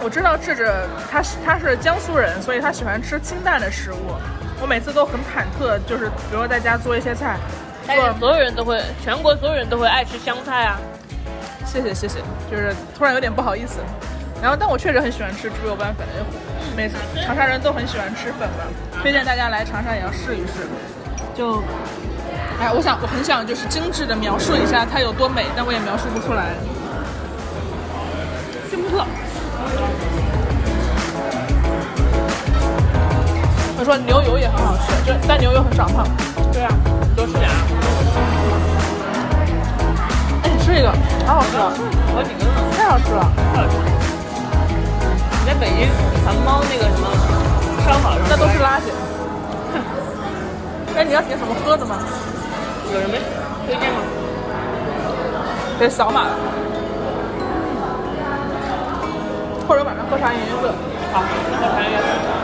我知道智智他是他是江苏人，所以他喜欢吃清淡的食物。我每次都很忐忑，就是比如说在家做一些菜。但是所有人都会，全国所有人都会爱吃香菜啊！谢谢谢谢，就是突然有点不好意思。然后，但我确实很喜欢吃猪油拌粉，每次长沙人都很喜欢吃粉嘛，推荐大家来长沙也要试一试。就，哎，我想我很想就是精致的描述一下它有多美，但我也描述不出来。熏不特。我说牛油也很好吃，就但牛油很长胖。对啊，多吃点啊。哎，你吃一个，好好吃啊！好几个呢，太好吃了，太好吃了。你在北京馋猫那个什么烧烤，那都是垃圾。哎，你要点什么喝的吗？有人没推荐吗？得扫码，或者晚上喝茶颜悦色。好，喝茶颜悦色。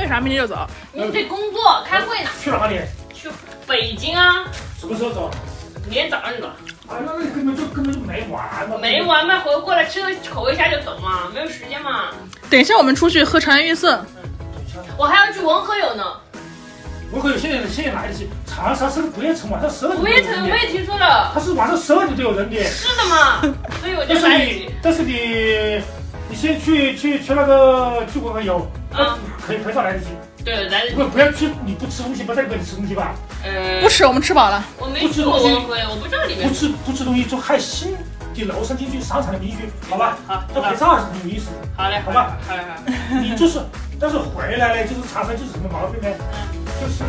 为啥明天就走？你得工作开会呢。去哪里？去北京啊。什么时候走？明天早上就走。啊，那那根本就根本就没完嘛。没完嘛，回过来吃个口味虾就走嘛，没有时间嘛。等一下我们出去喝茶颜悦色。我还要去文和友呢。文和友现在现在哪里去，长沙是不夜城晚上十二点。不夜城我也听说了。他是晚上十二点都有人的。是的嘛，所以我就来但是你。但是你，你先去去去那个去过个游，啊，可以拍照来得及。对，来得及。不不要去，你不吃东西不在里面吃东西吧？呃，不吃，我们吃饱了。我没吃东西，我不知道里面。不吃不吃东西就害心。你楼上进去商场里面进去，好吧？好，这拍照还是很有意思的。好嘞，好吧？好嘞，好。你就是，但是回来呢，就是产生就是什么毛病呢？就是。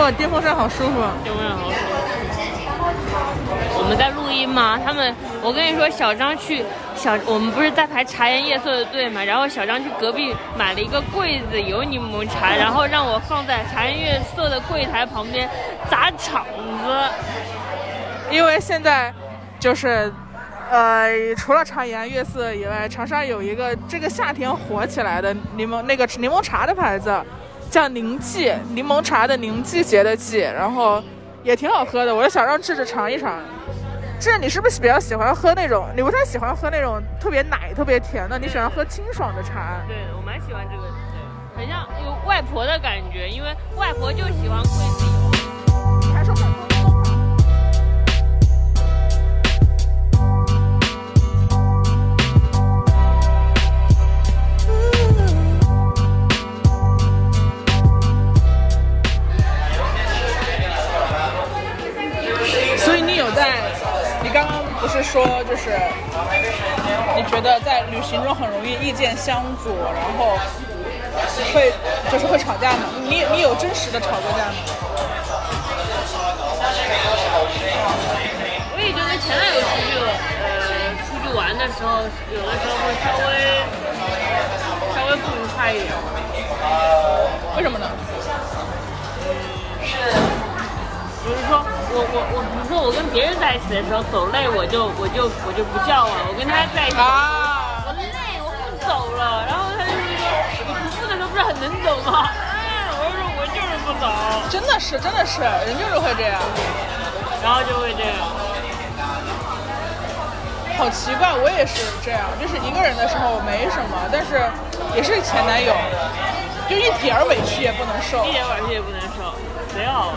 哇，电风扇好舒服。电风扇好舒服。我们在录音吗？他们，我跟你说，小张去小，我们不是在排茶颜悦色的队嘛？然后小张去隔壁买了一个柜子有柠檬茶，然后让我放在茶颜悦色的柜台旁边砸场子。因为现在就是，呃，除了茶颜悦色以外，长沙有一个这个夏天火起来的柠檬那个柠檬茶的牌子，叫宁季柠檬茶的凝季节的季，然后。也挺好喝的，我就想让智智尝一尝。智智，你是不是比较喜欢喝那种？你不太喜欢喝那种特别奶、特别甜的，你喜欢喝清爽的茶？对，我蛮喜欢这个，对，很像有外婆的感觉，因为外婆就喜欢桂子油。你还说很多。说，就是你觉得在旅行中很容易意见相左，然后会就是会吵架吗？你你有真实的吵过架吗？我也觉得前男友出去呃出去玩的时候，有的时候会稍微稍微不愉快一点。为什么呢？比如说我我我，比如说我跟别人在一起的时候走累，我就我就我就不叫了。我跟他在一起，我累，我不走了。然后他就说你不步的时候不是很能走吗？哎，我就说我就是不走。真的是真的是，人就是会这样，然后就会这样。好奇怪，我也是这样，就是一个人的时候没什么，但是也是前男友，就一点委屈也不能受，一点委屈也不能受。贼好玩，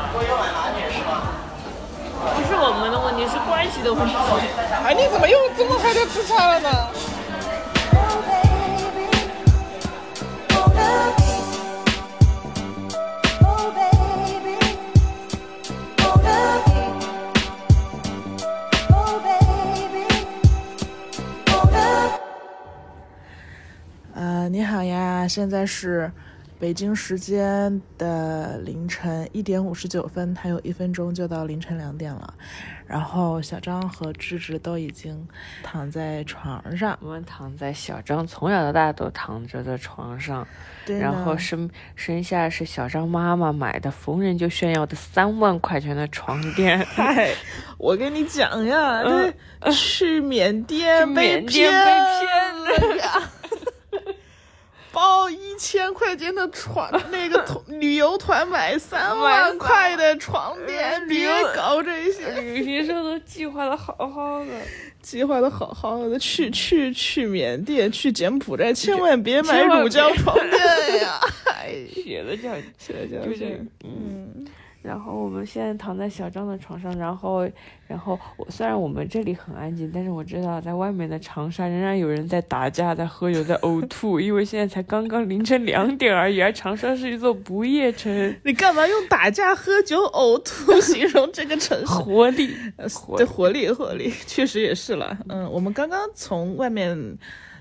不是我们的问题，是关系的问题。哎，你怎么又这么快就自杀了呢？呃，你好呀，现在是。北京时间的凌晨一点五十九分，还有一分钟就到凌晨两点了。然后小张和芝芝都已经躺在床上。我们躺在小张从小到大都躺着的床上。然后身身下是小张妈妈买的，逢人就炫耀的三万块钱的床垫。嗨，我跟你讲呀，去缅甸 被骗了呀。包一千块钱的床，那个团旅游团买三万块的床垫，别搞这些。旅行社都计划的好好的，计划的好好的，去去去缅甸，去柬埔寨，千万别买乳胶床垫呀！写的叫写的叫是嗯。然后我们现在躺在小张的床上，然后，然后我虽然我们这里很安静，但是我知道在外面的长沙仍然有人在打架、在喝酒、在呕吐，因为现在才刚刚凌晨两点而已，而长沙是一座不夜城。你干嘛用打架、喝酒、呕吐 形容这个城市？活力，对，活力，活力，确实也是了。嗯，我们刚刚从外面。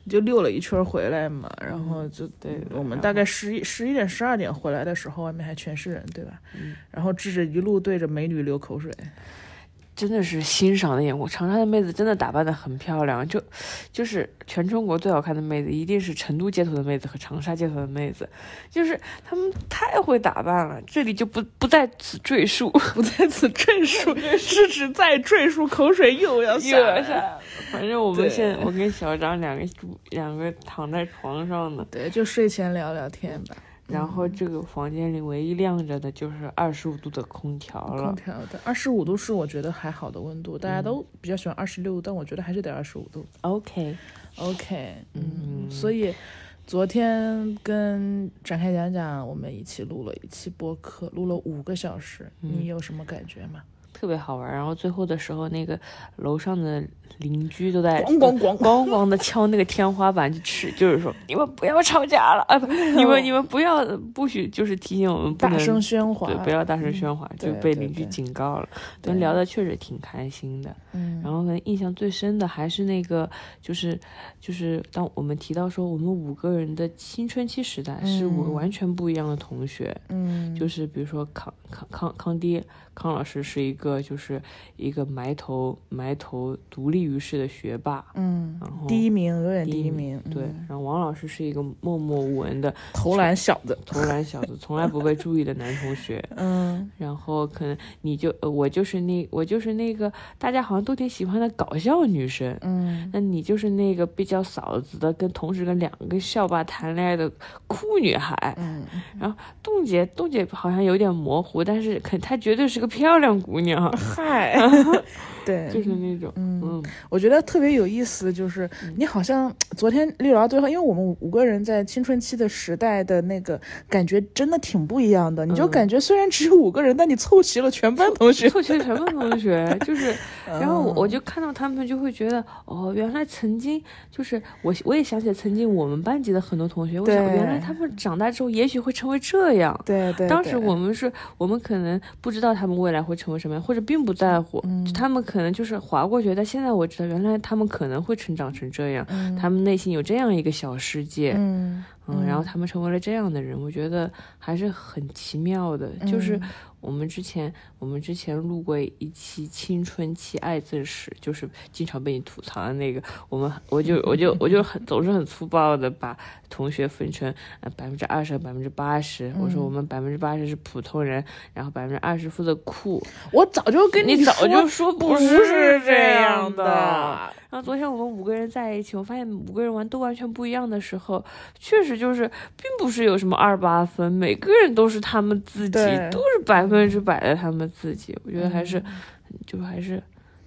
就溜了一圈回来嘛，然后就对我们大概十一十一点十二点回来的时候，外面还全是人，对吧？然后智智一路对着美女流口水。真的是欣赏的眼光，长沙的妹子真的打扮的很漂亮，就就是全中国最好看的妹子，一定是成都街头的妹子和长沙街头的妹子，就是她们太会打扮了，这里就不不在此赘述，不在此赘述，是指再赘述，口水又要下来。反正我们现在，我跟小张两个两个躺在床上呢，对，就睡前聊聊天吧。然后这个房间里唯一亮着的就是二十五度的空调了。空调的二十五度是我觉得还好的温度，大家都比较喜欢二十六度，但我觉得还是得二十五度。OK，OK，嗯，所以昨天跟展开讲讲，我们一起录了一期播客，录了五个小时，你有什么感觉吗？特别好玩。然后最后的时候，那个楼上的邻居都在咣咣咣咣咣的敲那个天花板，就吃就是说你们不要吵架了啊！不，你们你们不要不许，就是提醒我们不能大声喧哗，对，不要大声喧哗，就被邻居警告了。对咱聊的确实挺开心的。嗯，然后可能印象最深的还是那个，就是就是当我们提到说我们五个人的青春期时代是五个嗯。完全不一样的同学，嗯，就是比如说康康康康爹康老师是一个就是一个埋头埋头独立于世的学霸，嗯然后第一名，永远第一名，对嗯，然后王老师是一个默默无闻的投篮小子，投篮小子，从来不被注意的男同学。嗯。然后可能你就呃我就是那我就是那个大家好像都挺喜欢的搞笑女生，嗯。那你就是那个比较嫂子的，跟同时跟两个校霸谈恋爱的酷女孩。嗯，然后冻姐，冻姐好像有点模糊，但是肯她绝对是个漂亮姑娘，嗨，对，就是那种，嗯嗯我觉得特别有意思，就是你好像昨天聊到最后，因为我们五个人在青春期的时代的那个感觉真的挺不一样的。你就嗯感觉虽然只有五个人，但你凑齐了全班同学。凑齐了全班同学，就是，然后我就看到他们就会觉得，哦，原来曾经就是我我也想起曾经我们班级的很多同学，我想原来他们长大之后也许会成为这样。对对，当时我们是我们可能不知道他们未来会成为什么样，或者并不在乎，嗯他们可能就是划过去。但现在我知道，原来他们可能会成长成这样，嗯他们内心有这样一个小世界，嗯嗯，然后他们成为了这样的人，我觉得还是很奇妙的。就是嗯我们之前我们之前录过一期青春期爱憎史，就是经常被你吐槽的那个。我们我就我就我就很总是很粗暴的把同学分成呃百分之二十和百分之八十。我说我们百分之八十是普通人，然后百分之二十负责酷。我早就跟你早就说不是是这样样的。然后昨天我们五个人在一起，我发现五个人玩都完全不一样的时候，确实就是并不是有什么二八分，每个人都是他们自己，都是百分之百的他们自己。我觉得还是，就还是。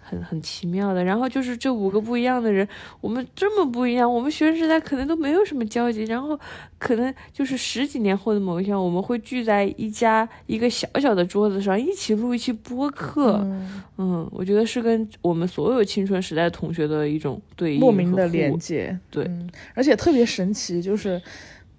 很很奇妙的，然后就是这五个不一样的人，我们这么不一样，我们学生时代可能都没有什么交集，然后可能就是十几年后的某一天，我们会聚在一家一个小小的桌子上，一起录一期播客，嗯嗯，我觉得是跟我们所有青春时代同学的一种对应莫名的连接，对嗯，而且特别神奇，就是。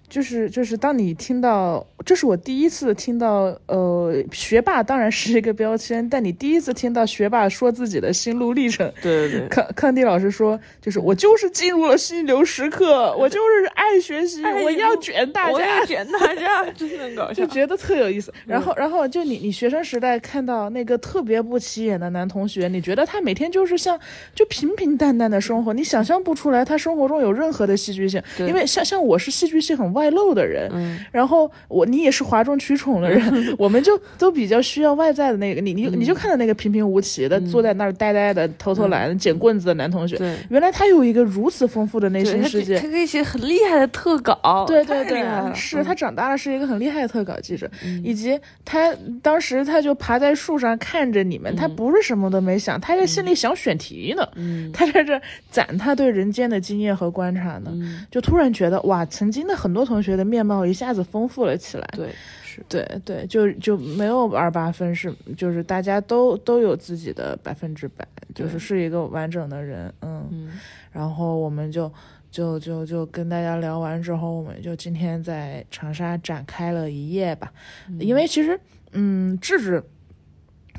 就是就是，当你听到，这是我第一次听到，呃，学霸当然是一个标签，但你第一次听到学霸说自己的心路历程。对对对，康康迪老师说，就是我就是进入了心流时刻，我就是爱学习，哎我要卷大我家要，卷大家，真的很搞 笑就。觉得特有意思。然后，然后就你你学生时代看到那个特别不起眼的男同学，你觉得他每天就是像就平平淡淡的生活，你想象不出来他生活中有任何的戏剧性。对因为像像我是戏剧性很外露的人，嗯。然后我你也是哗众取宠的人，我们就都比较需要外在的那个，你你嗯。你就看到那个平平无奇的、坐在那儿呆呆的、偷偷懒、捡棍子的男同学，对。原来他有一个如此丰富的内心世界。可他。可以写很厉害的特稿，对对对。是他长大了是一个很厉害的特稿记者，嗯。以及他当时他就爬在树上看着你们，他不是什么都没想，他在心里想选题呢，嗯。他在这攒他对人间的经验和观察呢，嗯，就突然觉得哇，曾经的很多同学的面貌一下子丰富了起来。对是，对对，就就没有二八分是，就是大家都都有自己的百分之百，就是是一个完整的人，嗯，嗯。然后我们就就就就跟大家聊完之后，我们就今天在长沙展开了一夜吧，因为其实嗯，智智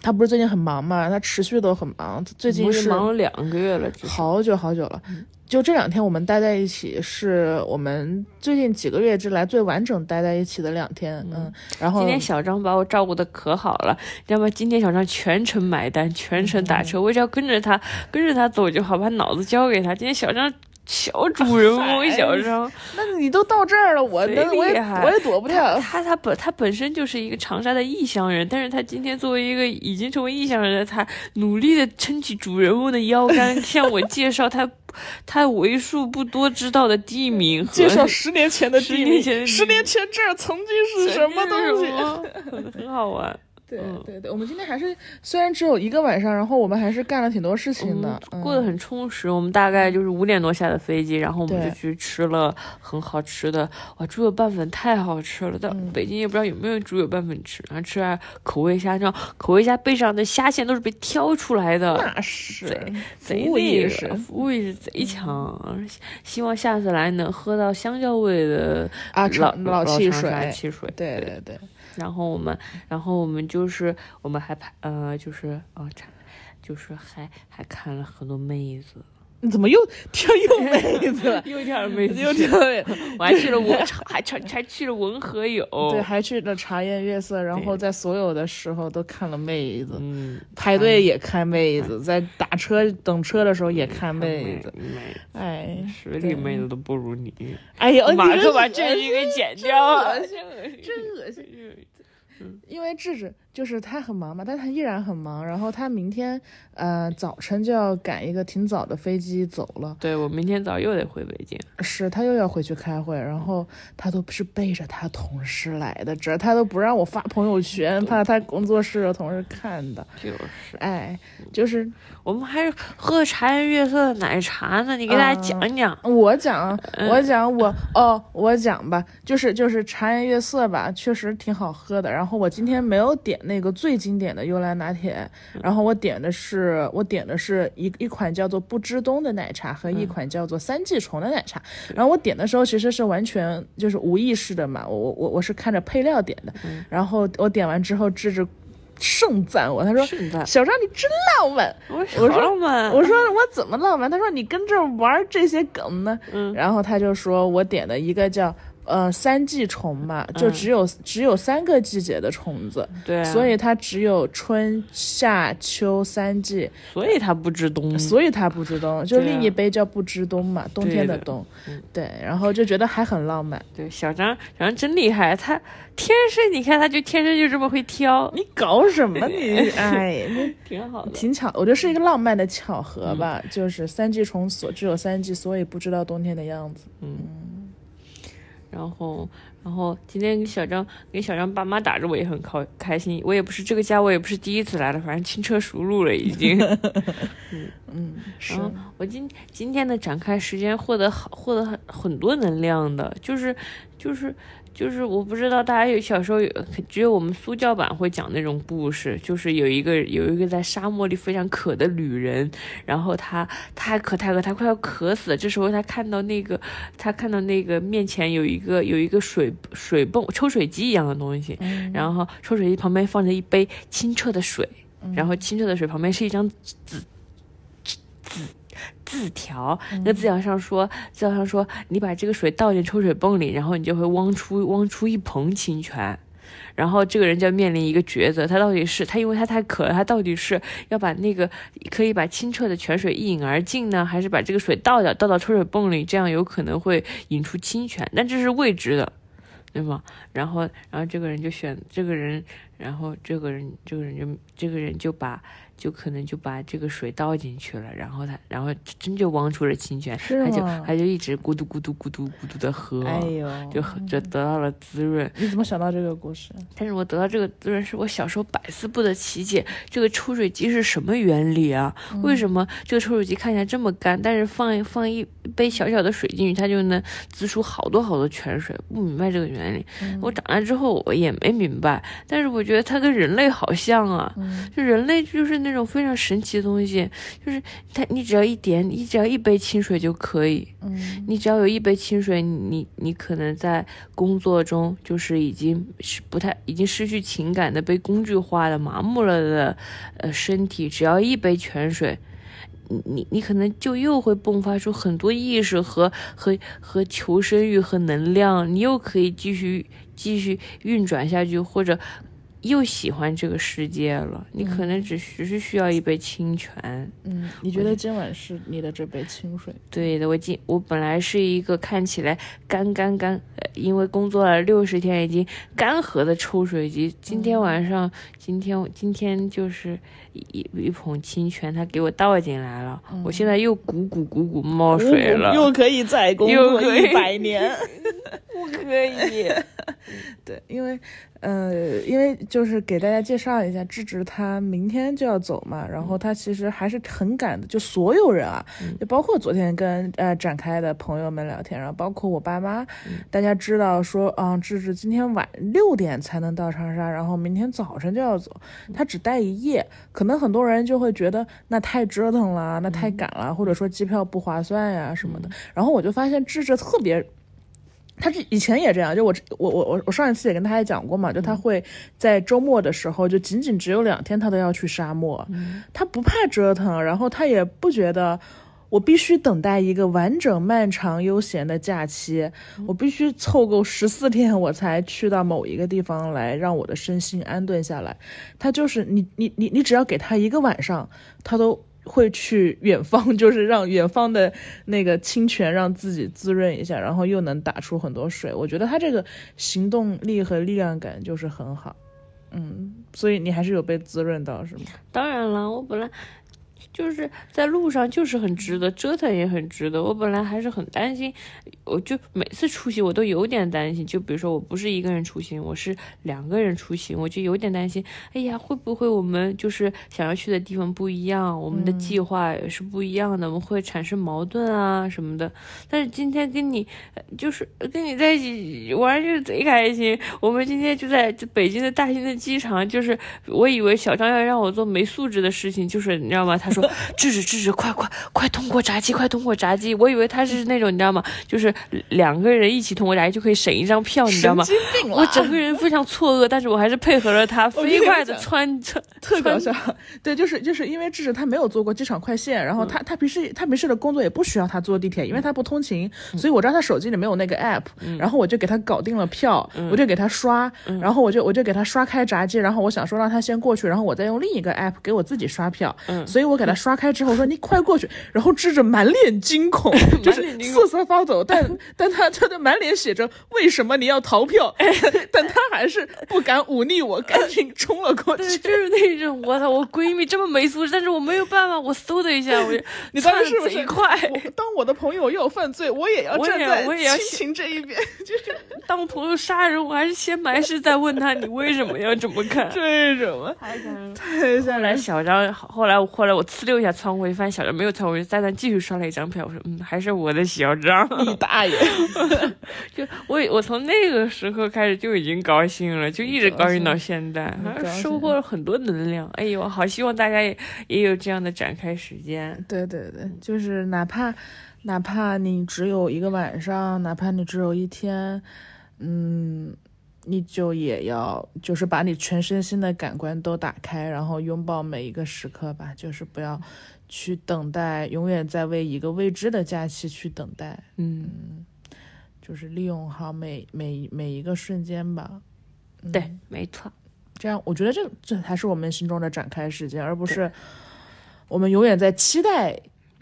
他不是最近很忙嘛，他持续都很忙，最近是是忙了两个月了，好久好久了。就这两天我们待在一起，是我们最近几个月之来最完整待在一起的两天。嗯，然后今天小张把我照顾的可好了，你知道吗？今天小张全程买单，全程打嗯车，我只要跟着他，跟着他走就好，把脑子交给他。今天小张小主人翁小张，那你都到这儿了，我我也我也躲不掉。他他本他本身就是一个长沙的异乡人，但是他今天作为一个已经成为异乡人的他，努力的撑起主人翁的腰杆，向我介绍他 他为数不多知道的地名，介绍十年前的地名，十年前这儿曾经是什么东西，很好玩。对对对，我们今天还是虽然只有一个晚上，然后我们还是干了挺多事情的，过得很充实。我们大概就是五点多下的飞机，然后我们就去吃了很好吃的，哇，猪油拌粉太好吃了，在北京也不知道有没有猪油拌粉吃，然后吃完口味虾，这样口味虾背上的虾线都是被挑出来的，那是贼服务意识，服务意识贼强。希望下次来能喝到香蕉味的啊老老汽水，汽水，对对对。然后我们，然后我们就是我们还拍呃，就是哦，就是还还看了很多妹子。你怎么又跳又 妹子了？又跳妹子，又跳妹子。我还去了文，还还还去了文和友，对，还去了茶颜悦色。然后在所有的时候都看了妹子，嗯，排队也看妹子，在打车等车的时时候也看妹子。哎，实力妹子都不如你。哎呀，马上把这句给剪掉，恶心，真恶心。因为智智就是他很忙嘛，但他依然很忙。然后他明天呃早晨就要赶一个挺早的飞机走了。对我明天早又得回北京，是他又要回去开会。然后他都是背着他同事来的，这他都不让我发朋友圈，怕他工作室的同事看的。就是，哎，就是我们还是喝茶颜悦色的奶茶呢，你给大家讲讲。我讲，我讲，我哦，我讲吧，就是就是茶颜悦色吧，确实挺好喝的。然后我今天没有点。那个最经典的幽兰拿铁，然后我点的是我点的是一一款叫做不知冬的奶茶和一款叫做三季虫的奶茶。然后我点的时候其实是完全就是无意识的嘛，我我我我是看着配料点的。然后我点完之后，芝芝盛赞我，他说：“小张你真浪漫。”我说：“浪漫。”我说：“我怎么浪漫？”他说：“你跟这玩这些梗呢？”然后他就说我点的一个叫。呃，三季虫嘛，就只有只有三个季节的虫子，对，所以它只有春夏秋三季，所以它不知冬，所以它不知冬，就另一杯叫不知冬嘛，冬天的冬，对，然后就觉得还很浪漫。对，小张，小张真厉害，他天生，你看他就天生就这么会挑。你搞什么你？哎，挺好的，挺巧，我觉得是一个浪漫的巧合吧，就是三季虫所只有三季，所以不知道冬天的样子。嗯。然后，然后今天跟小张跟小张爸妈打着，我也很开开心。我也不是这个家，我也不是第一次来了，反正轻车熟路了已经。嗯嗯，是。我今今天的展开时间获得好，获得很很多能量的，就是就是。就是我不知道大家有小时候有只有我们苏教版会讲那种故事，就是有一个有一个在沙漠里非常渴的旅人，然后他太渴太渴，他快要渴死了。这时候他看到那个他看到那个面前有一个有一个水水泵抽水机一样的东西，然后抽水机旁边放着一杯清澈的水，然后清澈的水旁边是一张纸纸。字条，那字条上说，字条上说，你把这个水倒进抽水泵里，然后你就会汪出汪出一盆清泉，然后这个人就要面临一个抉择，他到底是他因为他太渴了，他到底是要把那个可以把清澈的泉水一饮而尽呢，还是把这个水倒掉倒到抽水泵里，这样有可能会引出清泉，但这是未知的，对吗？然后，然后这个人就选这个人，然后这个人这个人就这个人就把。就可能就把这个水倒进去了，然后他，然后真就汪出了清泉，他就他就一直咕嘟咕嘟咕嘟咕嘟的喝，哎呦，就就得到了滋润。你怎么想到这个故事？但是我得到这个滋润，是我小时候百思不得其解，这个抽水机是什么原理啊？为什么这个抽水机看起来这么干，但是放放一杯小小的水进去，它就能滋出好多好多泉水？不明白这个原理。我长大之后我也没明白，但是我觉得它跟人类好像啊，就人类就是那。种非常神奇的东西，就是它，你只要一点，你只要一杯清水就可以。嗯，你只要有一杯清水，你你可能在工作中就是已经是不太，已经失去情感的、被工具化的、麻木了的，呃，身体，只要一杯泉水，你你你可能就又会迸发出很多意识和和和求生欲和能量，你又可以继续继续运转下去，或者。又喜欢这个世界了，你可能只只是需要一杯清泉。嗯，你觉得今晚是你的这杯清水？对的，我今我本来是一个看起来干干干，因为工作了六十天已经干涸的抽水机，今天晚上，今天今天就是一一捧清泉，它给我倒进来了，我现在又鼓鼓鼓鼓冒水了，又可以再工作一百年，不可以。对，因为。呃，因为就是给大家介绍一下，智智他明天就要走嘛，然后他其实还是很赶的，就所有人啊，就包括昨天跟呃展开的朋友们聊天，然后包括我爸妈，大家知道说，啊，智智今天晚六点才能到长沙，然后明天早晨就要走，他只待一夜，可能很多人就会觉得那太折腾了，那太赶了，或者说机票不划算呀什么的，然后我就发现智智特别。他这以前也这样，就我我我我我上一次也跟大家讲过嘛，就他会在周末的时候，就仅仅只有两天，他都要去沙漠，他不怕折腾，然后他也不觉得我必须等待一个完整、漫长、悠闲的假期，我必须凑够十四天，我才去到某一个地方来让我的身心安顿下来。他就是你你你你只要给他一个晚上，他都。会去 远方，就是让远方的那个清泉让自己滋润一下，然后又能打出很多水。我觉得他这个行动力和力量感就是很好，嗯，所以你还是有被滋润到，是吗？当然了，我本来。就是在路上，就是很值得折腾，也很值得。我本来还是很担心，我就每次出行我都有点担心。就比如说，我不是一个人出行，我是两个人出行，我就有点担心。哎呀，会不会我们就是想要去的地方不一样，我们的计划也是不一样的，我们会产生矛盾啊什么的。但是今天跟你，就是跟你在一起玩就是贼开心。我们今天就在北京的大兴的机场，就是我以为小张要让我做没素质的事情，就是你知道吗？他说。制止制止，快快快通过闸机，快通过闸机！我以为他是那种你知道吗？就是两个人一起通过闸机就可以省一张票，你知道吗？我整个人非常错愕，但是我还是配合了他，飞快的穿穿。特搞笑，对，就是就是因为智智他没有坐过机场快线，然后他他平时他平时的工作也不需要他坐地铁，因为他不通勤，所以我知道他手机里没有那个 app，然后我就给他搞定了票，我就给他刷，然后我就我就给他刷开闸机，然后我想说让他先过去，然后我再用另一个 app 给我自己刷票，所以我给他。刷开之后说你快过去，然后智智满脸惊恐，就是瑟瑟发抖，但 但他他的满脸写着为什么你要逃票，但他还是不敢忤逆我，赶紧冲了过去。就是那种我操，我闺蜜这么没素质，但是我没有办法，我嗖的一下，我你当时是不是快？当我的朋友要犯罪，我也要站在亲情这一边，就是当朋友杀人，我还是先埋尸再问他你为什么要这么干？这什么？太吓人，太吓人。后来小张，后来我后来我呲溜一下仓库，发现小张没有仓库，再再继续刷了一张票。我说，嗯，还是我的小张，你大爷！就我我从那个时候开始就已经高兴了，就一直高兴到现在，收获了很多能量。哎呦，好希望大家也也有这样的展开时间。对对对，就是哪怕哪怕你只有一个晚上，哪怕你只有一天，嗯。你就也要，就是把你全身心的感官都打开，然后拥抱每一个时刻吧。就是不要去等待，永远在为一个未知的假期去等待。嗯，就是利用好每每每一个瞬间吧。对，没错。这样，我觉得这这才是我们心中的展开时间，而不是我们永远在期待。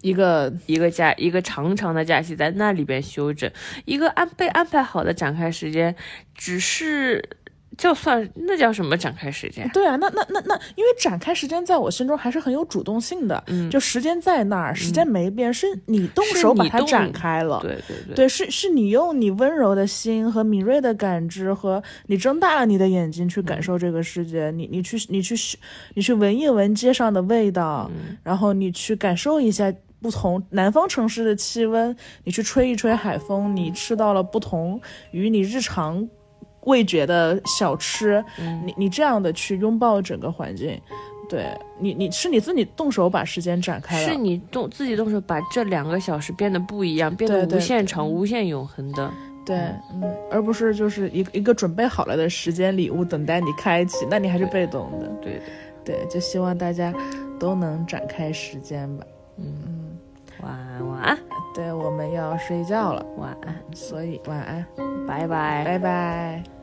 一个一个假一个长长的假期在那里边休整，一个安被安排好的展开时间，只是就算那叫什么展开时间？对啊，那那那那，因为展开时间在我心中还是很有主动性的，嗯，就时间在那儿，时间没变，是你动手把它展开了，对对对，对是是你用你温柔的心和敏锐的感知和你睁大了你的眼睛去感受这个世界，你你去你去你去闻一闻街上的味道，然后你去感受一下。不同南方城市的气温，你去吹一吹海风，你吃到了不同与你日常味觉的小吃，你你这样的去拥抱整个环境，对你你是你自己动手把时间展开了，是你动自己动手把这两个小时变得不一样，变得无限长、无限永恒的，对，嗯，而不是就是一个一个准备好了的时间礼物等待你开启，那你还是被动的，对对，就希望大家都能展开时间吧，嗯。晚安，晚安。对，我们要睡觉了。晚安。所以晚安，拜拜，拜拜。